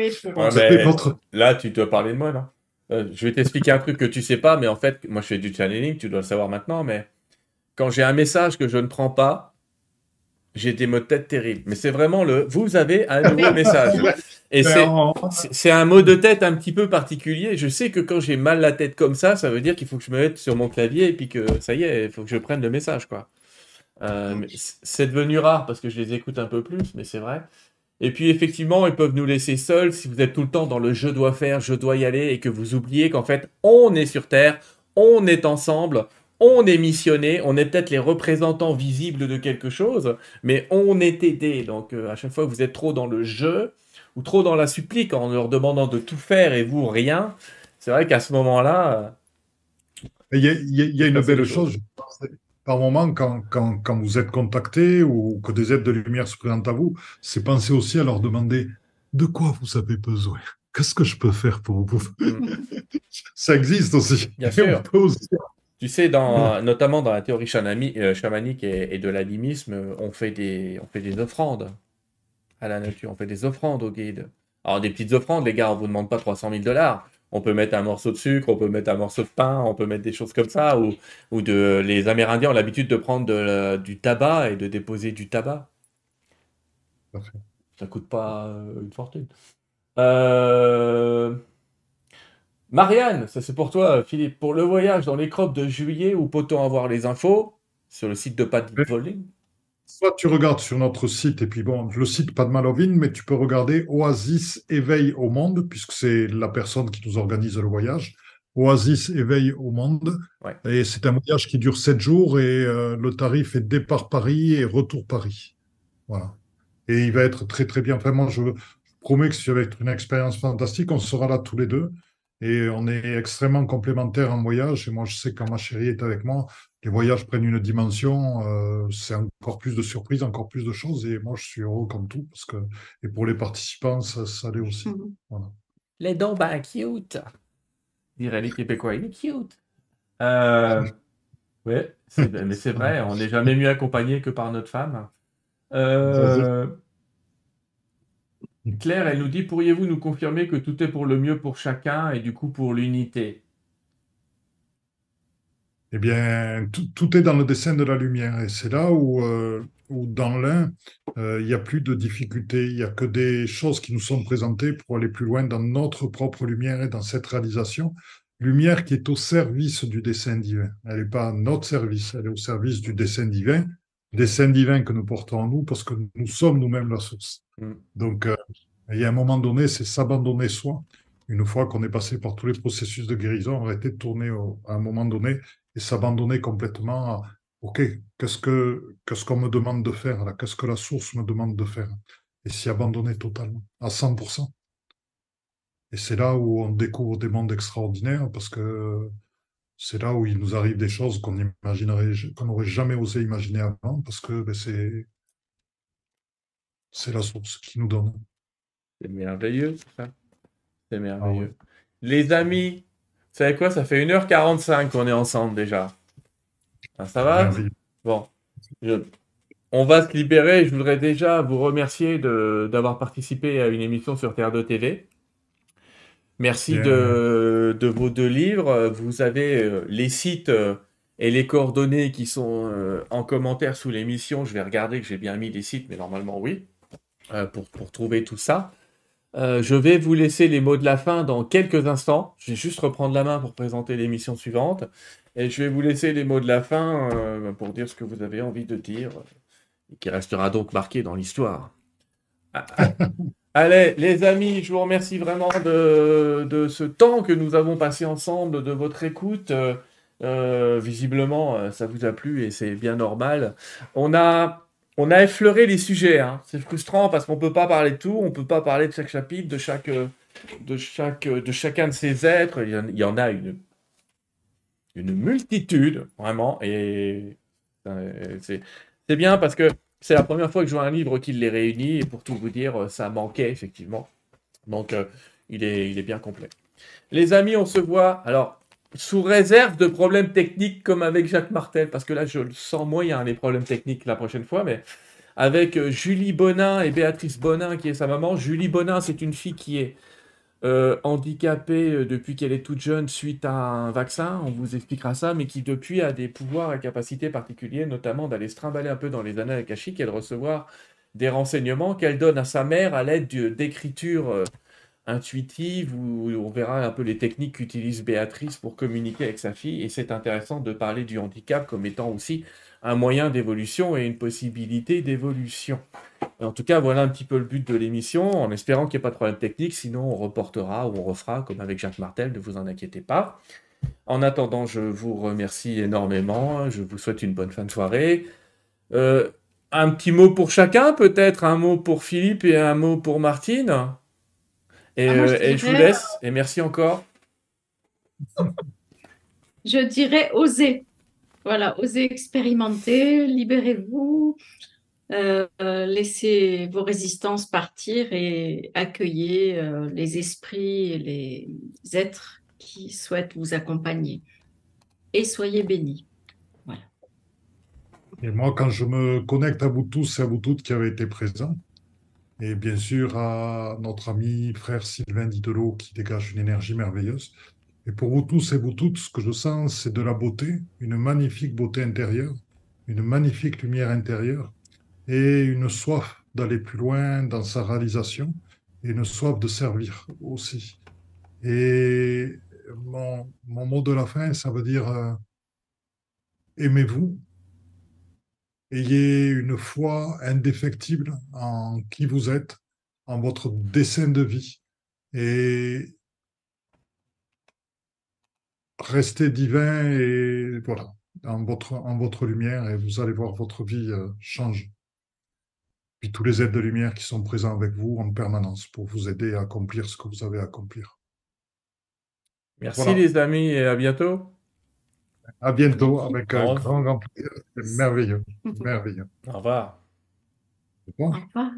Là, tu dois parler de moi, là. Euh, je vais t'expliquer un truc que tu sais pas, mais en fait, moi je fais du channeling, tu dois le savoir maintenant, mais quand j'ai un message que je ne prends pas, j'ai des mots de tête terribles. Mais c'est vraiment le vous avez un nouveau message. Et c'est un mot de tête un petit peu particulier. Je sais que quand j'ai mal la tête comme ça, ça veut dire qu'il faut que je me mette sur mon clavier et puis que ça y est, il faut que je prenne le message. quoi. Euh, c'est devenu rare parce que je les écoute un peu plus, mais c'est vrai. Et puis effectivement, ils peuvent nous laisser seuls si vous êtes tout le temps dans le je dois faire, je dois y aller et que vous oubliez qu'en fait, on est sur Terre, on est ensemble, on est missionné, on est peut-être les représentants visibles de quelque chose, mais on est aidé. Donc euh, à chaque fois que vous êtes trop dans le jeu ou trop dans la supplique en leur demandant de tout faire et vous rien, c'est vrai qu'à ce moment-là.
Il y, a, une belle chose, par moment, quand, vous êtes contacté ou que des aides de lumière se présentent à vous, c'est penser aussi à leur demander de quoi vous avez besoin? Qu'est-ce que je peux faire pour vous? Mm. Ça existe aussi.
Bien sûr. Tu sais, dans, notamment dans la théorie euh, chamanique et, de l'animisme, on, fait des, on fait des offrandes à la nature, on fait des offrandes aux guides. Alors, des petites offrandes, les gars, on vous demande pas 300 000 dollars. On peut mettre un morceau de sucre, on peut mettre un morceau de pain, on peut mettre des choses comme ça. Ou, ou de, les Amérindiens ont l'habitude de prendre du tabac et de déposer du tabac. Ça coûte pas euh, une fortune. Euh... Marianne, ça c'est pour toi, Philippe. Pour le voyage dans les crops de juillet, où peut-on avoir les infos? Sur le site de Pat Voling
Soit tu regardes sur notre site, et puis bon, le site Padmalovin, mais tu peux regarder Oasis Éveil au Monde, puisque c'est la personne qui nous organise le voyage. Oasis Éveil au Monde. Et c'est un voyage qui dure 7 jours, et euh, le tarif est départ Paris et retour Paris. Voilà. Et il va être très très bien. Vraiment, je, je promets que ça va être une expérience fantastique. On sera là tous les deux. Et on est extrêmement complémentaires en voyage. Et moi, je sais que quand ma chérie est avec moi, les voyages prennent une dimension, euh, c'est encore plus de surprises, encore plus de choses. Et moi, je suis heureux comme tout. Parce que, et pour les participants, ça, ça l'est aussi. Mhm. Voilà.
Les dons, ben cute. Dirait les Québécois, il est cute. Euh, oui, mais c'est vrai, on n'est jamais mieux accompagné que par notre femme. Euh, Claire, elle nous dit Pourriez-vous nous confirmer que tout est pour le mieux pour chacun et du coup pour l'unité?
Eh bien, tout, est dans le dessin de la lumière. Et c'est là où, euh, dans l'un, euh, il n'y a plus de difficultés. Il n'y a que des choses qui nous sont présentées pour aller plus loin dans notre propre lumière et dans cette réalisation. Lumière qui est au service du dessin divin. Elle n'est pas à notre service, elle est au service du dessin divin dessin divin que nous portons en nous parce que nous sommes nous-mêmes la source. Mm. Donc, euh, il y a un moment donné, c'est s'abandonner soi. Une fois qu'on est passé par tous les processus de guérison, arrêter de tourner à un moment donné et s'abandonner complètement à OK, qu'est-ce que qu'est-ce qu'on me demande de faire là? Qu'est-ce que la source me demande de faire? Et s'y abandonner totalement, à 100%. Et c'est là où on découvre des mondes extraordinaires parce que c'est là où il nous arrive des choses qu'on imaginerait, qu'on n'aurait jamais osé imaginer avant parce que ben, c'est, c'est la source qui nous donne.
C'est merveilleux, ça. C'est merveilleux. Ah Les amis, vous savez quoi Ça fait 1h45 qu'on est ensemble déjà. Ah, ça va? Bon. On va se libérer. Je voudrais déjà vous remercier d'avoir participé à une émission sur Terre 2 TV. Merci de, vos deux livres. Vous avez euh, les sites euh, et les coordonnées qui sont euh, en commentaire sous l'émission. Je vais regarder que j'ai bien mis les sites, mais normalement oui, pour, pour, trouver tout ça. je vais vous laisser les mots de la fin dans quelques instants. Je vais juste reprendre la main pour présenter l'émission suivante. Et je vais vous laisser les mots de la fin pour dire ce que vous avez envie de dire, et qui restera donc marqué dans l'histoire. Allez, les amis, je vous remercie vraiment de, ce temps que nous avons passé ensemble, de votre écoute. Euh, euh, visiblement, euh, ça vous a plu et c'est bien normal. On a, on a effleuré les sujets. Hein. C'est frustrant parce qu'on ne peut pas parler de tout. On ne peut pas parler de chaque chapitre, de chaque, de chaque, de chacun de ces êtres. Il y en, a une, une multitude, vraiment. Et c'est bien parce que c'est la première fois que je vois un livre qui les réunit, et pour tout vous dire, euh, ça manquait effectivement. Donc, euh, il, est, il est bien complet. Les amis, on se voit, alors, sous réserve de problèmes techniques comme avec Jacques Martel, parce que là, je le sens moyen, les problèmes techniques la prochaine fois, mais avec euh, Julie Bonin et Béatrice Bonin, qui est sa maman. Julie Bonin, c'est une fille qui est euh, handicapée euh, depuis qu'elle est toute jeune suite à un vaccin, on vous expliquera ça, mais qui depuis a des pouvoirs et capacités particuliers, notamment d'aller se trimballer un peu dans les annales akashiques et de recevoir des renseignements qu'elle donne à sa mère à l'aide d'écriture euh, intuitive, où on verra un peu les techniques qu'utilise Béatrice pour communiquer avec sa fille, et c'est intéressant de parler du handicap comme étant aussi un moyen d'évolution et une possibilité d'évolution. En tout cas, voilà un petit peu le but de l'émission, en espérant qu'il n'y ait pas de problème technique, sinon on reportera ou on refera comme avec Jacques Martel, ne vous en inquiétez pas. En attendant, je vous remercie énormément, je vous souhaite une bonne fin de soirée. Euh, un petit mot pour chacun, peut-être? Un mot pour Philippe et un mot pour Martine? Et, ah, euh, et je vous laisse, et merci encore.
Je dirais oser. Voilà, osez expérimenter, libérez-vous, euh, laissez vos résistances partir et accueillez euh, les esprits et les êtres qui souhaitent vous accompagner. Et soyez bénis. Voilà.
Et moi, quand je me connecte à vous tous et à vous toutes qui avez été présents, et bien sûr à notre ami frère Sylvain Didelot qui dégage une énergie merveilleuse, et pour vous tous et vous toutes, ce que je sens, c'est de la beauté, une magnifique beauté intérieure, une magnifique lumière intérieure et une soif d'aller plus loin dans sa réalisation et une soif de servir aussi. Et mon, mot de la fin, ça veut dire euh, aimez-vous, ayez une foi indéfectible en qui vous êtes, en votre dessein de vie. Et restez divin et voilà, en votre, en votre lumière et vous allez voir votre vie euh, changer. Puis tous les aides de lumière qui sont présents avec vous en permanence pour vous aider à accomplir ce que vous avez à accomplir.
Merci les amis et à bientôt.
À bientôt avec un grand, grand plaisir. Merveilleux. Merveilleux.
Au revoir.
Au revoir.